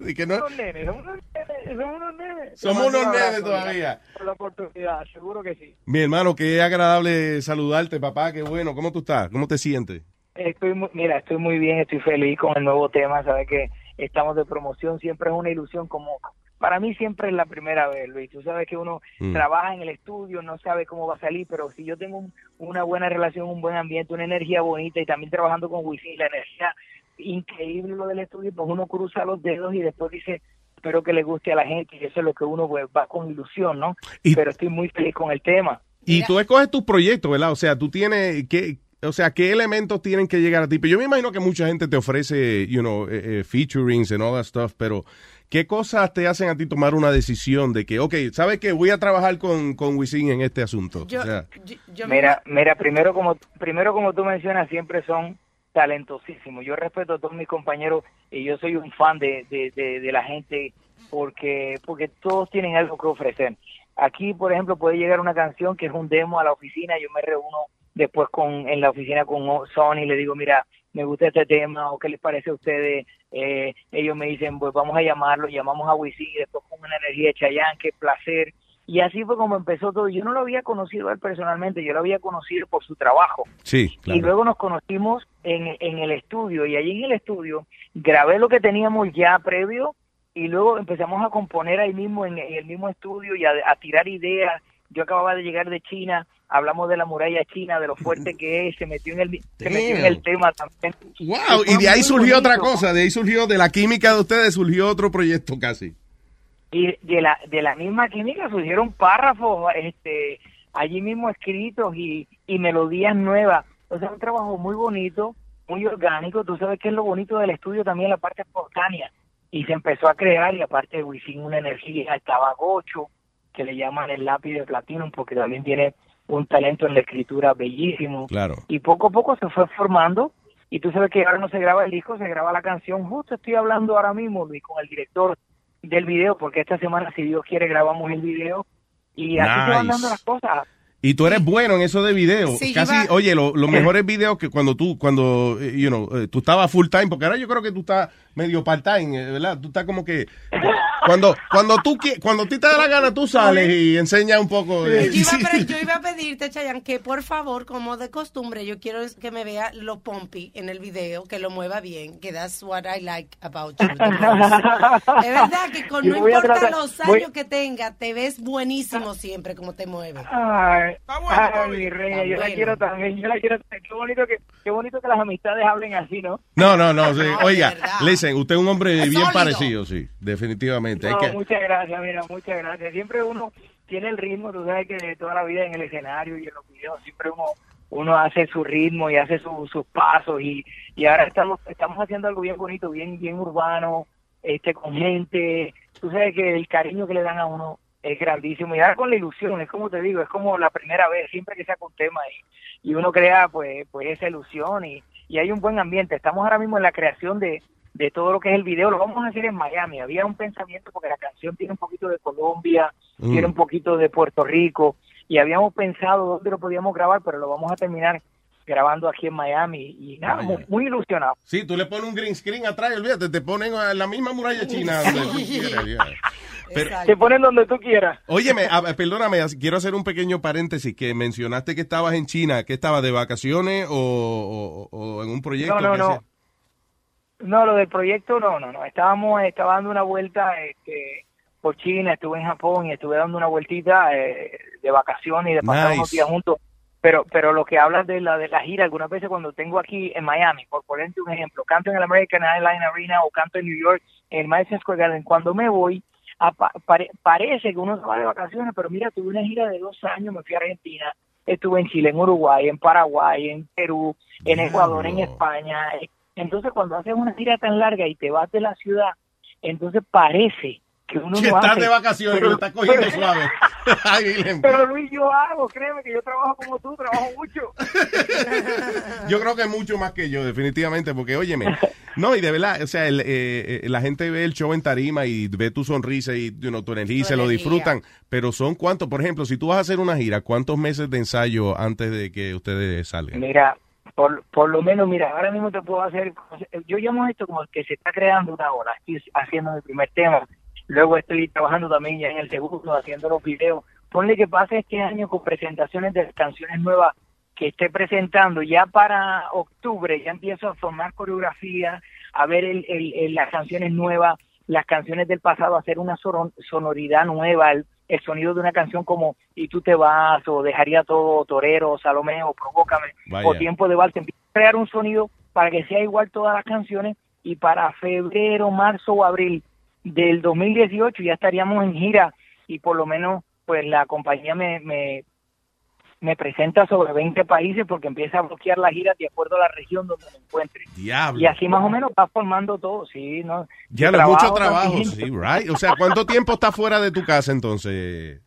y que no- Somos unos nenes, somos unos nenes, somos unos nenes. Todavía. Por la oportunidad, seguro que sí. Mi hermano, qué agradable saludarte, papá, qué bueno. ¿Cómo tú estás? ¿Cómo te sientes? Estoy muy, mira, estoy muy bien, estoy feliz con el nuevo tema, sabes que estamos de promoción, siempre es una ilusión como para mí siempre es la primera vez, Luis. Tú sabes que uno Mm. trabaja en el estudio, no sabe cómo va a salir, pero si yo tengo un- una buena relación, un buen ambiente, una energía bonita y también trabajando con Wisin, la energía increíble lo del estudio, pues uno cruza los dedos y después dice, espero que le guste a la gente y eso es lo que uno pues, va con ilusión, ¿no? Pero estoy muy feliz con el tema. Y tú escoges tus proyectos, ¿verdad? O sea, tú tienes que... O sea, ¿qué elementos tienen que llegar a ti? Pero yo me imagino que mucha gente te ofrece, you know, eh, eh, featurings and all that stuff, pero ¿qué cosas te hacen a ti tomar una decisión de que, ok, ¿sabes qué? Voy a trabajar con, con Wisin en este asunto. Yo- O sea, mira, mira, primero como primero como tú mencionas, siempre son talentosísimos. Yo respeto a todos mis compañeros y yo soy un fan de, de, de, de la gente porque porque todos tienen algo que ofrecer. Aquí, por ejemplo, puede llegar una canción que es un demo a la oficina, yo me reúno después con en la oficina con Sony y le digo, mira, me gusta este tema o qué les parece a ustedes. Eh, ellos me dicen, pues vamos a llamarlo, llamamos a Wisin después con una energía de Chayanne, qué placer. Y así fue como empezó todo. Yo no lo había conocido él personalmente, yo lo había conocido por su trabajo. sí, Y luego nos conocimos en, en el estudio y allí en el estudio grabé lo que teníamos ya previo y luego empezamos a componer ahí mismo en, en el mismo estudio y a, a tirar ideas. Yo acababa de llegar de China, hablamos de la muralla china, de lo fuerte que es, se metió en el, se metió en el tema también. Wow, y de ahí surgió otra cosa, de ahí surgió, de la química de ustedes surgió otro proyecto casi. y de la de la misma química surgieron párrafos este allí mismo escritos y, y melodías nuevas. O sea un trabajo muy bonito muy orgánico. Tú sabes que es lo bonito del estudio también la parte espontánea. Y se empezó a crear y aparte de Wisin una energía estaba Gocho que le llaman el lápiz de platino porque también tiene un talento en la escritura bellísimo Claro. y poco a poco se fue formando y tú sabes que ahora no se graba el disco, se graba la canción. Justo estoy hablando ahora mismo, Luis, con el director del video, porque esta semana, si Dios quiere, grabamos el video y así se van Nice. dando las cosas. Y tú eres bueno en eso de video. Sí, Casi, iba- oye, lo- los mejores videos que cuando tú, cuando, eh, you know, eh, tú estabas full time, porque ahora yo creo que tú estás medio part time, eh, ¿verdad? Tú estás como que, cuando, cuando tú, qui- cuando a ti te da la gana, tú sales y enseñas un poco. eh, Yo iba, a, pre- yo iba a pedirte, Chayanne, que por favor, como de costumbre, yo quiero que me vea lo pompi en el video, que lo mueva bien, que that's what I like about you. Es verdad que con, no importa tratar- los voy- años que tenga, te ves buenísimo siempre como te mueves. Ay, ay, mi reina, Está yo la bueno. quiero también, yo la quiero también. Qué bonito que, qué bonito que las amistades hablen así, ¿no? No, no, no. sí. Oiga, verdad. listen, usted es un hombre bien Sólido. parecido, sí, definitivamente. No, que- muchas gracias, mira, muchas gracias. Siempre uno tiene el ritmo, tú sabes que de toda la vida en el escenario y en los videos, siempre uno uno hace su ritmo y hace su- sus pasos y, y ahora estamos estamos haciendo algo bien bonito, bien bien urbano, este con gente. Tú sabes que el cariño que le dan a uno es grandísimo y ahora con la ilusión, es como te digo, es como la primera vez, siempre que saca un tema y, y uno crea pues pues esa ilusión y, y hay un buen ambiente. Estamos ahora mismo en la creación de, de todo lo que es el video, lo vamos a hacer en Miami. Había un pensamiento porque la canción tiene un poquito de Colombia, Mm. tiene un poquito de Puerto Rico y habíamos pensado dónde lo podíamos grabar, pero lo vamos a terminar grabando aquí en Miami y nada, muy, muy ilusionado. Sí, tú le pones un green screen atrás olvídate, te ponen en la misma muralla china donde tú quieras. ya. Pero, Te ponen donde tú quieras. Óyeme, a- perdóname, as- quiero hacer un pequeño paréntesis, que mencionaste que estabas en China, que estabas de vacaciones o, o- o en un proyecto. No, no, que no. sea? No, lo del proyecto no, no, no. Estábamos, estaba dando una vuelta este, por China, estuve en Japón y estuve dando una vueltita eh, de vacaciones y de pasar Nice. unos días juntos. Pero, pero lo que hablas de la de la gira, algunas veces cuando tengo aquí en Miami, por ponerte un ejemplo, canto en el American Airlines Arena o canto en New York, en el Madison Square Garden, cuando me voy, pare- parece que uno se va de vacaciones, pero mira, tuve una gira de dos años, me fui a Argentina, estuve en Chile, en Uruguay, en Paraguay, en Perú, en Ecuador, en España, Entonces, cuando haces una gira tan larga y te vas de la ciudad, entonces parece que uno Que no estás hace, de vacaciones, pero- lo estás cogiendo pero- suave. Ay. Pero Luis, yo hago, créeme que yo trabajo como tú, trabajo mucho. Yo creo que mucho más que yo, definitivamente, porque óyeme, no, y de verdad, o sea, el, eh, eh, la gente ve el show en tarima y ve tu sonrisa y you know, tu energía se lo disfrutan, pero son cuántos, por ejemplo, si tú vas a hacer una gira, ¿cuántos meses de ensayo antes de que ustedes salgan? Mira, por, por lo menos, mira, ahora mismo te puedo hacer, yo llamo esto como que se está creando una hora, estoy haciendo mi primer tema, luego estoy trabajando también ya en el segundo, haciendo los videos. Ponle que pase este año con presentaciones de canciones nuevas que esté presentando, ya para octubre ya empiezo a formar coreografía, a ver el, el- las canciones nuevas, las canciones del pasado, hacer una sonoridad nueva, el, el sonido de una canción como Y tú te vas, o Dejaría todo, Torero, Salomé, o Provócame, Vaya. o Tiempo de Vals, empiezo a crear un sonido para que sea igual todas las canciones y para febrero, marzo o abril del 2018 ya estaríamos en gira y por lo menos pues la compañía me, me, me presenta sobre 20 países porque empieza a bloquear la gira de acuerdo a la región donde me encuentre. Diablo. Y así más o menos va formando todo, sí, ¿no? Ya, no, mucho trabajo trabajo, también. sí, right. O sea, ¿cuánto tiempo estás fuera de tu casa entonces?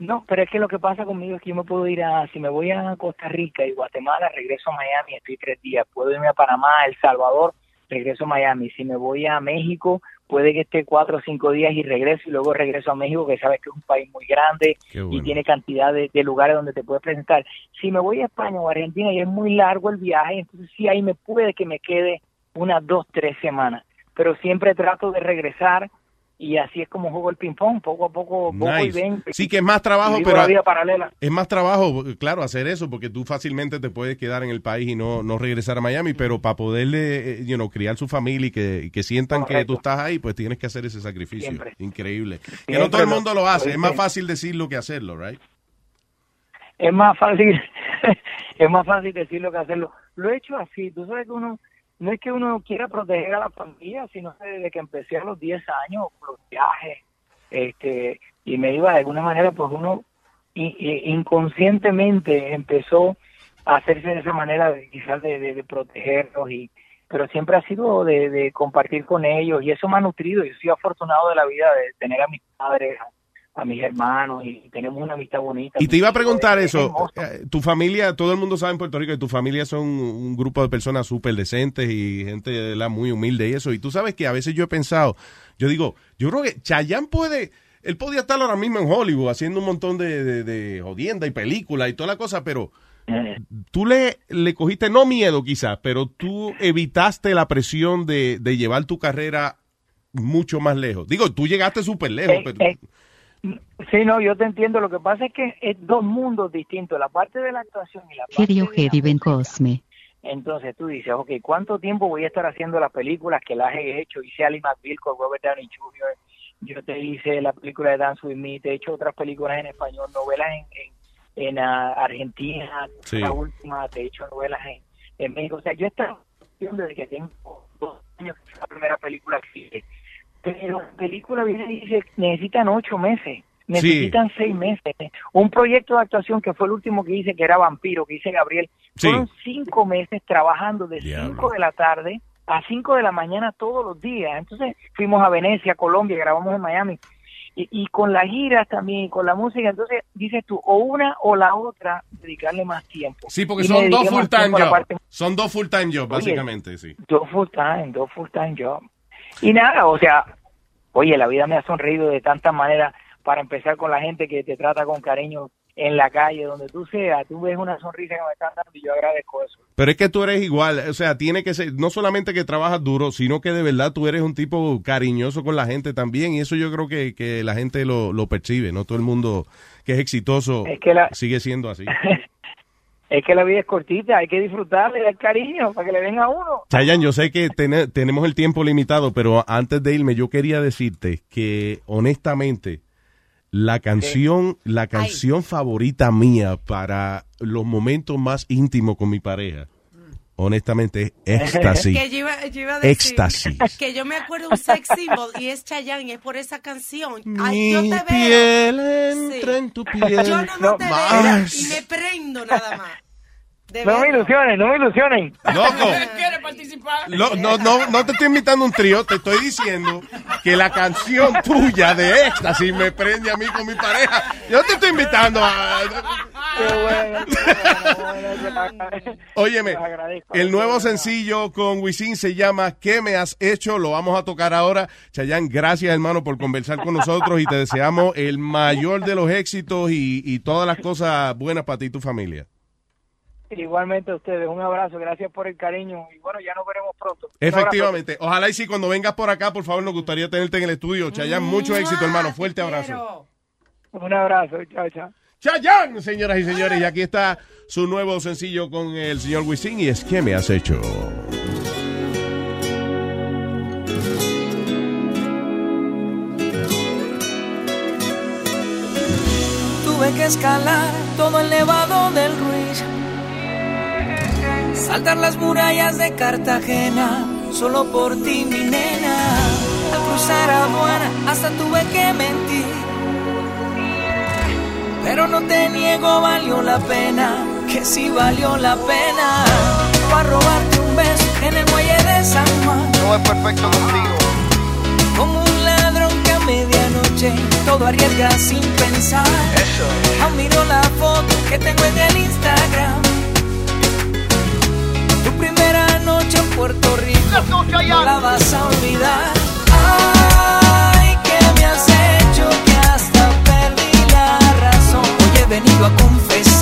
No, pero es que lo que pasa conmigo es que yo me puedo ir a, si me voy a Costa Rica y Guatemala, regreso a Miami, estoy tres días. Puedo irme a Panamá, El Salvador, regreso a Miami. Si me voy a México, puede que esté cuatro o cinco días y regreso y luego regreso a México, que sabes que es un país muy grande y tiene cantidad de, de lugares donde te puedes presentar. Si me voy a España o a Argentina y es muy largo el viaje, entonces sí ahí me puede que me quede unas dos, tres semanas. Pero siempre trato de regresar y así es como juego el ping-pong, poco a poco, poco y ven. Sí que es más trabajo, pero la vida paralela. es más trabajo, claro, hacer eso, porque tú fácilmente te puedes quedar en el país y no, no regresar a Miami, pero para poderle, eh, you know, criar su familia y que, que sientan que tú estás ahí, pues tienes que hacer ese sacrificio. Siempre. Increíble. que no Siempre todo el mundo lo hace, es más fácil decirlo que hacerlo, right? es más fácil es más fácil decirlo que hacerlo lo he hecho así tú sabes que uno no es que uno quiera proteger a la familia sino desde que empecé a los 10 años los viajes este y me iba de alguna manera pues uno inconscientemente empezó a hacerse de esa manera quizás de, de- de protegerlos y pero siempre ha sido de, de compartir con ellos y eso me ha nutrido. Yo soy afortunado de la vida de tener a mis padres a, mis hermanos y tenemos una amistad bonita. Y te iba a preguntar Es eso, eh, tu familia, todo el mundo sabe en Puerto Rico que tu familia son un grupo de personas súper decentes y gente de la muy humilde y eso, y tú sabes que a veces yo he pensado, yo digo, yo creo que Chayanne puede, él podía estar ahora mismo en Hollywood haciendo un montón de, de, de jodienda y películas y toda la cosa, pero tú le, le cogiste, no miedo quizás, pero tú evitaste la presión de, de llevar tu carrera mucho más lejos. Digo, tú llegaste súper lejos, Eh, pero... eh, Sí, no, yo te entiendo. Lo que pasa es que es dos mundos distintos. La parte de la actuación y la parte Radio de la Ben Cosme. Entonces tú dices, ok, ¿cuánto tiempo voy a estar haciendo las películas que las he hecho? Hice Ali McBeal con Robert Downey Jr., yo te hice la película de Dance With Me, te he hecho otras películas en español, novelas en, en, en, ah, Argentina, Sí. la última, te he hecho novelas en, en México. O sea, yo he estado desde que tengo dos años, la primera película que hice. Pero la película viene y dice, necesitan ocho meses. Necesitan seis meses. Un proyecto de actuación que fue el último que hice, que era Vampiro, que hice Gabriel, Sí. fueron cinco meses trabajando de Diablo. cinco de la tarde a cinco de la mañana todos los días. Entonces fuimos a Venecia, Colombia, grabamos en Miami. Y, y con las giras también, y con la música, entonces dices tú, o una o la otra, dedicarle más tiempo. Sí, porque son dos dediqué más full time tiempo a la jobs. Son dos full time jobs, Oye, básicamente, sí. Dos full time, dos full time job. Y nada, o sea, oye, la vida me ha sonreído de tantas maneras para empezar con la gente que te trata con cariño en la calle, donde tú seas, tú ves una sonrisa que me están dando y yo agradezco eso. Pero es que tú eres igual, o sea, tiene que ser, no solamente que trabajas duro, sino que de verdad tú eres un tipo cariñoso con la gente también, y eso yo creo que, que la gente lo, lo percibe, no todo el mundo que es exitoso Es que la- sigue siendo así. Es que la vida es cortita, hay que disfrutarle del cariño para que le den a uno. Chayan, yo sé que tene- tenemos el tiempo limitado, pero antes de irme yo quería decirte que honestamente la canción, la canción favorita mía para los momentos más íntimos con mi pareja, honestamente es Éxtasis. Que yo iba, yo iba a decir Éxtasis. que yo me acuerdo un sex symbol y es Chayanne y es por esa canción. Ay, Mi yo te veo. piel entra Sí. en tu piel. Yo nada más te veo Mars. y me prendo nada más. No me ilusionen, no me ilusionen. Loco. ¿Quiere participar? Lo- no, no, no te estoy invitando a un trío, te estoy diciendo que la canción tuya de éxtasis me prende a mí con mi pareja. Yo te estoy invitando a... Óyeme, Les agradezco. el nuevo sencillo con Wisin se llama ¿Qué me has hecho? Lo vamos a tocar ahora. Chayán, gracias hermano por conversar con nosotros y te deseamos el mayor de los éxitos y, y todas las cosas buenas para ti y tu familia. Igualmente a ustedes, un abrazo, gracias por el cariño y bueno, ya nos veremos pronto. Efectivamente. Ojalá y si cuando vengas por acá, por favor, nos gustaría tenerte en el estudio. Chayán, mucho éxito, hermano. Fuerte abrazo. abrazo. Un abrazo, chao, chao. Chayán, señoras y señores. Y aquí está su nuevo sencillo con el señor Wisin y es ¿Qué me has hecho? Tuve que escalar todo el nevado del Ruiz. Saltar las murallas de Cartagena, solo por ti, mi nena. Al cruzar aduana, hasta tuve que mentir. Pero no te niego, valió la pena, que sí valió la pena. Para robarte un beso en el muelle de San Juan. No es perfecto contigo. Como un ladrón que a medianoche todo arriesga sin pensar. Aún miro la foto que tengo en el Instagram. Puerto Rico no la vas a olvidar. Ay, que me has hecho que hasta perdí la razón. Hoy he venido a confesarte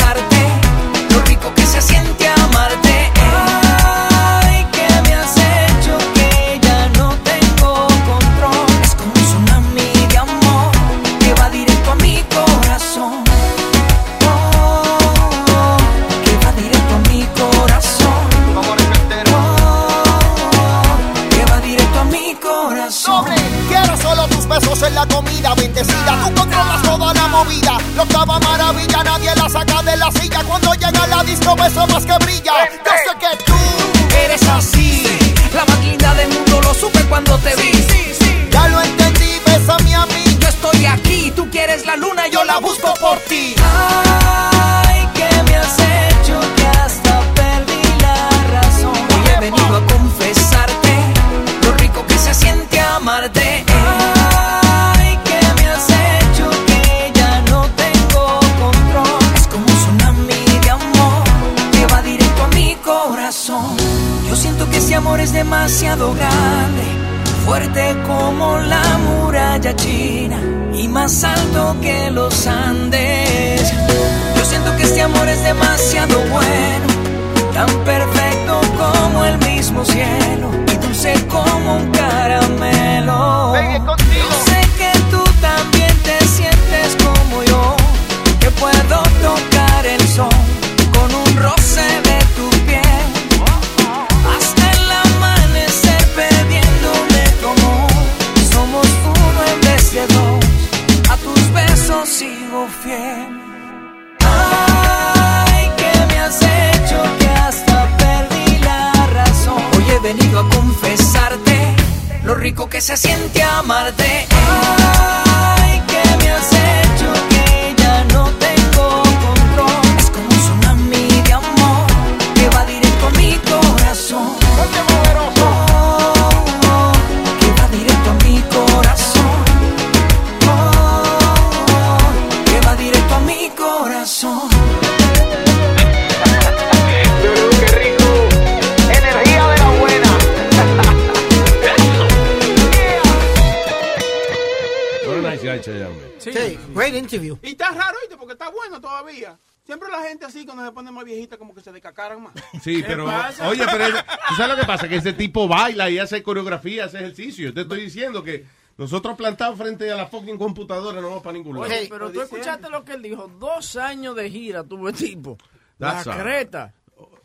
que ese tipo baila y hace coreografía, hace ejercicio. Te estoy diciendo que nosotros plantados frente a la fucking computadora no vamos para ningún lado. Oye, pero tú escuchaste lo que él dijo. Dos años de gira tuvo el tipo. That's la a- creta.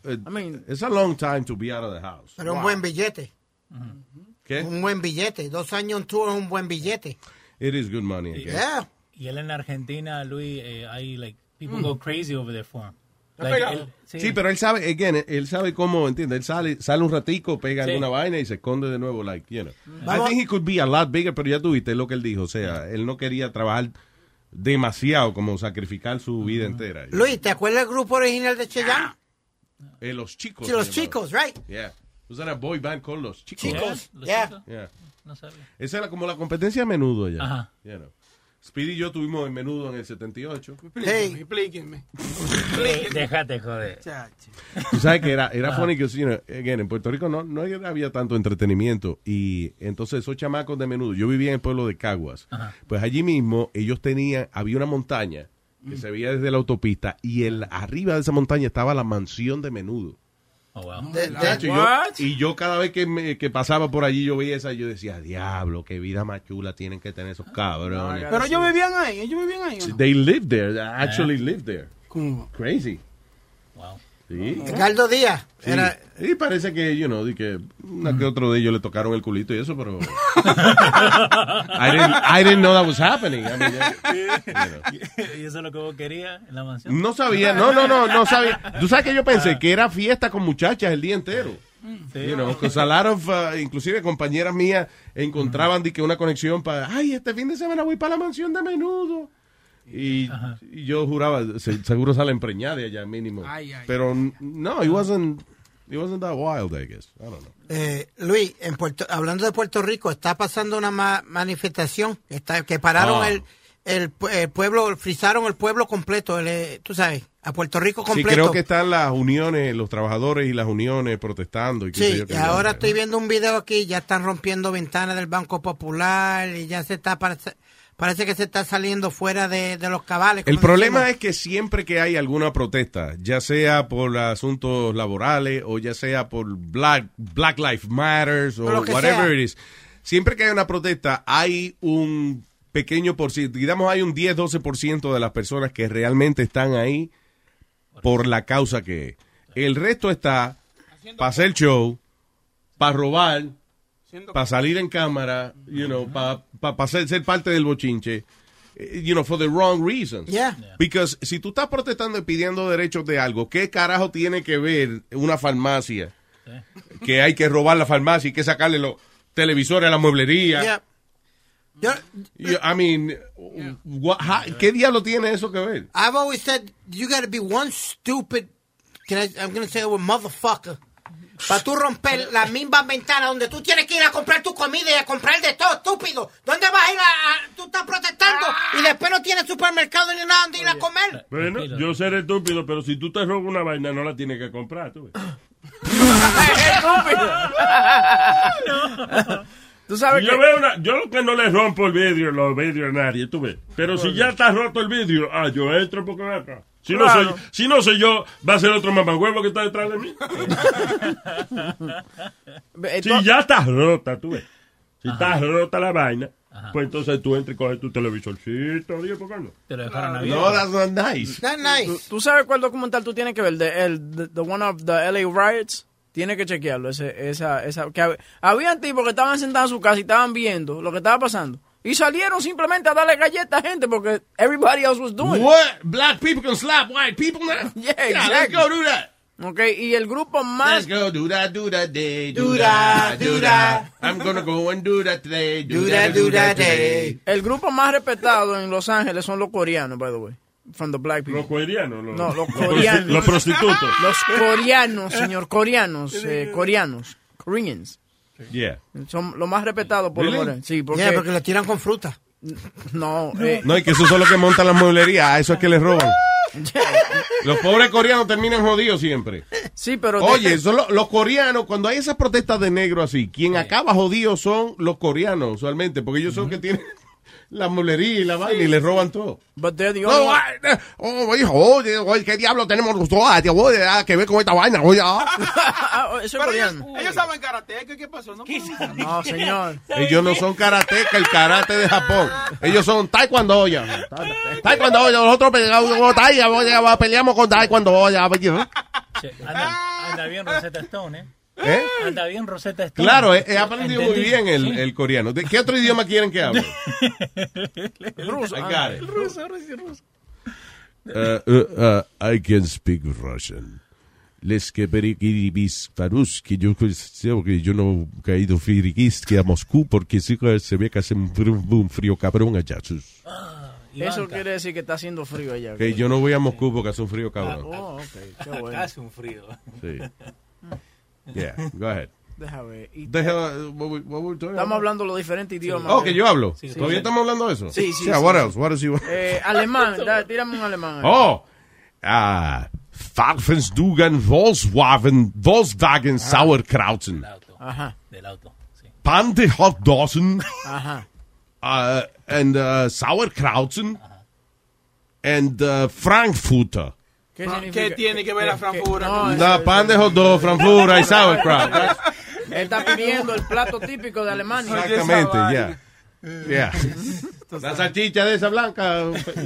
Eh, I mean- it's a long time to be out of the house. Pero un buen billete. ¿Qué? Un buen billete. Dos años en tour es un buen billete. It is good money. I guess. Y él en Argentina, Luis, eh, hay, like, people go crazy over there for him. Like, él- Sí. pero él sabe, again, él sabe cómo, ¿entiendes? Él sale, sale un ratico, pega Sí. alguna vaina y se esconde de nuevo, like, you know. Vamos- I think he could be a lot bigger, pero ya tuviste lo que él dijo. O sea, él no quería trabajar demasiado, como sacrificar su vida entera. Luis, ¿te acuerdas del grupo original de Cheyenne? Eh, los chicos. Sí, los chicos, right. Yeah. Was that a boy band called Los Chicos? Chicos, yeah. No sabía. Esa era como la competencia a menudo allá. Ajá. You know. Speedy y yo tuvimos en menudo en el 78. Hey. Explíquenme. Déjate joder. Tú sabes que era, era Ah. funny que, you know, again, en Puerto Rico no, no había tanto entretenimiento y entonces esos chamacos de menudo, yo vivía en el pueblo de Caguas, Ajá. pues allí mismo ellos tenían, había una montaña Mm. que se veía desde la autopista y el, arriba de esa montaña estaba la mansión de menudo. Oh, wow. Chacho, y yo- y yo cada vez que, me- que pasaba por allí yo veía esa, yo decía, diablo, qué vida más chula tienen que tener esos cabrones. Pero ellos vivían ahí, ellos vivían ahí. They lived there, they actually lived there. ¿Cómo? Crazy. Sí. Edgardo Díaz. Sí. Era, Y parece que, you know, di que una que otro de ellos le tocaron el culito y eso, pero... I didn't, I didn't know that was happening. I mean, yeah, you know. ¿Y eso es lo que vos querías en la mansión? No sabía, no, no, no, no sabía. Tú sabes que yo pensé que era fiesta con muchachas el día entero. Sí. You know, because a lot of, uh, inclusive compañeras mías encontraban di que una conexión para, ay, este fin de semana voy para la mansión de menudo. Y, y yo juraba, se- seguro sale empreñada de allá mínimo. Ay, ay, Pero n- no, it wasn't, it wasn't that wild, I guess. I don't know. eh, Luis, en Puerto, hablando de Puerto Rico, está pasando una ma- manifestación está, que pararon Ah. el, el, el pueblo, frizaron el pueblo completo, el, eh, tú sabes, a Puerto Rico Sí, completo. creo que están las uniones, los trabajadores y las uniones protestando. Y Sí, y ahora estoy viendo un video aquí, ya están rompiendo ventanas del Banco Popular y ya se está, parece, parece que se está saliendo fuera de, de los cabales. El problema decimos. es que siempre que hay alguna protesta, ya sea por asuntos laborales o ya sea por Black, Black Lives Matters o whatever sea. it is, siempre que hay una protesta hay un pequeño por ciento, digamos hay un 10-12% de las personas que realmente están ahí por la causa que es. El resto está para hacer show, para robar, para salir en cámara, you know, para ser, ser parte del bochinche, eh, you know, for the wrong reasons. Yeah. Because si tú estás protestando y pidiendo derechos de algo, ¿qué carajo tiene que ver una farmacia? Que hay que robar la farmacia y que sacarle los televisores a la mueblería. Yeah. Yo- I mean, what- how- ¿qué diablo tiene eso que ver? I've always said you got to be one stupid. Can I, I'm going to say the word motherfucker. Para tú romper las mismas ventanas donde tú tienes que ir a comprar tu comida y a comprar de todo, estúpido. ¿Dónde vas a ir a, a- tú estás protestando y después no tienes supermercado ni nada donde ir a comer? Bueno, yo seré estúpido, pero si tú te robas una vaina, no la tienes que comprar, tú ves. Tú sabes yo que- veo una, yo lo que no le rompo el vidrio, los vidrios a nadie, tú ves. Pero si ya está roto el vidrio, ah, yo entro porque acá. Si no, soy, si no soy yo, va a ser otro mamagüevo que está detrás de mí. si ya está rota, tú ves. Si está rota la vaina, pues entonces tú entras y coges tu televisorcito, oye, ¿por qué no? Te lo dejaron No, that's not nice. That's nice. ¿Tú, tú sabes cuál documental tú tienes que ver? The, el, the, the one of the LA riots. Tienes que chequearlo. Ese, esa, esa, que hab- habían tipos que estaban sentados en su casa y estaban viendo lo que estaba pasando. Y salieron simplemente a darle galletas a gente porque everybody else was doing it. What? Black people can slap white people now? Yeah, let's exactly. go do that. Ok, y el grupo más... Let's go do that, do that day, Do that, do that. I'm gonna go and do that today, Do that, do that day. El grupo más respetado en Los Ángeles son los coreanos, by the way. From the black people. Los coreanos, los, No, los coreanos. los prostitutos. Los coreanos, señor, coreanos, eh, coreanos, Koreans. Yeah. Son los más respetados por Really? los morenos. Sí, porque... Yeah, porque le tiran con fruta. No, eh, No, y que esos son los que montan las mueblerías, a eso es que les roban. Los pobres coreanos terminan jodidos siempre. sí, pero... Oye, son los, los coreanos, cuando hay esas protestas de negro así, quien acaba jodido son los coreanos usualmente, porque ellos son los que tienen la mueblería y la vaina y les roban todo. But they're the No, only eh, oh, hijo, oye, oye, ¿qué diablo tenemos los dos? Ay, tío, oye, ah, que ver con esta vaina, oye, ah. Ah, eso es ellos, ellos saben karate, ¿qué, pasó? No, No, señor. Ellos no son karateca, el karate de Japón. Ellos son taekwondo, ya. Taekwondo, ya. Nosotros peleamos, tai- oye, peleamos con taekwondo, anda, anda bien Rosetta Stone, ¿eh? ¿Eh? Anda bien Rosetta Stone. Claro, he, he aprendido muy bien el, Sí. el coreano. ¿De qué otro idioma quieren que hable? Ruso. I ah, got it. Ruso, ruso, ruso. Uh, uh, uh, I can speak Russian. Les que perikiribis farus que yo creo que yo no he caído que a Moscú porque sí se ve que hace un frío, cabrón allá. sus. Eso quiere decir que está haciendo frío allá. Que yo no voy a Moscú porque hace un frío cabrón. Oh, ok, qué bueno. Hace un frío. Sí. Yeah, go ahead. Hell, uh, what we- what we talking Estamos about? hablando los diferentes idiomas. Oh, que yo hablo. Sí, sí. ¿Todavía estamos hablando de eso? Sí, sí. Yeah, sí. what else? What else you want? Eh, alemán, da- tírame un alemán. Oh, ah, Pfaffensdugan Volkswagen, Volkswagen Sauerkrauten, Ajá. Del auto. Pante Hotdosen, Ajá. uh, and uh, Sauerkrauten, and uh, Frankfurter. ¿Qué, ¿Qué tiene que ver la Frankfurt? No, No, pan de hot dog, Frankfurt y sauerkraut. Él está pidiendo el plato típico de Alemania. Exactamente, ya. Yeah. La salchicha de esa blanca.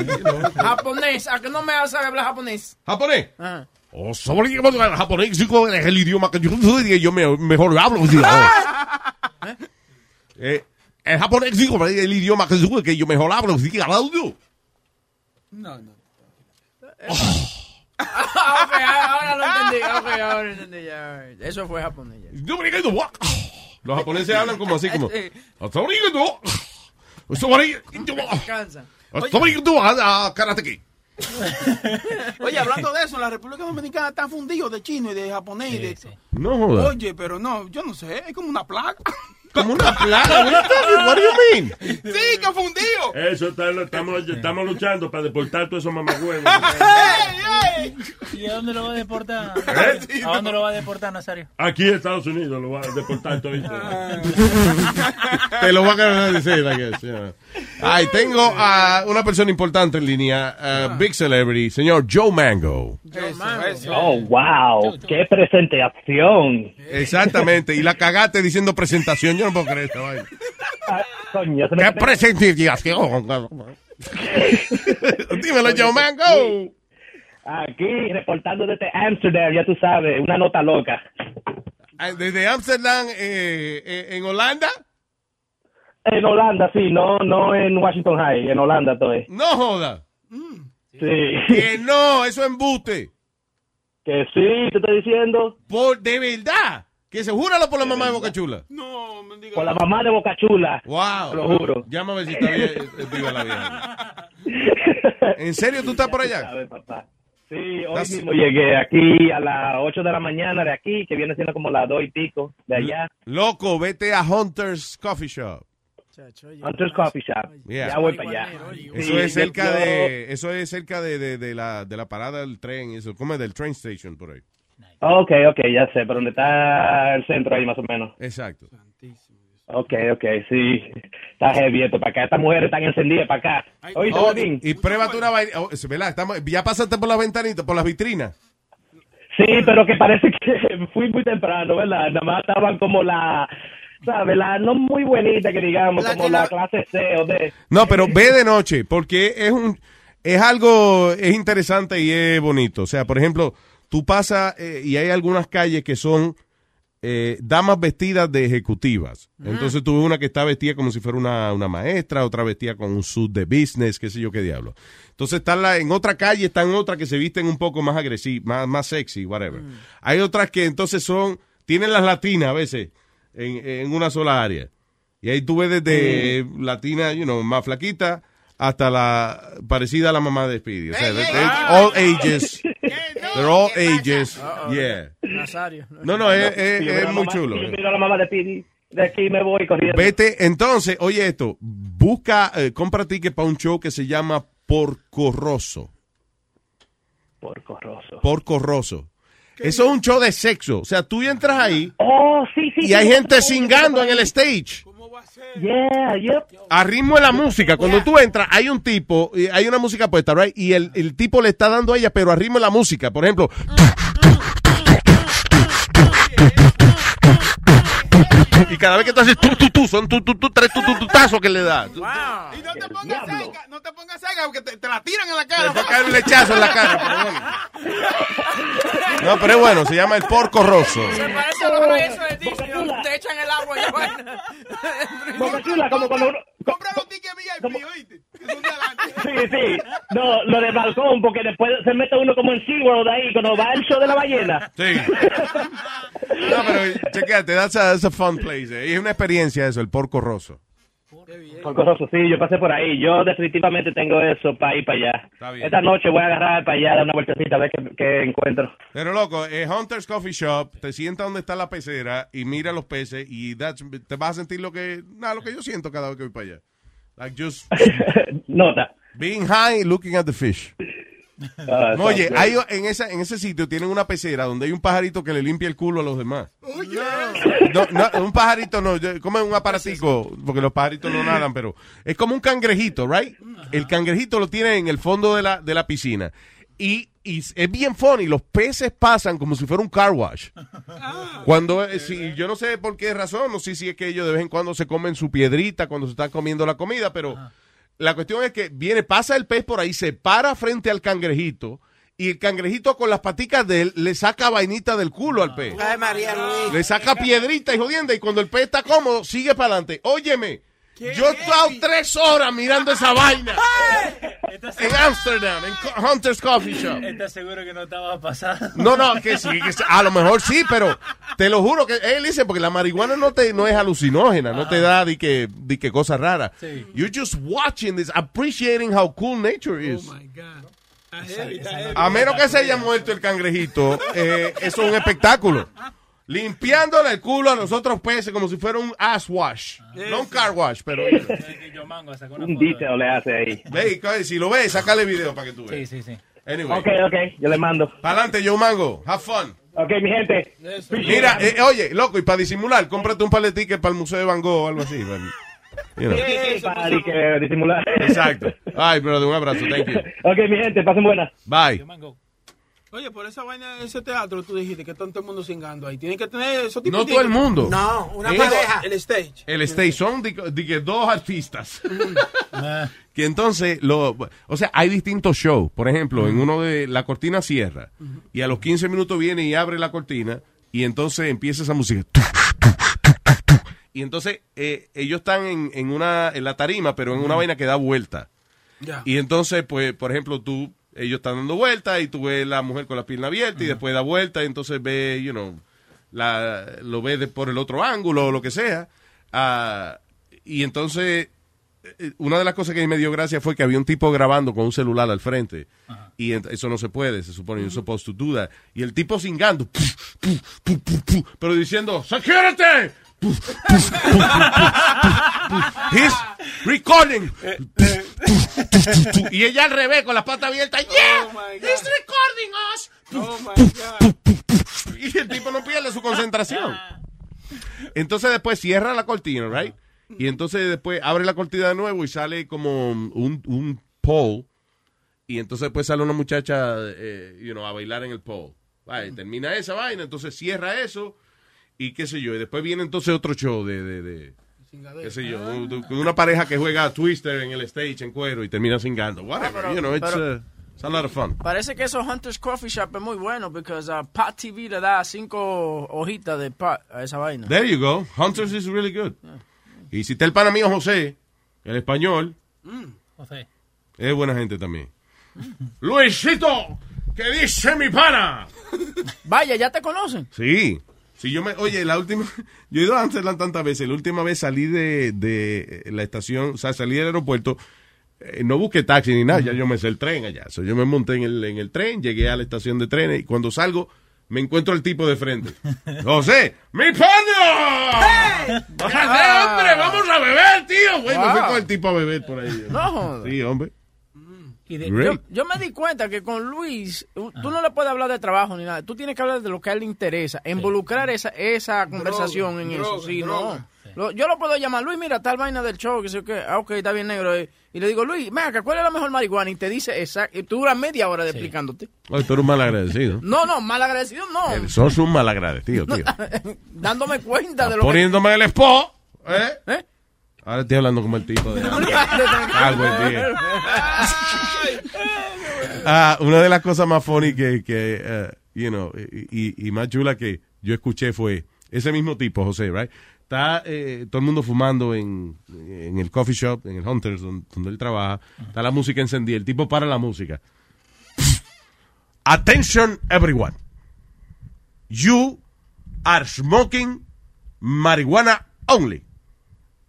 Japonés, ¿a que no me sabe hablar japonés? ¿Japonés? Ajá. Oh, sobre el japonés chico, es el idioma que yo, yo me- mejor hablo. Eh, el japonés digo, es el idioma que yo- que yo mejor hablo. hablo. No, no. Ah, ok, ahora lo entendí. Ok, ahora lo entendí. Ya. Eso fue japonés. ya. "What?" Los japoneses hablan como así, como. Sí. "Sobre el idioma, sobre el Cansa. ah, karate ki". Oye, hablando de eso, la República Dominicana están fundidos de chino y de japonés. y de... No. Oye, pero no, yo no sé, es como una plaga. Como una plaga. What do- what do you mean? Sí, que fundido. Eso está- lo estamos, estamos luchando para deportar todos esos mamagüenos. ¿Y a dónde lo va a deportar? ¿Eh? ¿A dónde lo va a deportar, Nazario? Aquí en Estados Unidos lo va a deportar todo. Te lo voy a decir, I guess, yeah. Ay, tengo a una persona importante en línea, uh, big celebrity, señor Joe Mango. Oh, wow, qué presentación. Exactamente, y la cagaste diciendo presentación, yo no puedo creer. Coño, me- ¿Qué presentación? Dímelo, Joe Mango. Aquí, reportando desde Amsterdam, ya tú sabes, una nota loca. Desde Amsterdam, eh, eh, en Holanda. En Holanda, sí, no, no en Washington High, en Holanda estoy. No joda. Sí. Que no, eso es embuste. Que sí, te estoy diciendo. Por, de verdad. Que se júralo por la mamá de Boca Chula. Por la mamá de Boca Chula. Wow. Te lo juro. Ver si está bien, eh, viva la vieja. ¿En serio tú estás por allá? Sabes, papá. Sí, hoy That's- mismo llegué aquí a las 8 de la mañana de aquí, que viene siendo como las 2 y pico de allá. Loco, vete a Hunter's Coffee Shop. Hunter's Coffee Shop. Yeah. Ya voy para allá. Eso es cerca de, eso es cerca de, de, de la, de la parada del tren, eso, como del train station por ahí. Ok, ok, ya sé, pero donde está el centro ahí más o menos. Exacto. Ok, ok, sí. Está heavy esto para acá. Estas mujeres están encendidas para acá. Oíste, Oh, y pruébate una vaina. oh, es ya pasaste por las ventanitas, por las vitrinas. Sí, pero que parece que fui muy temprano, ¿verdad? Nada más estaban como la, ¿sabes? La no muy buenita que digamos, como la clase C o D. No, pero ve de noche, porque es un es algo es interesante y es bonito. O sea, por ejemplo, tú pasas eh, y hay algunas calles que son eh, damas vestidas de ejecutivas. Entonces tú ves una que está vestida como si fuera una, una maestra, otra vestida con un suit de business, qué sé yo qué diablo. Entonces están la, en otra calle, están otras que se visten un poco más agresivas, más, más sexy, whatever. Hay otras que entonces son, tienen las latinas a veces en, en una sola área. Y ahí tú ves desde latina, you know, más flaquita, hasta la parecida a la mamá de Speedy. O sea, all ages. They're all ages. Yeah. Nazario. No, no, es, Si muy mamá- chulo. si yo miro a la mamá de Pidi, de aquí me voy corriendo. Vete, entonces, oye esto, busca, eh, compra ticket para un show que se llama Porco Rosso. Porco Rosso. Porco Rosso. Eso es un show de sexo. O sea, tú entras ahí Oh, sí, sí. y hay sí, gente singando en el stage. Yeah, yep. A ritmo de la música. Cuando tú entras, hay un tipo, y hay una música puesta, right? Y el, el tipo le está dando a ella, pero a ritmo de la música. Por ejemplo. Y cada vez que tú haces tú, tú, tú, son tú, tú, tú, tres tú, tú, tú, tazos que le das. Y no te pongas cerca, no te pongas cerca porque te, te la tiran en la cara. Te va a caer un lechazo en la cara, pero bueno. No, pero es bueno, se llama el porco rosso. Se parece a los reyes de Disney, donde te echan el agua y la vaina. Boca Chula, como cuando uno... Sí, sí. No, lo de balcón, porque después se mete uno como en SeaWorld ahí, cuando va el show de la ballena. Sí. No, pero chequeate, that's a, that's a fun place. eh. Y es una experiencia eso, el porco rosso. Por Corroso, sí, yo pasé por ahí. Yo definitivamente tengo eso para ir para allá. bien. Esta noche voy a agarrar para allá, dar una vueltecita a ver qué, qué encuentro. Pero loco, eh, Hunter's Coffee Shop, te sienta donde está la pecera y mira los peces y that's- te vas a sentir lo que, nada, lo que yo siento cada vez que voy para allá. Like just Nota. being high, looking at the fish. Ah, Oye, hay, en, esa, en ese sitio tienen una pecera donde hay un pajarito que le limpia el culo a los demás. No, no, un pajarito no, como un aparatico, porque los pajaritos no nadan, pero es como un cangrejito, right? El cangrejito lo tiene en el fondo de la, de la piscina. Y, y es bien funny, los peces pasan como si fuera un car wash. Cuando, eh, si, yo no sé por qué razón, no sé si es que ellos de vez en cuando se comen su piedrita cuando se están comiendo la comida, pero la cuestión es que viene, pasa el pez por ahí, se para frente al cangrejito y el cangrejito con las paticas de él le saca vainita del culo al pez. Ay, María Luis. Le saca piedrita y jodienda y cuando el pez está cómodo, sigue para adelante. Óyeme, yo he estado tres horas mirando esa vaina en Amsterdam, en Co- Hunter's Coffee Shop. ¿Estás seguro que no estaba pasado? No, no, que sí, que sí. a lo mejor sí, pero te lo juro que él dice, porque la marihuana no te no es alucinógena, no te da di que, di que cosas raras. Sí. You're just watching this, appreciating how cool nature is. Oh A menos que se haya muerto el cangrejito, eh, eso es un espectáculo. Limpiándole el culo a los otros peces como si fuera un ass wash. No un car wash, pero... Un detail le hace ahí. Ve, y si lo ves, sácale video para que tú veas. Sí, sí, sí. Anyway. Ok, ok, yo le mando. Para adelante, Joe Mango. Have fun. Ok, mi gente. Mira, eh, oye, loco, y para disimular, cómprate un par de tickets para el Museo de Van Gogh o algo así. You know. Sí, para disimular. Exacto. Ay, brother, un abrazo. Thank you. Ok, mi gente, pasen buenas. Bye. Oye, por esa vaina de ese teatro, tú dijiste que está todo el mundo singando ahí. Tienen que tener esos tipos No todo el mundo. No, una Es- pareja. El stage. El stage son de, de que dos artistas. que entonces, lo, o sea, hay distintos shows. Por ejemplo, en uno de la cortina cierra y a los 15 minutos viene y abre la cortina y entonces empieza esa música. Y entonces eh, ellos están en, en una en la tarima, pero en una vaina que da vuelta. Y entonces, pues, por ejemplo, tú, ellos están dando vuelta y tú ves la mujer con la pierna abierta y después da vuelta y entonces ve, you know, la, lo ves de- por el otro ángulo o lo que sea. Ah, y entonces, eh, una de las cosas que me dio gracia fue que había un tipo grabando con un celular al frente. Y eso no se puede, se supone, you're supposed to do that. Y el tipo puf, puf, puf, pero diciendo, ¡Security! He's recording. y ella al revés, con las patas abiertas. ¡Yeah! ¡He's recording us! Oh my God. Y el tipo no pierde su concentración. Entonces después cierra la cortina, right? Y entonces después abre la cortina de nuevo y sale como un, un pole. Y entonces después sale una muchacha, eh, you know, a bailar en el pole. Termina esa vaina, entonces cierra eso y qué sé yo. Y después viene entonces otro show de, de, de qué sé yo, de- de una pareja que juega a Twister en el stage en cuero y termina singando. Whatever, pero- you know, it's, pero- uh, it's a lot of fun. Parece que esos Hunter's Coffee Shop es muy bueno porque uh, Pat TV le da cinco hojitas de Pat a esa vaina. There you go. Hunters is really good. Y si está el pana mío José, el español, José. es buena gente también. Luisito, ¿qué dice mi pana? Vaya, ya te conocen. Sí. Sí, yo me, oye, la última, yo he ido a Amsterdam tantas veces, la última vez salí de, de la estación, o sea, salí del aeropuerto, eh, no busqué taxi ni nada, ya yo me sé el tren allá. So, yo me monté en el, en el tren, llegué a la estación de trenes y cuando salgo me encuentro al tipo de frente. José, ¡mi pana! ¡José, hombre! ¡Vamos a beber, tío! Güey, me fui Wow. con el tipo a beber por ahí. No. Sí, hombre. Yo, Great. yo me di cuenta que con Luis, tú no le puedes hablar de trabajo ni nada. Tú tienes que hablar de lo que a él le interesa. Involucrar esa, esa conversación en eso. Sí, droga. no. Lo- yo lo puedo llamar, Luis, mira, tal vaina del show, que sé qué. Ah, ok, está bien negro. eh. Y le digo, Luis, mira, ¿cuál es la mejor marihuana? Y te dice exacto. Y tú duras media hora de explicándote. Oye, tú eres un mal agradecido. No, no, mal agradecido, no. Sos un mal agradecido, tío. Dándome cuenta de lo que... Poniéndome el spot. ¿Eh? Ahora estoy hablando como el tipo de... Ah, buen día. Ah, una de las cosas más funny que, que eh, you know, y, y- y más chula que yo escuché fue ese mismo tipo, José, right? Está eh, todo el mundo fumando en, en el coffee shop, en el Hunters, donde, donde él trabaja. Está la música encendida. El tipo para la música. Attention, everyone. You are smoking marijuana only.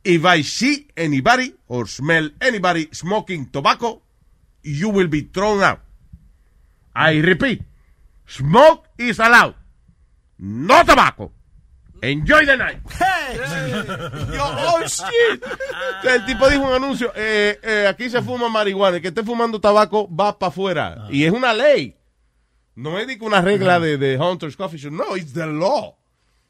If I see anybody or smell anybody smoking tobacco, you will be thrown out. I repeat, smoke is allowed. No tobacco. Enjoy the night. Yo, oh shit. O sea, el tipo dijo un anuncio, eh, eh, aquí se fuma marihuana, el que esté fumando tabaco va para afuera. Y es una ley. No es una regla de, de Hunter's Coffee Shop. No, it's the law.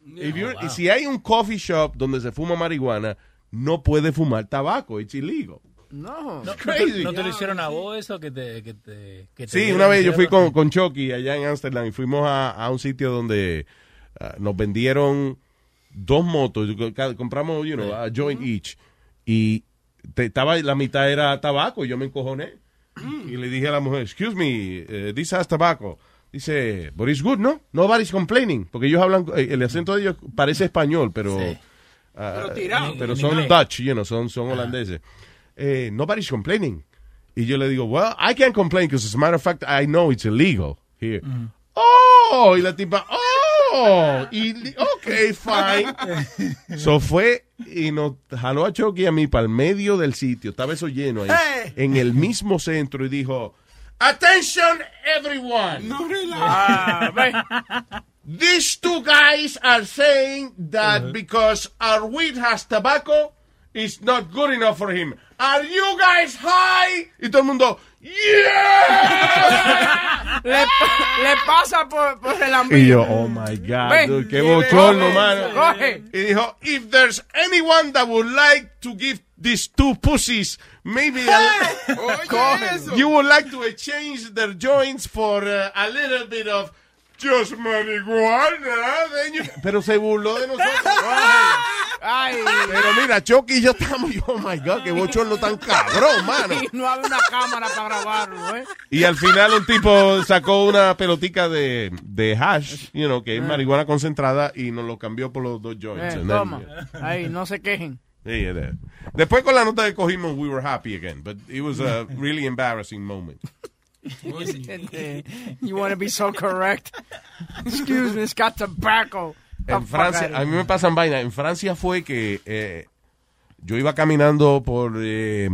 If you're- y si hay un coffee shop donde se fuma marihuana, no puede fumar tabaco. It's illegal. No. ¿No, crazy. ¿No te lo hicieron a vos eso que te... Que te, que te Sí, una vez yo fui con, con Chucky allá en Amsterdam y fuimos a, a un sitio donde ah, nos vendieron dos motos. Compramos, you know, a joint each. Y te- estaba, la mitad era tabaco y yo me encojoné. Y le dije a la mujer, excuse me, eh, this has tobacco. Dice, but it's good, ¿no? Nobody's complaining. Porque ellos hablan, eh, el acento de ellos parece español, pero... Sí. Ah, Pero tirado. pero son. Dutch, you know, son, son holandeses. Eh, nobody's complaining. Y yo le digo, well, I can't complain because as a matter of fact, I know it's illegal here. Oh, y la tipa, oh, y, ok, fine. so fue y nos jaló a Chucky y a mí para el medio del sitio, estaba eso lleno ahí, Hey. en el mismo centro y dijo, attention everyone. Ah, These two guys are saying that because our weed has tobacco, it's not good enough for him. Are you guys high? Y todo el mundo, yeah. le, le pasa por, por el ambiente. Y yo, oh my God, Ven. dude, qué bochorno, Coge, mano. coge. Y dijo, if there's anyone that would like to give these two pussies maybe a, you would like to exchange their joints for uh, a little bit of just marihuana, Pero se burló de nosotros. Ay. Pero mira, Chucky y yo estamos, oh my God, qué bochorno tan cabrón, mano. Y no había una cámara para grabarlo, ¿eh? Y al final un tipo sacó una pelotica de, de hash, you know, que es marihuana concentrada y nos lo cambió por los dos joints. Eh, toma. Ahí, no se quejen. Yeah, yeah. Después con la nota que cogimos, we were happy again, but it was a really embarrassing moment. you want to be so correct. Excuse me, it's got tobacco. En Francia, a mí me pasan vainas. En Francia fue que eh, yo iba caminando por eh,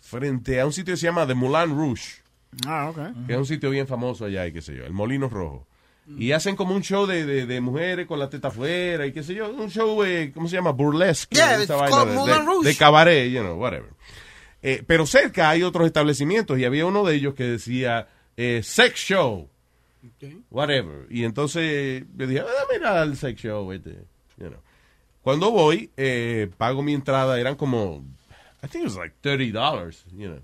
frente a un sitio que se llama The Moulin Rouge. Ah, ok. que es un sitio bien famoso allá y qué sé yo, el Molino Rojo. Y hacen como un show de, de, de mujeres con la teta afuera y qué sé yo, un show, eh, ¿cómo se llama? Burlesque. Yeah, esa it's vaina called de, Moulin de- Rouge. de cabaret, you know, whatever. Eh, pero cerca hay otros establecimientos y había uno de ellos que decía eh, sex show, whatever. Y entonces yo dije, ah, mira el sex show este, you know. Cuando voy, eh, pago mi entrada, eran como, I think it was like $30, you know.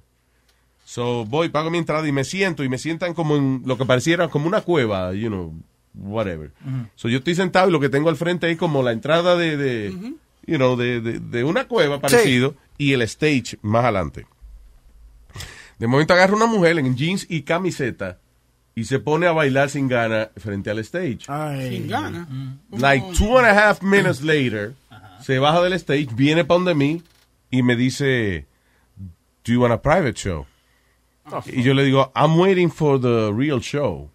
So voy, pago mi entrada y me siento y me sientan como en lo que pareciera como una cueva, you know, whatever. So yo estoy sentado y lo que tengo al frente es como la entrada de, de you know, de, de, de una cueva parecido y el stage más adelante. De momento agarra una mujer en jeans y camiseta y se pone a bailar sin gana frente al stage. Sin gana. Like two and a half minutes later, se baja del stage, viene para donde mí y me dice, Do you want a private show? Y yo le digo, I'm waiting for the real show.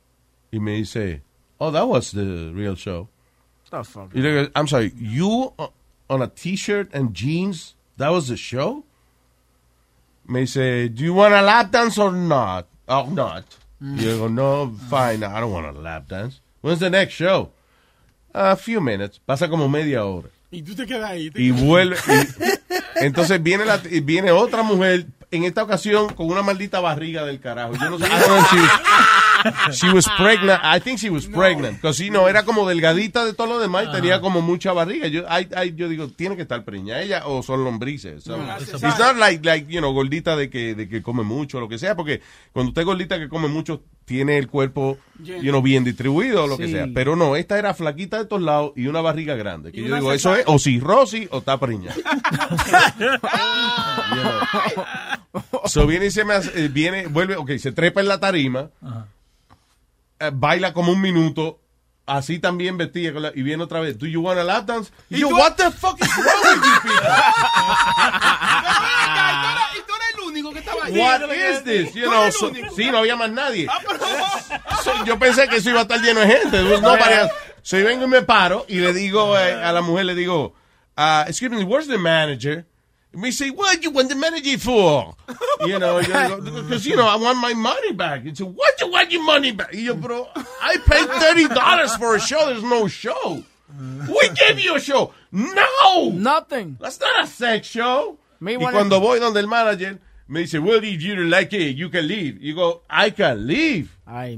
Y me dice, Oh, that was the real show. Fuck? Y le digo, I'm sorry, you uh, on a t-shirt and jeans, that was the show? Me dice, do you want a lap dance or not? Oh, not. Y yo digo, no, fine, I don't want a lap dance. When's the next show? A few minutes. Pasa como media hora. Y tú te quedas ahí. te Y quedas- vuelve. y- entonces viene, la, viene otra mujer, en esta ocasión con una maldita barriga del carajo. Yo no sé. She, was- pregnant. I think she was pregnant. Because si no, era como delgadita de todo lo demás y tenía como mucha barriga. Yo, I- I- yo digo, tiene que estar preñada ella o son lombrices. So, No, it's not like, like, you know, gordita de que, de que come mucho o lo que sea. Porque cuando usted es gordita que come mucho, tiene el cuerpo, you know, bien distribuido o lo que sea. Pero no, esta era flaquita de todos lados y una barriga grande. Que Y yo digo, eso es o cirrosis o está preñada. So viene y se me hace- eh, viene, vuelve, ok, se trepa en la tarima, eh, baila como un minuto, así también vestida, con la- y viene otra vez, do you want a lap dance? Y yo, what the fuck is wrong with you people? que estaba ahí. What is this? You know, so- sí, no había más nadie. So, yo pensé que eso iba a estar lleno de gente. Nobody else. So yo vengo y me paro y le digo eh, a la mujer, le digo, uh, excuse me, where's the manager? Me say, what you want the manager for? You know, because, you know, I want my money back. He said, what you want your money back? Y yo, bro, I paid $30 for a show. There's no show. We gave you a show. No. Nothing. That's not a sex show. Me y cuando voy donde el manager, me dice, well, if you don't like it, you can leave. You go, I can leave.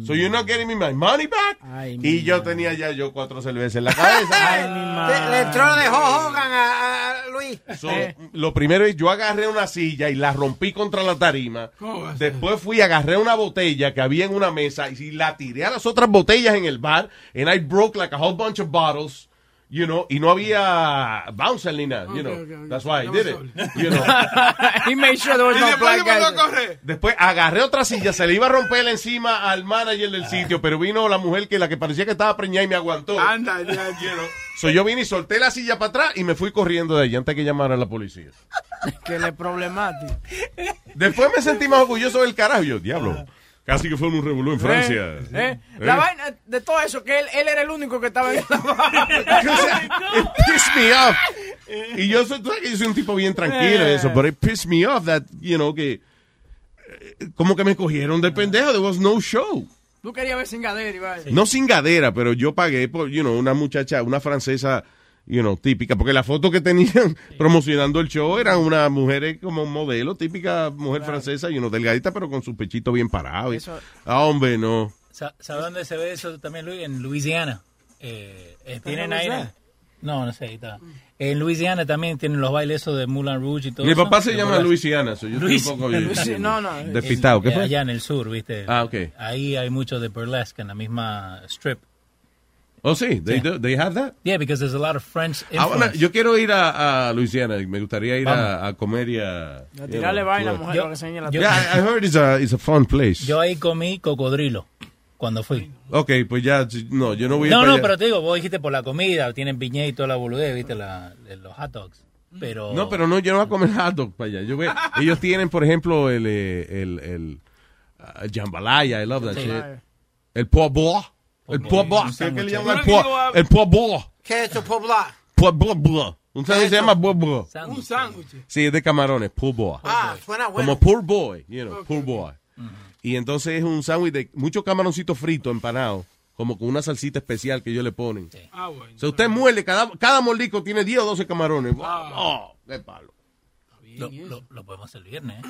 so you're not getting me my money back? y yo tenía ya yo cuatro cervezas en la cabeza. Le, le entró de Hogan a, a Luis. So, Lo primero es, yo agarré una silla y la rompí contra la tarima. Después fui, agarré una botella que había en una mesa y la tiré a las otras botellas en el bar. And I broke like a whole bunch of bottles. You know, y no había bouncer ni nada, you know. That's why I did it. You know. He made sure there was Y no después correr. Después agarré otra silla, se le iba a romper encima al manager del sitio, pero vino la mujer que la que parecía que estaba preñada y me aguantó. Anda, ya, ya. So yo vine y solté la silla para atrás y me fui corriendo de allí antes que llamara a la policía. Que le problemático. Después me sentí más orgulloso del carajo. Yo, diablo, casi que fue un revolú en Francia. Eh, eh, Eh. La vaina de todo eso, que él, él era el único que estaba en la vaina. It pissed me off. Y yo soy, que yo soy un tipo bien tranquilo y eso, pero it pissed me off that, you know, que eh, como que me cogieron de pendejo. There was no show. Tú querías ver sin gadera y vaina. No sin gadera, pero yo pagué por, you know, una muchacha, una francesa, you know, típica, porque la foto que tenían promocionando el show eran unas mujeres como modelo, típica mujer francesa, y uno delgadita, pero con su pechito bien parado. y- Eso- ah, hombre, no. Sa- ¿Sabe dónde se ve eso también, Luis? En Louisiana. Eh, eh, tienen ahí. Louisiana? No, no sé, ahí está. En Louisiana también tienen los bailes esos de Moulin Rouge y todo Mi eso. papá se llama. Luisiana, so yo Luis- un poco Luis- no, no, despistado. ¿Qué En- fue? Allá en el sur, ¿viste? Ah, ok. Ahí hay mucho de burlesque en la misma strip. Oh, sí, they, do- they have that. Yeah, because there's a lot of French Ah, influence. yo quiero ir a, a Luisiana, y me gustaría ir a, a comer y a... You tirarle know, vaina a mujer Yo- que se enseñe la yo- Yeah, I heard it's a, it's a fun place. Yo ahí comí cocodrilo cuando fui. Ok, pues ya, no, yo no voy a ir No, no, pero te digo, vos dijiste por la comida, tienen piñé y toda la boludez, viste, la, de los hot dogs. Pero... No, pero no, yo no voy a comer hot dog para allá. Yo voy- ellos tienen, por ejemplo, el, eh, el, el uh, jambalaya, I love that Sí. shit. El pois bois. El pois bois. ¿Qué, qué le llaman el pois? El bois. ¿Qué es eso, Pobla? Pois bois, bois. Un sándwich se llama pois bois. Un sándwich. Sí, es de camarones, pois bois. Ah, suena bueno. Como poor boy, you know, poor boy. Y entonces es un sándwich de muchos camaroncitos fritos empanados, como con una salsita especial que ellos le ponen. Ah, bueno. O sea, usted muerde, cada, cada mordico tiene 10 o 12 camarones. Oh, qué palo. Lo, lo, lo podemos hacer el viernes, ¿eh?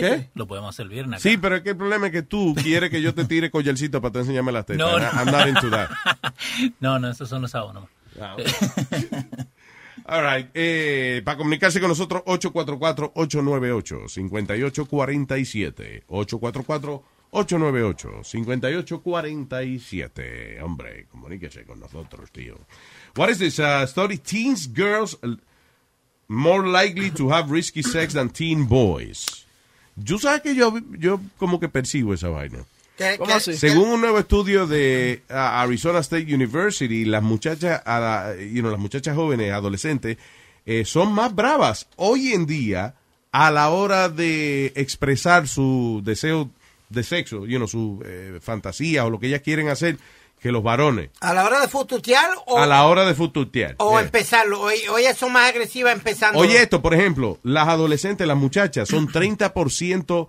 ¿Qué? Lo podemos hacer viernes. acá. Sí, pero es que el problema es que tú quieres que yo te tire collarcito para tú enseñarme las tetas. No, no. I'm not into that. no, no, esos son los sábados nomás. Ah, ok. All right. Eh, para comunicarse con nosotros, 844-898-5847. 844-898-5847. Hombre, comuníquese con nosotros, tío. What is this uh, story? Teens girls more likely to have risky sex than teen boys. Yo sabes que yo, yo como que percibo esa vaina. ¿Qué- ¿Cómo qué- así? Según un nuevo estudio de uh, Arizona State University, las muchachas, a la- you know, las muchachas jóvenes, adolescentes, eh, son más bravas hoy en día a la hora de expresar su deseo de sexo, you know, su eh, fantasía o lo que ellas quieren hacer que los varones ¿A la hora de fututear o, a la hora de fututear. o Eh. empezarlo? Hoy, hoy son más agresivas empezando. Oye, esto, por ejemplo, las adolescentes, las muchachas, son 30%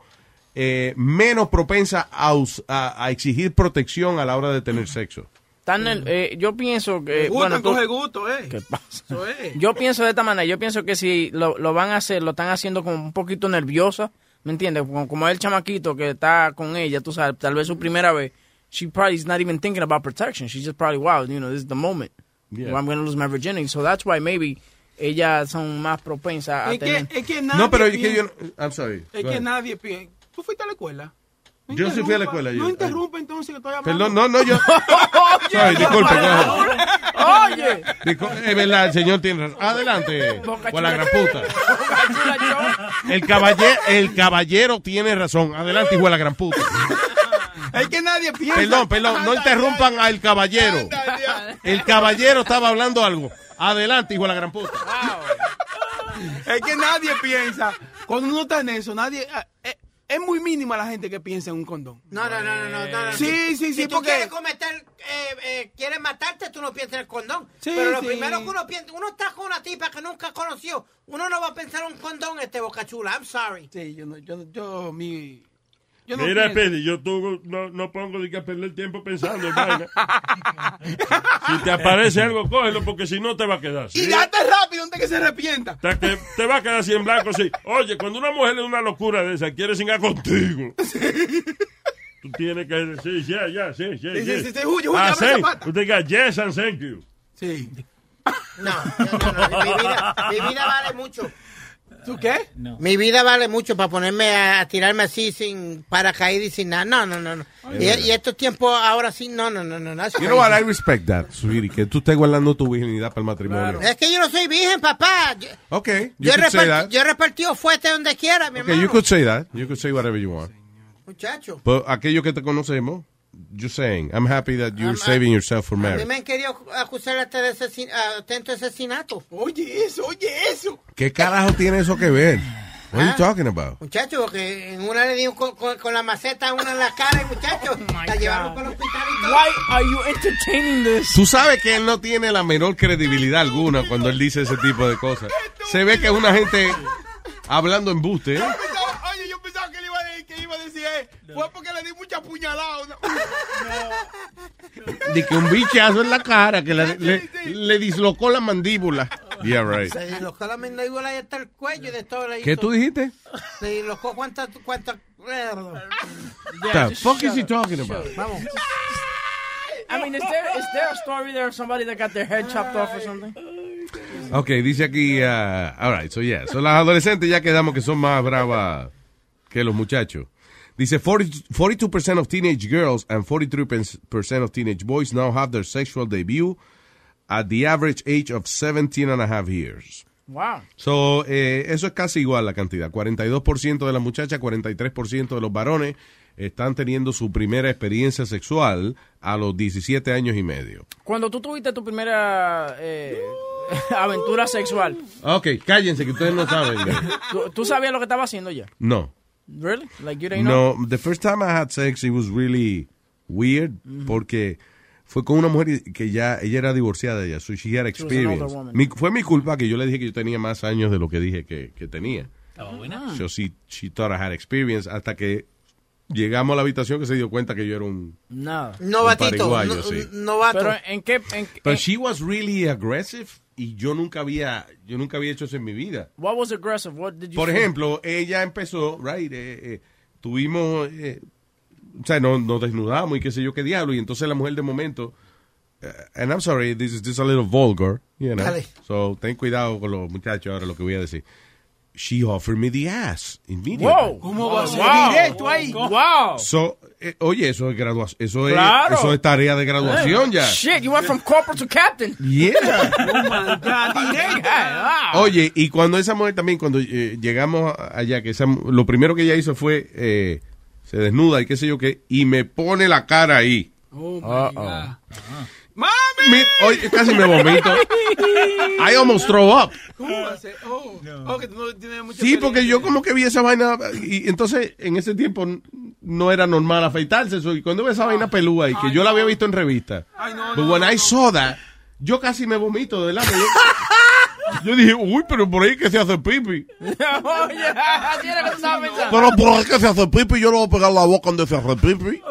eh, menos propensas a, a- a exigir protección a la hora de tener sexo. Tan el- eh, yo pienso que... Gusta, bueno, tú- coge gusto, eh. ¿Qué pasa? Eso es. Yo pienso de esta manera, yo pienso que si lo, lo van a hacer, lo están haciendo como un poquito nerviosa, ¿me entiendes? Como, como el chamaquito que está con ella, tú sabes, tal vez su primera vez, she probably is not even thinking about protection, she's just probably, wow, you know, this is the moment, Yeah. where I'm going to lose my virginity, so that's why maybe ellas son más propensas a Es tener... que, es que nadie No, pero es que yo... no- I'm sorry. Es Go que ahead. nadie piensa. ¿Tú fuiste a la escuela? No Yo sí fui a la escuela, yo- No interrumpa entonces que estoy hablando. Perdón, no, no, yo... Sorry, disculpe. Oye, Es verdad, el señor tiene razón. Adelante, o la gran puta. El caballero, el caballero tiene razón. Adelante, hijo de la gran puta. Es que nadie piensa. Perdón, perdón, no interrumpan al caballero. El caballero estaba hablando algo. Adelante, hijo de la gran puta. Es que nadie piensa. Cuando uno está en eso, nadie. ah, eh, es muy mínima la gente que piensa en un condón. No, no, no, no, no, no, no. Sí, sí, sí, si tú porque- quieres cometer, eh, eh, quieres matarte, tú uno piensa en el condón. Sí, pero lo sí. primero que uno piensa, uno está con una tipa que nunca conoció. Uno no va a pensar en un condón este boca chula. I'm sorry. Sí, yo, no- yo, yo, mi... Yo no Mira. Pedi, yo tú no, no pongo de que perder tiempo pensando en vaina. si te aparece algo, cógelo, porque si no te va a quedar. Y ¿sí? date rápido antes que se arrepienta. Hasta que te va a quedar así en blanco, sí. Oye, cuando una mujer es una locura de esa, quiere singar contigo. Tú tienes que decir, ya, ya, sí, sí. Sí, sí, yes. sí, sí, huye, huye, Ah, abre sí. Tú digas, yes and thank you. Sí. No, no, no, no, mi, vida, mi vida vale mucho. ¿Tú qué? Mi vida vale mucho para ponerme a, a tirarme así sin paracaídas y sin nada. No, no, no. no. Y, y estos tiempos ahora sí, no, no, no, no. You know what? I respect that, sweetie, que tú estés guardando tu virginidad para el matrimonio. Es que yo no soy virgen, papá. Yo, Okay, you yo, he could say that. yo he repartido fuerte donde quiera, mi Okay, hermano. you could say that. You could say whatever you want. Muchacho. But aquellos que te conocemos, just saying, I'm happy that you're I'm- saving yourself for A mí marriage. me han querido acusar hasta de asesin- ah, atento asesinato. Oye, eso, oye, eso. ¿Qué carajo tiene eso que ver? What are you Ah. talking about? Muchacho, porque en una le dio con, con- con la maceta a una en la cara y muchacho, la llevaron para el hospital y todo. Why are you entertaining this? Tú sabes que él no tiene la menor credibilidad alguna cuando él dice ese tipo de cosas. Se ve que es una gente hablando embuste. ¿eh? Que, iba a decir, eh, fue porque le di mucha puñalada. De que un bichazo en la cara que le, le- le dislocó la mandíbula. Yeah, right. Se dislocó la mandíbula y hasta el cuello y de todo. le ¿Qué hizo- tú dijiste? Se dislocó cuántas, cuántas... The fuck is he talking about? Vamos. I mean, is there, is there a story there of somebody that got their head chopped off or something? Ok, dice aquí, uh, all right, so yeah, so las adolescentes ya quedamos que son más bravas que los muchachos. Dice 40 42% of teenage girls and 43% of teenage boys now have their sexual debut at the average age of 17 and a half years. Wow. So, eh, eso es casi igual la cantidad. 42% de las muchachas, 43% de los varones están teniendo su primera experiencia sexual a los 17 años y medio. Cuando tú tuviste tu primera eh, aventura sexual, Ok, cállense que ustedes no saben. ¿tú, tú sabías lo que estaba haciendo ya? No. Really? Like you didn't know? No, the first time I had sex, it was really weird porque fue con una mujer que ya, ella era divorciada ya, so she had She was an experience. older woman. Mi- fue mi culpa que yo le dije que yo tenía más años de lo que dije que, que tenía. Estaba buena. So she, she thought I had experience hasta que llegamos a la habitación que se dio cuenta que yo era un... Nada. Novatito, Un no- sí. novato. Pero en qué... En, But en- she was really aggressive y yo nunca había, yo nunca había hecho eso en mi vida. what was aggressive? What did you Por ejemplo, ella empezó, right, eh, eh, tuvimos, eh, o sea, nos, nos desnudamos y qué sé yo qué diablo, y entonces la mujer de momento, eh, and I'm sorry, this is is a little vulgar, you know, Dale. so ten cuidado con los muchachos ahora lo que voy a decir. She offered me the ass immediately. Wow. ¿Cómo va a ser Wow. directo ahí? Wow. So, eh, oye, eso es graduación, eso es, eso es tarea de graduación ya. Shit, you went from corporal to captain. Yeah. Oh my God. Oye, y cuando esa mujer también, cuando eh, llegamos allá, que esa, lo primero que ella hizo fue, eh, se desnuda y qué sé yo qué, y me pone la cara ahí. Oh my Uh-oh. God. ¡Mami! Mi- oye, casi me vomito. I almost throw up. ¿Cómo va a ser? Oh, oh, que tú no tienes mucha Sí, porque yo como que vi esa vaina y entonces en ese tiempo no era normal afeitarse eso, y cuando vi esa vaina pelúa y que yo la había visto en revista. Ay, no, But no, when no, I no. saw that, yo casi me vomito, de verdad. Yo, dije, uy, pero por ahí que se hace pipi. Oye, así era que tú estabas pensando. Pero por ahí que se hace pipi, yo no voy a pegar la boca donde se hace pipi.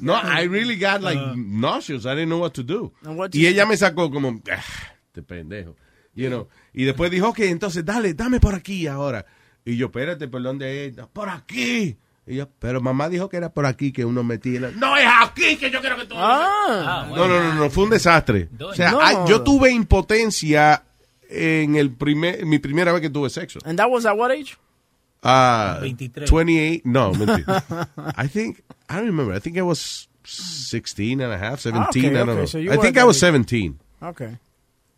No, I really got like nauseous. I didn't know what to do. What Y ella me sacó como, "Ah, este pendejo. You know. Y después dijo, ok, entonces dale, dame por aquí ahora. Y yo, espérate, ¿por dónde es? Por aquí. Y yo, pero mamá dijo que era por aquí que uno metía. la-". No, es aquí que yo quiero que tú. Ah. No, no, no, no, fue un desastre. O sea, No. yo tuve impotencia en el primer, mi primera vez que tuve sexo. And that was at what age? Ah, 23. 28, no, mentira. I think, I don't remember. I think I was 16 and a half, 17, Ah, okay, I don't okay, know. so I think I was age. 17. Okay.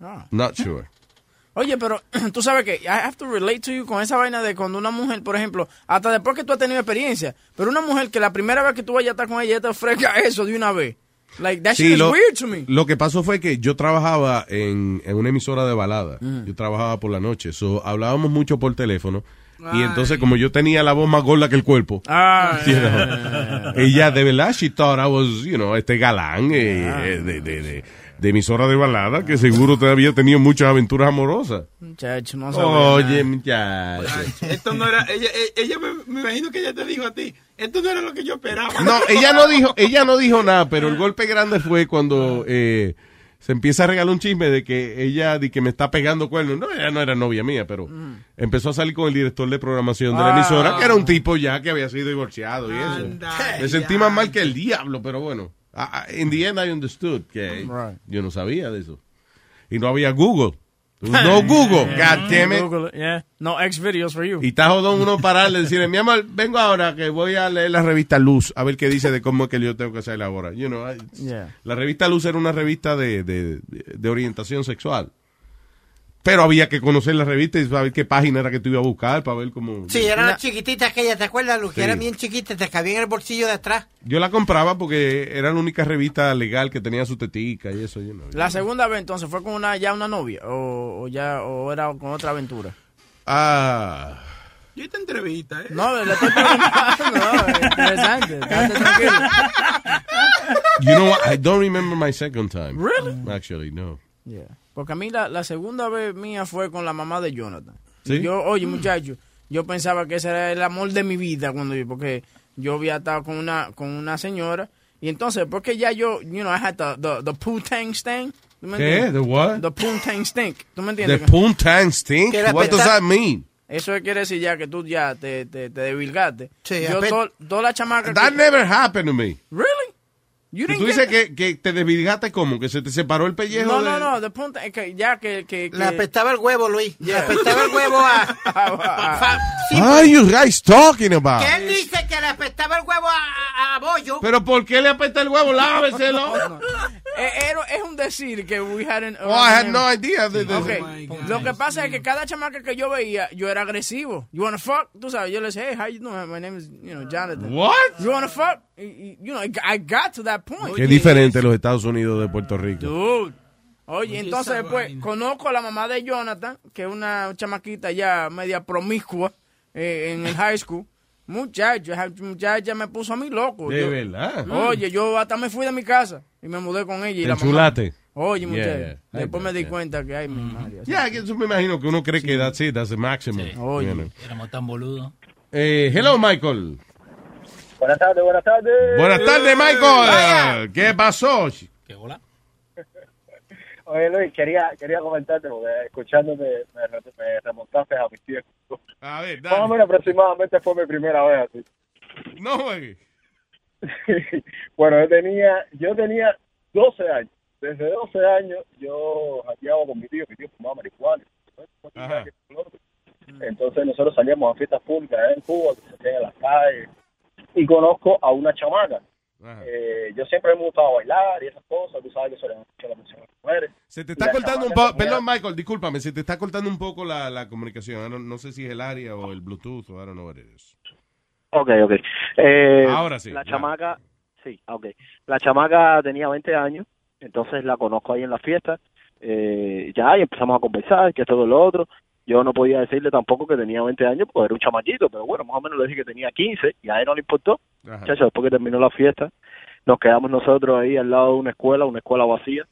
Ah. Not sure. Oye, pero tú sabes que I have to relate to you con esa vaina de cuando una mujer, por ejemplo, hasta después que tú has tenido experiencia, pero una mujer que la primera vez que tú vayas a estar con ella, ella te ofrezca eso de una vez. Like, that shit Sí, is lo, weird to me. lo que pasó fue que yo trabajaba en, en una emisora de balada. Mm. Yo trabajaba por la noche. So, hablábamos mucho por teléfono. Y entonces, como yo tenía la voz más gorda que el cuerpo, Ah, you know, ella de verdad, she thought I was, you know, este galán eh, eh, de, de, de, de emisora de balada, que seguro te había tenido muchas aventuras amorosas. Muchacho, no sabía Oye, muchacho. Esto no era, ella, ella, ella me, me imagino que ella te dijo a ti, esto no era lo que yo esperaba. No, ella no dijo, ella no dijo nada, pero el golpe grande fue cuando eh, se empieza a regalar un chisme de que ella, de que me está pegando cuernos. No, ella no era novia mía, pero empezó a salir con el director de programación de la Ah. emisora, que era un tipo ya que había sido divorciado y eso. Me sentí más mal que el diablo, pero bueno. Ah, ah, In the end I understood que Right. yo no sabía de eso. Y no había Google. No Google. God damn it. Google yeah. No X videos for you. Y está jodón uno pararle y decirle, mi amor, vengo ahora que voy a leer la revista Luz, a ver qué dice de cómo es que yo tengo que hacer ahora. You know, Yeah. La revista Luz era una revista de, de, de orientación sexual. Pero había que conocer la revista y saber qué página era que tú ibas a buscar para ver cómo... Sí, eran las chiquititas aquellas, ¿te acuerdas, Luz? Que eran bien chiquitas, te cabían en el bolsillo de atrás. Yo la compraba porque era la única revista legal que tenía su tetica y eso. You know. La segunda vez entonces fue con una ya una novia o, o ya o era con otra aventura. Ah... Yo esta entrevista, ¿eh? No, le estoy preguntando, no, interesante, estate tranquilo. You know what? I don't remember my second time. Really? Actually, no. Yeah. Porque a mí la, la segunda vez mía fue con la mamá de Jonathan. ¿Sí? Y Yo, oye, muchacho, yo pensaba que ese era el amor de mi vida cuando yo, porque yo había estado con una, con una señora. Y entonces, porque ya yo, you know, I had the, the, the poo-tang stink. ¿Tú me ¿Qué? The what? The poo-tang stink. ¿Tú me The entiendes? Poontang stink? What does that mean? Eso quiere decir ya que tú ya te, te, te debilgaste. Sí, yo, toda la chamaca That que- never happened to me. Really? You ¿Tú didn't dices get- que, que te desvirgaste como? ¿Que se te separó el pellejo? No, de- no, no, the punta es que ya que... que, Le que- apestaba el huevo, Luis. Le Yeah. apestaba el huevo a... Fa- sí, What are you guys talking about? que él dice que le apestaba el huevo a, a, a Bollo. ¿Pero por qué le apesta el huevo? Láveselo. Eh, era- es un decir que we hadn't... Oh, I had no idea. de- de- Ok, Lo que pasa es que cada chamaca que yo veía, yo era agresivo. You wanna fuck? Tú sabes, yo le decía, hey, how you doing? My name is, you know, Jonathan. What? You wanna fuck? You know, I got to that point. Qué diferente los Estados Unidos de Puerto Rico. Dude. Oye, entonces después vaina. conozco a la mamá de Jonathan, que es una chamaquita ya media promiscua eh, en el high school. Muchacho, esa muchacha me puso a mí loco. De Yo- verdad. Oye, yo hasta me fui de mi casa y me mudé con ella. Y ¿Te la mamá- enchulaste? Oye, Yeah, muchacho. yeah. Después me di yeah. cuenta que, ay, mi madre. Ya, que eso me imagino que uno cree que that's it, that's the maximum. Oye. You know. Éramos tan boludos. Eh, hello, Michael. Buenas tardes, buenas tardes. Buenas tardes, Michael. ¿Qué pasó? ¿Qué hola? Oye, Luis, quería, quería comentarte, porque escuchándote me, re- me remontaste a mis tiempos. A ver, Más o menos aproximadamente fue mi primera vez así. No, güey. bueno, yo tenía, yo tenía 12 años. Desde 12 años yo hackeaba con mi tío, mi tío fumaba marihuana. Entonces nosotros salíamos a fiestas públicas en Cuba, que se hacían en las calles. Y conozco a una chamaca. Eh, yo siempre me ha gustado bailar y esas cosas. Tú sabes que eso le mucho la música a las mujeres. Se te está cortando un poco, perdón Michael, discúlpame, se te está cortando un poco la, la comunicación. Don't- no sé si es el área o el Bluetooth o I don't know what it is. Ok, ok. Eh, Ahora sí, La ya. chamaca, sí, ok. La chamaca tenía 20 años, entonces la conozco ahí en la fiesta. Eh, ya, y empezamos a conversar, que todo lo otro. Yo no podía decirle tampoco que tenía 20 años, porque era un chamaquito, pero bueno, más o menos le dije que tenía 15 y a él no le importó. Chacho, después que terminó la fiesta, nos quedamos nosotros ahí al lado de una escuela, una escuela vacía.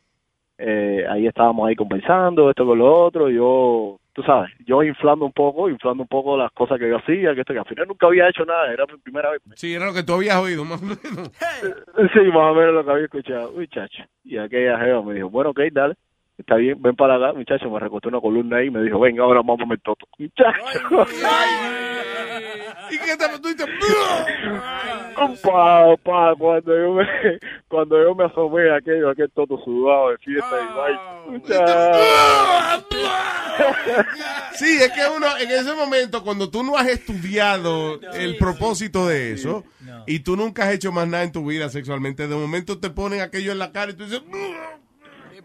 Eh, ahí estábamos ahí conversando, esto con lo otro, yo, tú sabes, yo inflando un poco, inflando un poco las cosas que yo hacía, que esto que al final nunca había hecho nada, era mi primera vez. Sí, era lo que tú habías oído, más o menos. Sí, más o menos lo que había escuchado. Uy, chacho. Y aquella jeva me dijo, bueno, ok, dale. Está bien, ven para acá, muchacho. Me recostó una columna ahí y me dijo, venga, ahora vamos a comer toto. Muchacho. ¿Y qué te tú dices? Pa, pa, cuando yo me, cuando yo me asomé a aquello, aquel toto sudado de fiesta y vaina. Sí, es que uno, en ese momento, cuando tú no has estudiado el propósito de eso, y tú nunca has hecho más nada en tu vida sexualmente, de momento te ponen aquello en la cara y tú dices,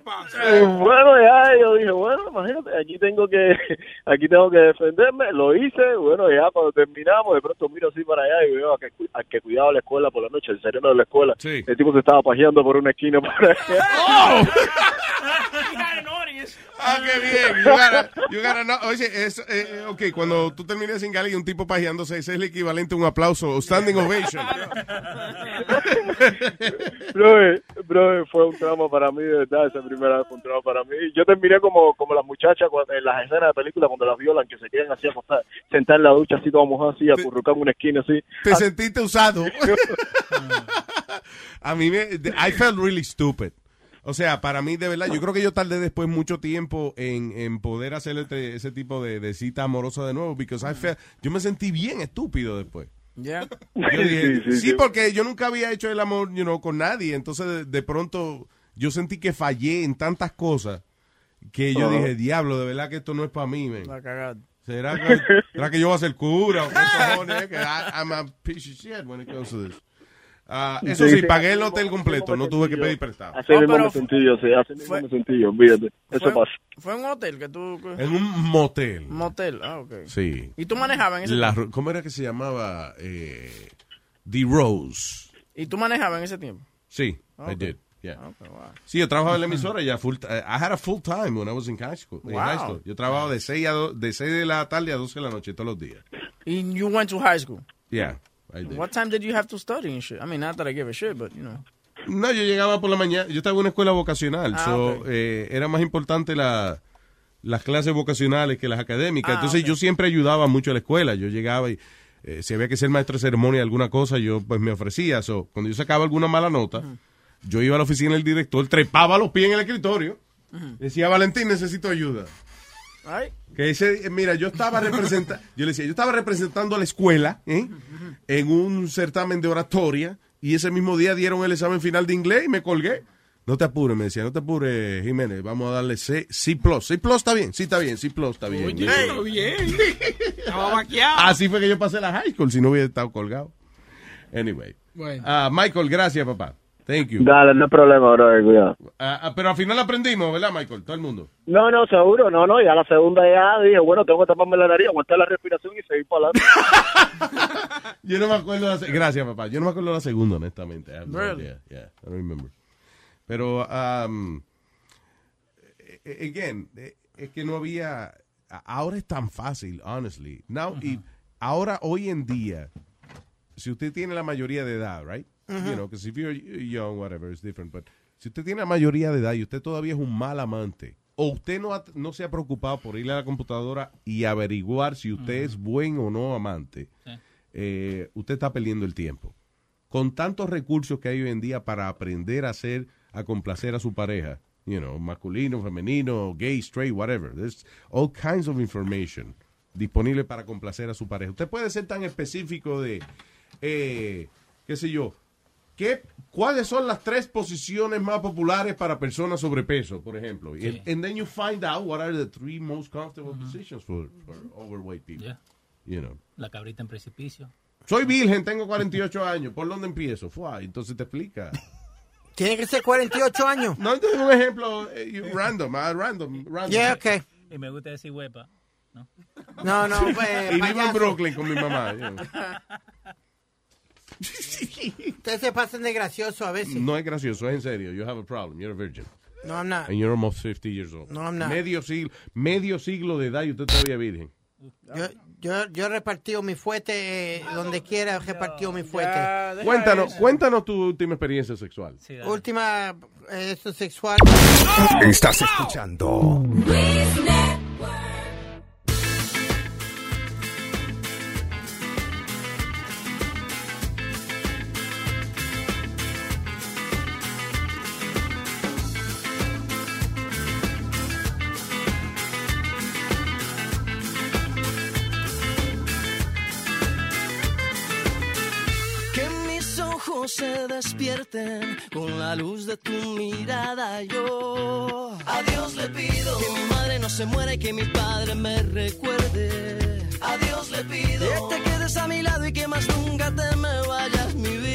Eh, bueno, ya yo dije, bueno, imagínate, aquí tengo que aquí tengo que defenderme, lo hice, bueno, ya cuando terminamos, de pronto miro así para allá y veo a que, a que cuidaba la escuela por la noche, el sereno de la escuela, el tipo se estaba pajeando por una esquina por allá. Ok, Oye, bien. You gotta, you gotta know- Oye, es, eh, ok, cuando tú terminas en Gali y un tipo pajeándose, ese es el equivalente a un aplauso, standing ovation. Bro, bro, fue un trauma para mí, de verdad, esa primera vez fue un trauma para mí. Yo terminé como, como las muchachas cuando- en las escenas de película cuando las violan, que se quedan así acostadas, sentar en la ducha así toda mojada, así, acurrucar en una esquina así. Te sentiste usado. A mí me, I felt really stupid. O sea, para mí, de verdad, yo creo que yo tardé después mucho tiempo en, en poder hacer este- ese tipo de, de cita amorosa de nuevo, because I felt, yo me sentí bien estúpido después. Ya. Yo dije, sí, porque yo nunca había hecho el amor, you know, con nadie, entonces de, de pronto yo sentí que fallé en tantas cosas que yo dije, diablo, de verdad que esto no es para mí, man. La cagada. ¿Será que, será que yo voy a ser cura o qué cojones? I'm a piece of shit when it comes to this. Ah, eso Sí, sí, pagué el hotel completo, no tuve que pedir prestado. Así mismo me sentí yo, sí, así mismo me sentí yo, olvídate, eso Fue- pasa. Fue en un hotel que tú... En un motel. Motel, ah, ok. Sí. ¿Y tú manejabas en ese La tiempo? ¿Cómo era que se llamaba? Eh, The Rose. ¿Y tú manejabas en ese tiempo? Sí, Ok. I did. Yeah. Ok, wow. Sí, yo trabajaba en la emisora ya full ti- I had a full time when I was in high school. in Wow. high school. Yo trabajaba de 6, a do- de 6 de la tarde a 12 de la noche todos los días. And you went to high school? Yeah, I did. What time did you have to study and shit? I mean, not that I give a shit, but, you know. No, yo llegaba por la mañana. Yo estaba en una escuela vocacional. Ah, so, ok. eh, era más importante la- las clases vocacionales que las académicas. Ah, Entonces ok. yo siempre ayudaba mucho a la escuela. Yo llegaba y eh, si había que ser maestro de ceremonia alguna cosa, yo pues me ofrecía. So, cuando yo sacaba alguna mala nota, yo iba a la oficina del director, trepaba los pies en el escritorio. Decía, Valentín, necesito ayuda. Ay. Que ese, eh, mira, yo estaba representando, yo le decía, yo estaba representando a la escuela ¿eh? en un certamen de oratoria y ese mismo día dieron el examen final de inglés y me colgué. No te apures, me decía, no te apures, Jiménez, vamos a darle C, C+. C+, está bien, sí está bien, C+, está bien. Oye, está bien. Así fue que yo pasé la high school, si no hubiera estado colgado. Anyway. Bueno. Ah, Michael, gracias, papá. Thank you. Dale, no hay problema, bro, cuidado. Ah, ah, pero al final aprendimos, ¿verdad, Michael? Todo el mundo. No, no, seguro, no, no, ya la segunda ya dije, bueno, tengo que taparme la nariz, aguantar la respiración y seguir para adelante. Yo no me acuerdo. La, se- gracias, papá. Yo no me acuerdo la segunda, honestamente. I no Really? idea. Yeah, I don't remember. Pero, um, again, eh, es que no había. a- Ahora es tan fácil, honestly. Now, y ahora, hoy en día, si usted tiene la mayoría de edad, right? Ujú. You know, because if you're young, whatever, it's different. But si usted tiene la mayoría de edad y usted todavía es un mal amante, o usted no, ha- no se ha preocupado por ir a la computadora y averiguar si usted es buen o no amante, eh, usted está perdiendo el tiempo. Con tantos recursos que hay hoy en día para aprender a hacer, a complacer a su pareja, you know, masculino, femenino, gay, straight, whatever. There's all kinds of information disponible para complacer a su pareja. Usted puede ser tan específico de, eh, qué sé yo, ¿qué, ¿cuáles son las tres posiciones más populares para personas sobrepeso, por ejemplo? Y- And, then you find out what are the three most comfortable positions for, for overweight people. Yeah. You know. La cabrita en precipicio. Soy virgen, tengo 48 años. ¿Por dónde empiezo? Fua, entonces te explica. Tiene que ser 48 años. No, este es un ejemplo eh, random, ah, random, random. Yeah, okay. Y me gusta decir huepa. No, no, pues, y vivo en. Brooklyn con mi mamá. you know. Ustedes se pasan de gracioso a veces. No es gracioso, es en serio. You have a problem. You're a virgin. No, I'm not. And you're almost 50 years old. No, I'm not. Medio siglo, medio siglo de edad y usted todavía virgen. Yo, yo, yo he repartido mi fuete eh, donde quiera, he repartido mi fuete. Cuéntanos, cuéntanos tu última experiencia sexual. Última, eh, eso sexual. Estás escuchando despierten con la luz de tu mirada. Yo a Dios le pido que mi madre no se muera y que mi padre me recuerde. A Dios le pido que te quedes a mi lado y que más nunca te me vayas, mi vida.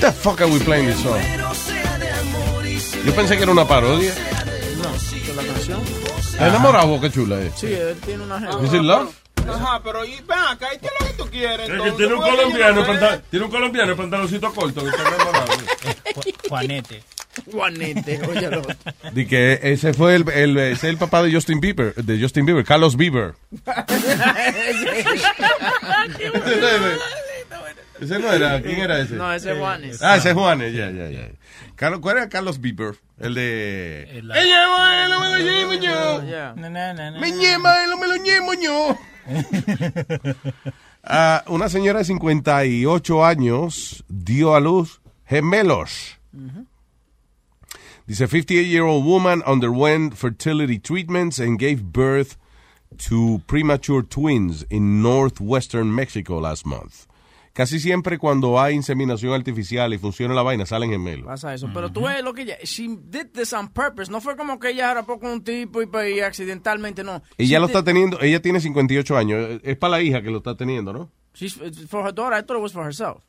The fuck are we playing this song? Yo pensé que era una parodia. No, ¿de la canción? ¿Está enamorado? Qué chula es. Sí, él tiene una jeva. Is it love? Ajá, pero y, ven acá, ¿y qué es lo que tú quieres? Es que entonces? tiene un ¿Tú eres colombiano, una panta- tiene un colombiano pantaloncito corto que está enamorado. Juanete. Juanete, óyalo. Di que ese fue el, el, ese es el papá de Justin Bieber, de Justin Bieber, Carlos Bieber. Ese no era, ¿quién era ese? No, ese es Juanes. Ah, ese es Juanes, ya, ya, ya. Carlos, ¿Cuál era Carlos Bieber? El de... Ella, Ella, me lo llevo yo. Me ñema, me lo ñemo yo. Una señora de 58 años dio a luz gemelos. Dice, 58-year-old woman underwent fertility treatments and gave birth to premature twins in northwestern Mexico last month. Casi siempre cuando hay inseminación artificial y funciona la vaina, salen gemelos. Pasa eso. Pero tú ves lo que ella. She did this on purpose. No fue como que ella era con un tipo y, pues, y accidentalmente, no. Ella She lo did- está teniendo, ella tiene 58 años. Es para la hija que lo está teniendo, ¿no? She's, it's for her daughter. I thought it was for herself.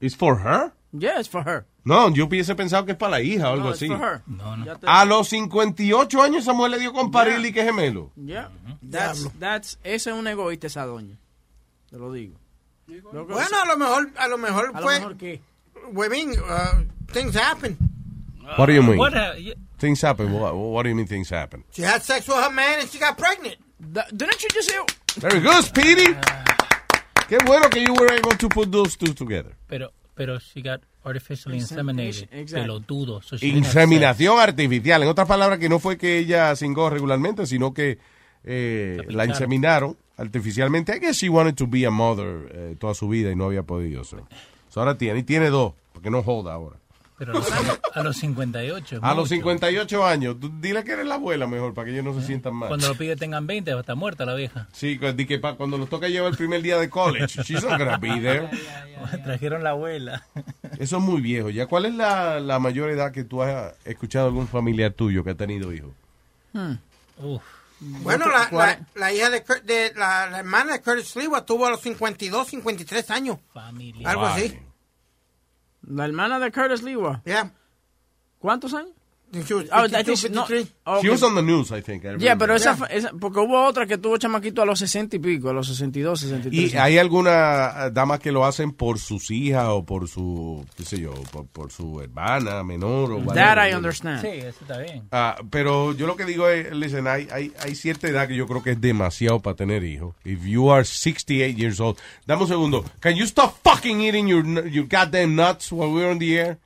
¿Es for her? Yeah, it's for her. No, yo hubiese pensado que es para la hija o algo No, it's así. for her. No, no. Te- A los 58 años esa mujer le dio con parir y que gemelo. Yeah. That's, that's, ese es un egoísta esa doña. Te lo digo. Lo Bueno, a lo mejor, a lo mejor a lo fue. mejor qué. Women, uh, things happen. What do you mean? What, uh, y- Things happen. What, what do you mean things happen? She had sex with her man and she got pregnant. Da- Didn't you just say? Very good, Speedy. Qué bueno que you were able to put those two together. pero, pero she got artificially inseminated. Exactly. Pelotudo. So Inseminación artificial. En otras palabras, que no fue que ella cingó regularmente, sino que eh, La inseminaron artificialmente. I guess she wanted to be a mother eh, toda su vida y no había podido. So. So ahora tiene, y tiene dos, porque no joda ahora. Pero a los, a los 58. es A los mucho. 58 años, tú dile que eres la abuela mejor, para que ellos no se sientan mal. Cuando los pibes tengan 20, va a estar muerta la vieja. Sí, que pa- cuando nos toca llevar el primer día de college, she's not gonna be there. Trajeron la abuela. Eso es muy viejo. ¿Ya cuál es la, la mayor edad que tú has escuchado algún familiar tuyo que ha tenido hijos? Uf. Bueno, la, la, la hija de, la, la hermana de Curtis Lewa tuvo a los 52, 53 años. Familia. Algo así. La hermana de Curtis Lewa. Yeah. ¿Cuántos años? She was Ah, I 52, think she- no, 53. okay. She was on the news, I think. I Yeah, pero esa, Yeah. esa- porque hubo otra que tuvo chamaquito a los 60 y pico, a los 62, 63. ¿Y hay alguna eh, dama que lo hacen por sus hijas o por su, qué sé yo, por, por su hermana menor o That whatever? I understand. Sí, eso está bien. Ah, pero yo lo que digo es, listen, hay, hay, hay cierta edad que yo creo que es demasiado para tener hijos. If you are 68 years old, dame un segundo. Can you stop fucking eating your, your goddamn nuts while we're on the air?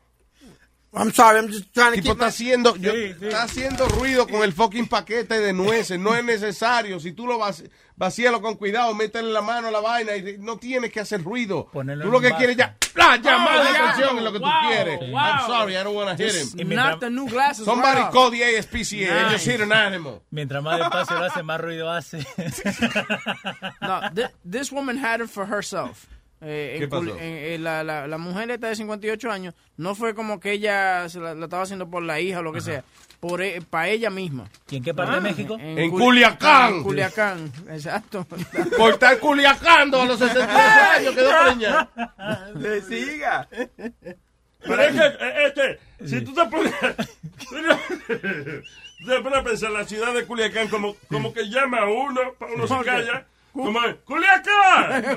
I'm sorry, I'm just trying to tipo keep está my- haciendo, yo- está haciendo ruido con el fucking paquete de nueces. No es necesario. Si tú lo vac- vacíalo con cuidado, métele la mano a la vaina y no tienes que hacer ruido. Ponerlo Tú lo que vaso. quieres ya, ¡plá! llamar Oh, la yeah. atención es lo que tú Wow, quieres. wow. I'm sorry, I don't want to hit him. knock the new glasses Somebody right off. call the ASPCA and just Nice. hit an animal. Mientras más despacio lo hace, más ruido hace. No, thi- this woman had it for herself. Eh, ¿Qué pasó? en- eh, la, la, la mujer esta de 58 años no fue como que ella se la, la estaba haciendo por la hija o lo que sea, por para ella misma. ¿Y en qué parte de México? En Cul- Culiacán. En Culiacán, exacto. Por estar culiacando a los 62 años quedó preñada. Siga. Pero es que, eh, este, si tú te pones, te pones a pensar, la ciudad de Culiacán como, como que llama a uno, para uno se calla, ¡Culiacán!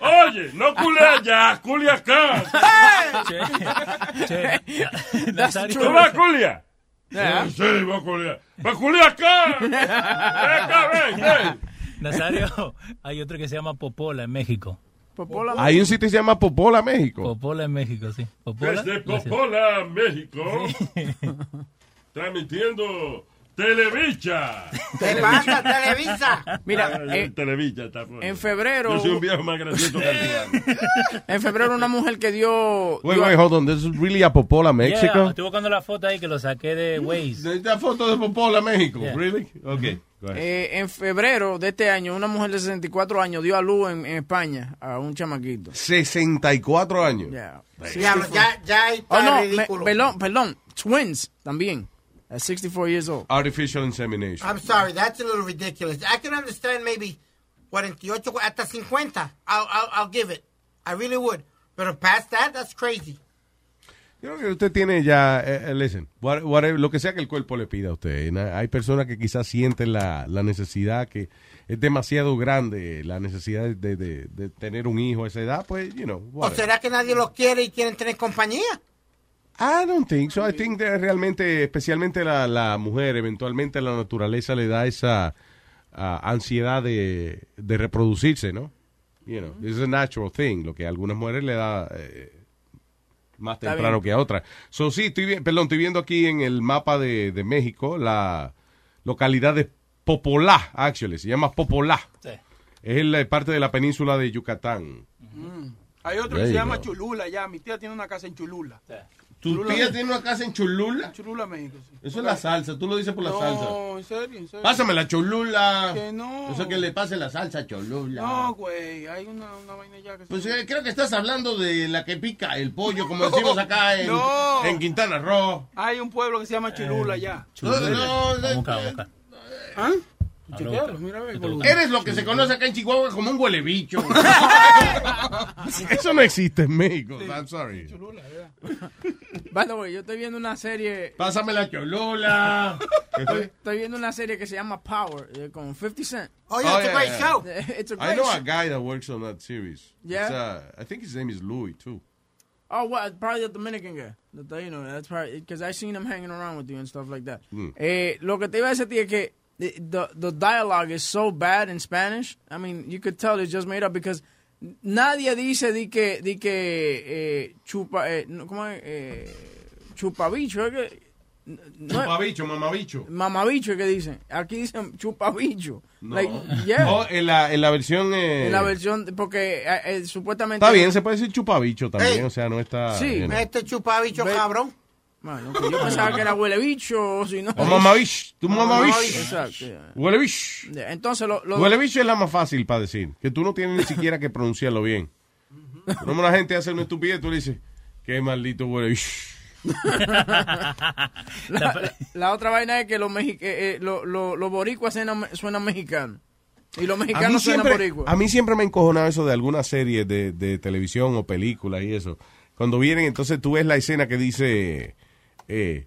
Oye, no Culiacán, Culiacán. Che, Nazario. ¿Tú vas a Culia? Yeah. Sí, sí, voy a Culia. ¡Va Culiacán! ¡Ven acá, ven, ven! Nazario, hay otro que se llama Popola en México. Popola. Hay un sitio que se llama Popola, México. Popola en México, sí. Popola. Desde. Popola, México, transmitiendo Televicha. ¿Qué pasa, Televisa? Mira, Ah, eh, Televicha está fuera. en febrero- Yo soy un viejo más gracioso que el En febrero una mujer que dio... Wait, dio- wait, hold on. This is really a Popola, Yeah, México. estuve buscando la foto ahí que lo saqué de Waze. ¿Esta foto de Popola, México? Yeah. Really? Ahead. Eh, en febrero de este año, una mujer de 64 años dio a luz en, en España a un chamaquito. 64 años. Yeah. Ya, ya, ya está Oh, no, me- perdón, perdón. Twins también. At 64 years old. Artificial insemination. I'm sorry, that's a little ridiculous. I can understand maybe 48, hasta 50. I'll, I'll, I'll give it. I really would. But past that, that's crazy. Yo creo que usted tiene ya, eh, eh, listen, what- whatever- lo que sea que el cuerpo le pida a usted. Hay personas que quizás sienten la, la necesidad que es demasiado grande, la necesidad de, de- de tener un hijo a esa edad, pues, you know, ¿O whatever. será que nadie los quiere y quieren tener compañía? I don't think so. I think that realmente, especialmente la, la mujer, eventualmente la naturaleza le da esa ah, ansiedad de, de reproducirse, ¿no? You know, it's a natural thing, lo que a algunas mujeres le da eh, más temprano que a otras. So, sí, estoy, perdón, estoy viendo aquí en el mapa de, de México la localidad de Popolá, actually, se llama Popolá. Sí. Es la parte de la península de Yucatán. Hay otro There que se llama go. Cholula ya. Mi tía tiene una casa en Cholula. ¿Tu Cholula, tía tiene una casa en Cholula? Cholula, México. sí. Eso es la salsa, tú lo dices por la no, salsa. en serio, en serio. Pásame la cholula. Que no. Eso que le pase la salsa a cholula. No, güey, hay una, una vaina ya que Pues se... eh, creo que estás hablando de la que pica el pollo, como decimos acá en, No. en Quintana Roo. Hay un pueblo que se llama Cholula ya. No, no, Vamos de- a buscar, vamos a buscar. ¿Ah? Habla Chequealo, boca. mira, a ver, Esto boludo. Eres lo que se conoce acá en Chihuahua como un huele bicho. Eso no existe en México. I'm sorry. By the way, yo estoy viendo una serie. Pásame la cholula. Estoy, estoy viendo una serie que se llama Power eh, con 50 Cent. Oh, yeah, Oh, it's yeah, a great yeah. show. It's a I great know show. a guy that works on that series. Yeah? It's, uh, I think his name is Louis, too. Oh, well, probably the Dominican guy. The- you know, that's probably because I seen him hanging around with you and stuff like that. Mm. Eh, lo que te iba a decir es que the, the the dialogue is so bad in Spanish. I mean, you could tell it's just made up because nadie dice di que di que eh, chupa eh, no, ¿cómo es? Eh, chupabicho, que no, Chupabicho, mamabicho. mamabicho es que dicen. Aquí dicen chupabicho. No. Like, yeah. En la, en la versión... eh, En la versión porque eh, eh, supuestamente Está bien, se puede decir chupabicho también, Ey. o sea, no está... Sí. you know. Este chupabicho Ve- cabrón. Que yo pensaba que era huele bicho, o si no. O tu. Exacto. Huele bicho. Entonces, lo, lo- Huele bicho es la más fácil para decir, que tú no tienes ni siquiera que pronunciarlo bien. Cuando una gente hace una estupidez, tú le dices, qué maldito huele bicho. la, la otra vaina es que los mexi- eh, eh, lo- lo- los boricuas suenan, suenan mexicanos. Y los mexicanos suenan boricuas. a mí siempre me ha encojonado eso de algunas series de, de televisión o películas y eso. Cuando vienen, entonces tú ves la escena que dice, eh,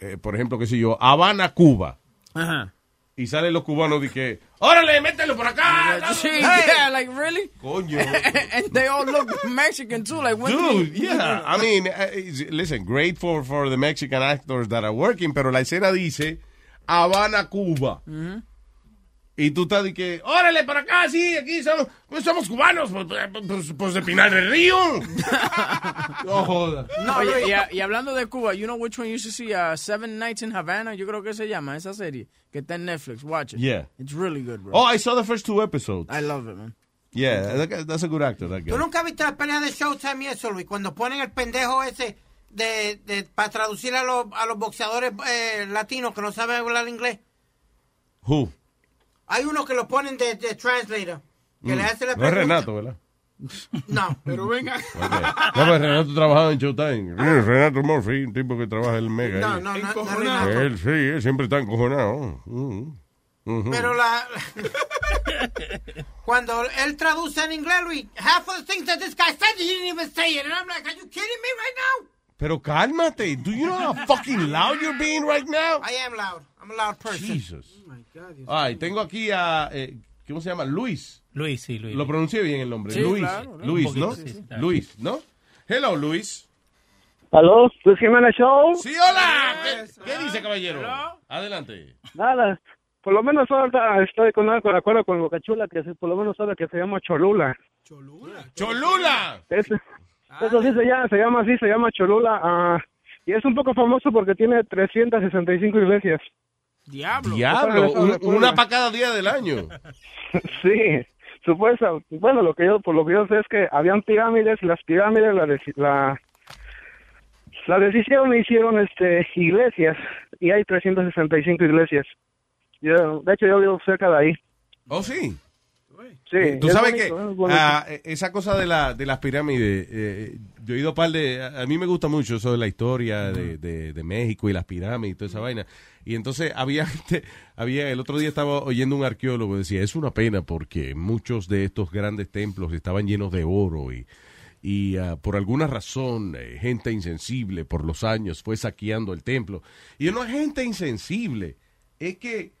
eh, por ejemplo, qué sé yo, Habana, Cuba. Ajá. Y salen los cubanos y que, órale, mételo por acá. Sí, Hey. yeah, like really? Coño. and they all look Mexican too, like when Dude, yeah. I mean, uh, it's- listen, great for, for the Mexican actors that are working, pero la escena dice Habana, Cuba. Ujú. Y tú estás de que, órale, para acá, sí, aquí somos, pues somos cubanos, pues, pues, pues de Pinar del Río. no jodas. Oye, y, a- y hablando de Cuba, you know which one you should see? Uh, Seven Nights in Havana, yo creo que se llama esa serie, que está en Netflix. Watch it. Yeah. It's really good, bro. Oh, I saw the first two episodes. I love it, man. Yeah, that guy- that's a good actor, that guy. ¿Tú nunca viste las peleas de Showtime y eso, Luis? Cuando ponen el pendejo ese de, de para traducir a los, a los boxeadores eh, latinos que no saben hablar inglés. Who? Hay uno que lo ponen de, de translator. Que le Mm. hace la No es. Renato, ¿verdad? No, pero venga. No, pues Renato trabajaba en Showtime. Eh, Renato Murphy, un tipo que trabaja en el Mega. No, no, no, no, Renato. Él sí, él siempre está encojonado. Mm, ujú. Pero la... Cuando él traduce en inglés, Luis, half of the things that this guy said, he didn't even say it. And I'm like, are you kidding me right now? Pero cálmate. Do you know how fucking loud you're being right now? I am loud. I'm a loud person. Jesus. Ay, tengo aquí a, eh, ¿cómo se llama? Luis. Luis, sí, Luis. Lo pronuncié bien el nombre. Sí, Luis. claro, ¿no? Luis, Un ¿no? poquito, sí, sí, claro. Luis, ¿no? Hello, Luis. ¿Aló? ¿Luis Jiménez Show? Sí, hola. ¿Qué, qué dice, caballero? Adelante. Nada. Por lo menos ahora estoy con algo de acuerdo con Bocachula, que por lo menos sabe que se llama Cholula. ¡Cholula! Ese- eso sí se llama, se llama así, se llama Cholula. ah, y es un poco famoso porque tiene 365 iglesias. Diablo. Diablo, un- una para cada día del año. Sí, supuesta. Bueno, lo que yo, por lo que yo sé es que habían pirámides, las pirámides la, la deshicieron y hicieron este, iglesias, y hay 365 iglesias. Yo, de hecho, yo vivo cerca de ahí. Oh, sí. Sí, Tú es sabes bonito, que es ah, eh, esa cosa de, la, de las pirámides, eh, yo he ido a par de... A a mí me gusta mucho eso de la historia de, de- de México y las pirámides y toda esa vaina. Y entonces había, gente- había el otro día estaba oyendo un arqueólogo decía, es una pena porque muchos de estos grandes templos estaban llenos de oro y, y ah, por alguna razón eh, gente insensible por los años fue saqueando el templo. Y no es gente insensible, es que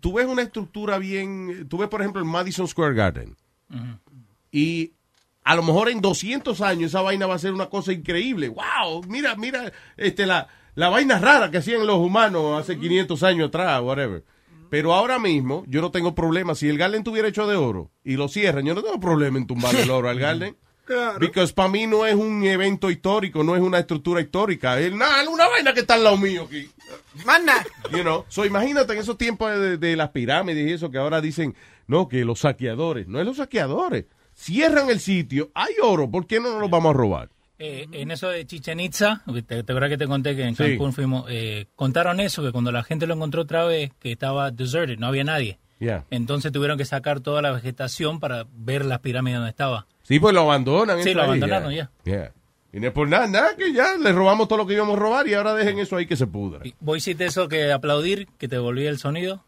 tú ves una estructura bien, tú ves por ejemplo el Madison Square Garden y a lo mejor en 200 años esa vaina va a ser una cosa increíble. Wow, mira, mira, este la, la vaina rara que hacían los humanos hace 500 años atrás, whatever. Pero ahora mismo yo no tengo problema. Si el Garden tuviera hecho de oro y lo cierran, yo no tengo problema en tumbar el oro al Garden. Porque para mí no es un evento histórico, no es una estructura histórica. Es nada, una vaina que está al lado mío aquí. Manda. You know? So, imagínate en esos tiempos de, de las pirámides y eso que ahora dicen, no, que los saqueadores. No es los saqueadores. Cierran el sitio, hay oro, ¿por qué no nos lo vamos a robar? Eh, en eso de Chichen Itza, te, te acuerdas que te conté que en Sí. Cancún fuimos, eh, contaron eso, que cuando la gente lo encontró otra vez, que estaba deserted, no había nadie. Yeah. Entonces tuvieron que sacar toda la vegetación para ver las pirámides donde estaba. Sí, pues lo abandonan. Sí, lo ahí, abandonaron ya. Yeah. Y no es por nada, nada, que ya le robamos todo lo que íbamos a robar y ahora dejen eso ahí que se pudra. ¿Vos hiciste eso que aplaudir, que te volvía el sonido?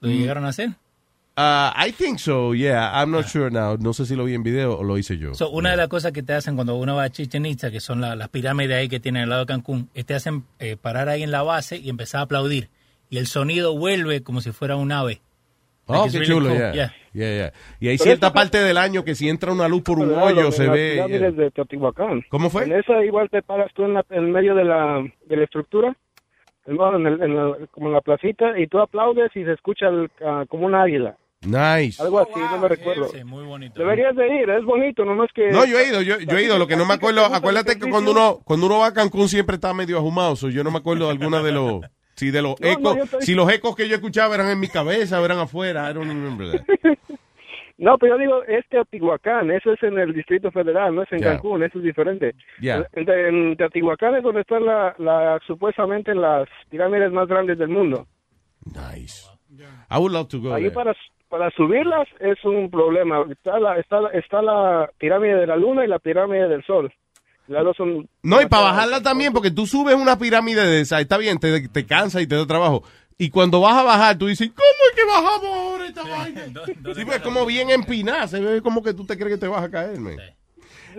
¿Lo Mm. llegaron a hacer? Uh, I think so, yeah. I'm not sure now. No sé si lo vi en video o lo hice yo. So, una de las cosas que te hacen cuando uno va a Chichen Itza, que son la- las pirámides ahí que tienen al lado de Cancún, es te hacen eh, parar ahí en la base y empezar a aplaudir. Y el sonido vuelve como si fuera un ave. Oh, Like, qué really chulo, cool. yeah. Yeah. Yeah, yeah. Y hay Pero cierta eso- parte del año que si entra una luz por un Pero, hoyo se ve. de Teotihuacán. ¿Cómo fue? En esa igual te paras tú en, la- en medio de la, de la estructura, en el- en la- como en la placita, y tú aplaudes y se escucha el, ah, como un águila. Nice. Algo así, no me recuerdo. muy bonito. Deberías de ir, es bonito, nomás que... No, yo he ido, yo, yo he ido. Lo que no me acuerdo, acuérdate que cuando uno cuando uno va a Cancún siempre está medio ahumado. so yo no me acuerdo de alguna de los, sí, de los No, ecos. estoy- Si los ecos que yo escuchaba eran en mi cabeza eran afuera. I don't remember that. No, pero yo digo, es Teotihuacán, eso es en el Distrito Federal, no es en. Cancún, eso es diferente. En, en Teotihuacán es donde están la, la, supuestamente las pirámides más grandes del mundo. Nice. I would love to go Ahí there. para, para subirlas es un problema. Está la, está, está la pirámide de la luna y la pirámide del sol. Son... No, y para bajarla también, porque tú subes una pirámide de esa, está bien, te, te cansa y te da trabajo. Y cuando vas a bajar, tú dices, ¿cómo es que bajamos ahora esta vaina? Sí, pues como bien empinada, se ve como que tú te crees que te vas a caer, man.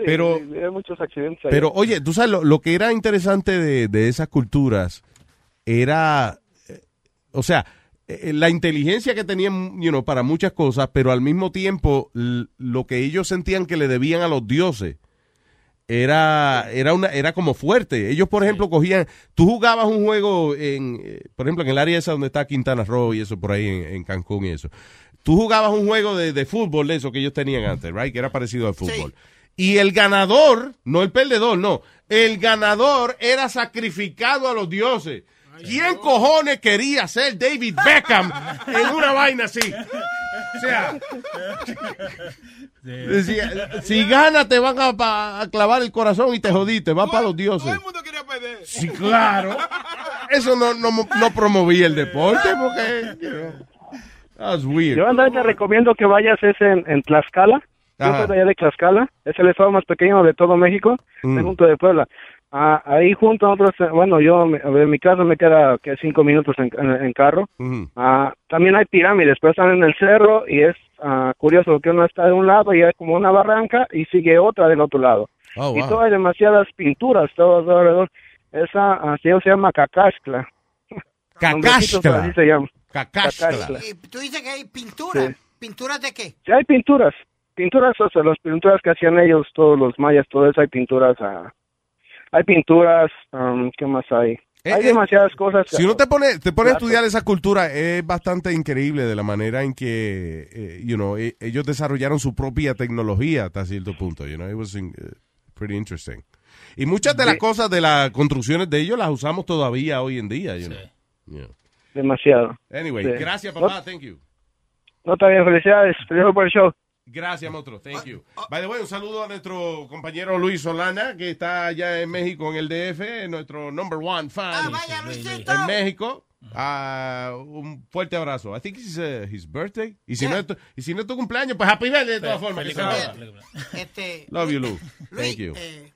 Pero- sí, hay muchos accidentes ahí. Pero oye, tú sabes, lo, lo que era interesante de, de esas culturas era, eh, o sea, eh, la inteligencia que tenían, you know, para muchas cosas, pero al mismo tiempo lo que ellos sentían que le debían a los dioses era era una era como fuerte. Ellos, por ejemplo, cogían, tú jugabas un juego en, eh, por ejemplo, en el área esa donde está Quintana Roo y eso por ahí en, en Cancún y eso. Tú jugabas un juego de, de fútbol eso que ellos tenían antes, right? Que era parecido al fútbol. Y el ganador, no el perdedor, no, el ganador era sacrificado a los dioses. ¿Quién cojones quería ser David Beckham en una vaina así? O sea, decía, si gana te van a, a clavar el corazón y te jodiste, va para los dioses. Todo el mundo quería perder. Sí, claro. Eso no, no, no promovía el deporte porque... you know, that was weird. Yo andar te recomiendo que vayas es en, en Tlaxcala. Yo soy de allá de Tlaxcala. Es el estado más pequeño de todo México, Mm. junto de Puebla. Ah, ahí junto a otros, bueno, yo, me- de mi casa me queda que cinco minutos en, en- en carro. Ah, también hay pirámides, pero están en el cerro y es ah, curioso que uno está de un lado y hay como una barranca y sigue otra del otro lado. Oh, y todo hay demasiadas pinturas todo alrededor. Esa ah, se llama Cacaxtla. Nombrecitos así se llama. Cacaxtla. Y tú dices que hay pinturas. Sí. ¿Pinturas de qué? Sí, hay pinturas. Pinturas, o sea, las pinturas que hacían ellos, todos los mayas, todo eso, hay pinturas. ah, hay pinturas, um, ¿qué más hay? hay demasiadas cosas. Si uno te pone, te pone a estudiar esa cultura, es bastante increíble de la manera en que, eh, you know, ellos desarrollaron su propia tecnología hasta cierto punto, you know, it was in- eh, pretty interesting. Y muchas de las cosas de las construcciones de ellos las usamos todavía hoy en día, you know. Yeah. Demasiado. Anyway, Sí. gracias No- papá, thank you. No, está bien, felicidades. Felicidades por el show. Gracias, monstruo. Thank you. By the way, un saludo a nuestro compañero Luis Solana, que está allá en México, en el DF, nuestro number one fan en México. Ah, un fuerte abrazo. I think it's uh, his birthday. Y si, no es tu, y si no es tu cumpleaños, pues happy birthday de todas formas. que joda. Este, Love you, Lou. Luis, Thank you. eh,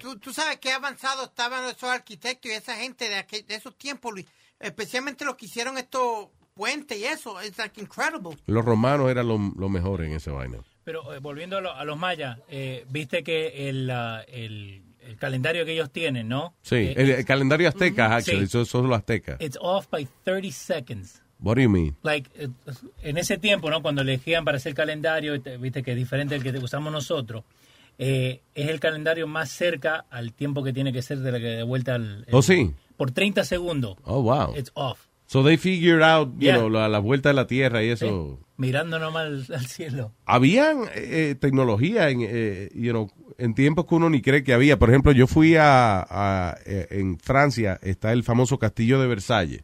¿tú, tú sabes qué avanzados estaban esos arquitectos y esa gente de, aquel- de esos tiempos, Luis. Especialmente los que hicieron estos puentes y eso. Es like incredible. Los romanos eran lo, lo mejor en esa vaina. Pero eh, volviendo a, lo- a los mayas, eh, viste que el, ah, el, el calendario que ellos tienen, ¿no? Sí, Eh, el, el calendario azteca, Mhm. actually, Sí. son, son los aztecas. It's off by 30 seconds. What do you mean? Like, eh, en ese tiempo, ¿no? Cuando elegían para hacer calendario, te- viste que es diferente al que usamos nosotros, eh, es el calendario más cerca al tiempo que tiene que ser de, la que de vuelta al... Oh, sí. Por 30 segundos. Oh, wow. It's off. So they figured out, you Yeah. know, la, la vuelta de la Tierra y eso. Mirando nomás al, al cielo. Habían eh, tecnología en, eh, you know, en tiempos que uno ni cree que había. Por ejemplo, yo fui a, a- eh, en Francia, está el famoso castillo de Versalles,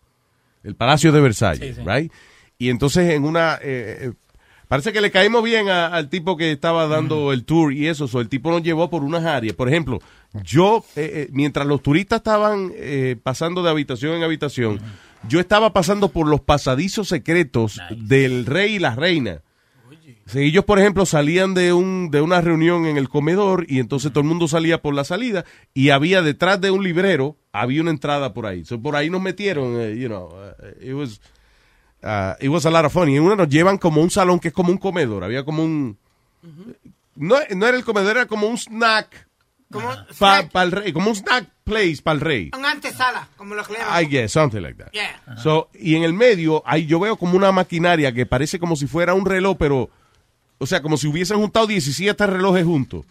el palacio de Versalles, Sí, sí. right? Y entonces en una, eh, eh, parece que le caímos bien a- al tipo que estaba dando el tour y eso, so, el tipo nos llevó por unas áreas. Por ejemplo, yo, eh, eh, mientras los turistas estaban eh, pasando de habitación en habitación, yo estaba pasando por los pasadizos secretos del rey y la reina. Sí, ellos, por ejemplo, salían de un de una reunión en el comedor y entonces todo el mundo salía por la salida y había detrás de un librero había una entrada por ahí. So, por ahí nos metieron, eh, you know, uh, it was uh, it was a lot of fun. Y una nos llevan como un salón que es como un comedor. Había como un no, no era el comedor, era como un snack Como para el rey, como un snack place para el rey. una antesala, como lo que le llaman. I guess, something like that. Yeah. So, y en el medio, ahí yo veo como una maquinaria que parece como si fuera un reloj, pero, o sea, como si hubiesen juntado 17 relojes juntos.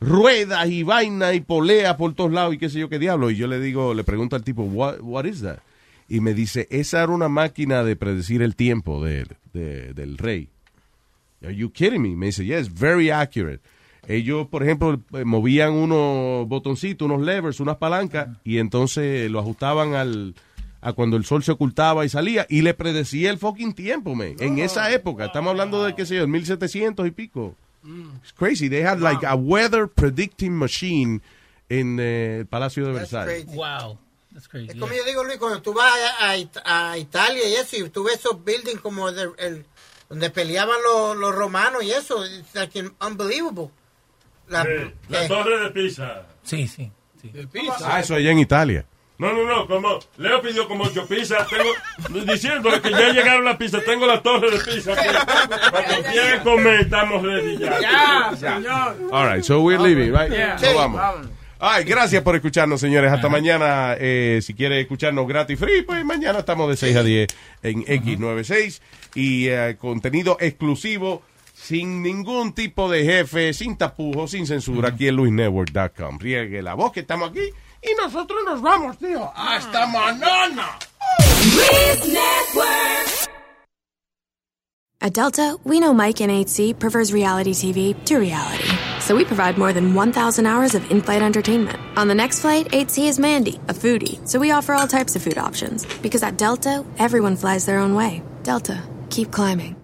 Ruedas y vainas y poleas por todos lados y qué sé yo qué diablo. Y yo le digo, le pregunto al tipo, what, what is that? Y me dice, esa era una máquina de predecir el tiempo de- de- del rey. Are you kidding me? Me dice, yes, very accurate. Ellos, por ejemplo, eh, movían unos botoncitos, unos levers, unas palancas, y entonces lo ajustaban al, a cuando el sol se ocultaba y salía, y le predecía el fucking tiempo, man. En esa época, estamos hablando de, qué sé yo, 1700 y pico. It's crazy. They had like a weather predicting machine en eh, el Palacio de Versalles. Wow. That's crazy. Es como yo digo, Luis, cuando tú vas a, a It- a Italia y eso, y tú ves esos buildings como de- el, donde peleaban los, los romanos y eso, it's like unbelievable. La, La torre de Pisa. Sí, sí. Ah, eso allá en Italia. No, no, no, como Leo pidió como ocho pizzas, tengo, diciéndole que ya llegaron las pizzas, tengo la torre de pizza que quieran comer, estamos ready ya. Ya, señor. All right, so we're leaving, right? Yeah. Sí, vamos. Ay, gracias por escucharnos, señores. Hasta mañana. eh, si quiere escucharnos gratis free, pues mañana estamos de 6 a 10 en X96 y eh, contenido exclusivo sin ningún tipo de jefe, sin tapujos, sin censura, aquí en luisnetwork.com. Riegue la voz que estamos aquí y nosotros nos vamos, tío. ¡Hasta ah. mañana! At Delta, we know Mike in 8C prefers reality TV to reality. So we provide more than 1,000 hours of in flight entertainment. On the next flight, 8C is Mandy, a foodie. So we offer all types of food options. Because at Delta, everyone flies their own way. Delta, keep climbing.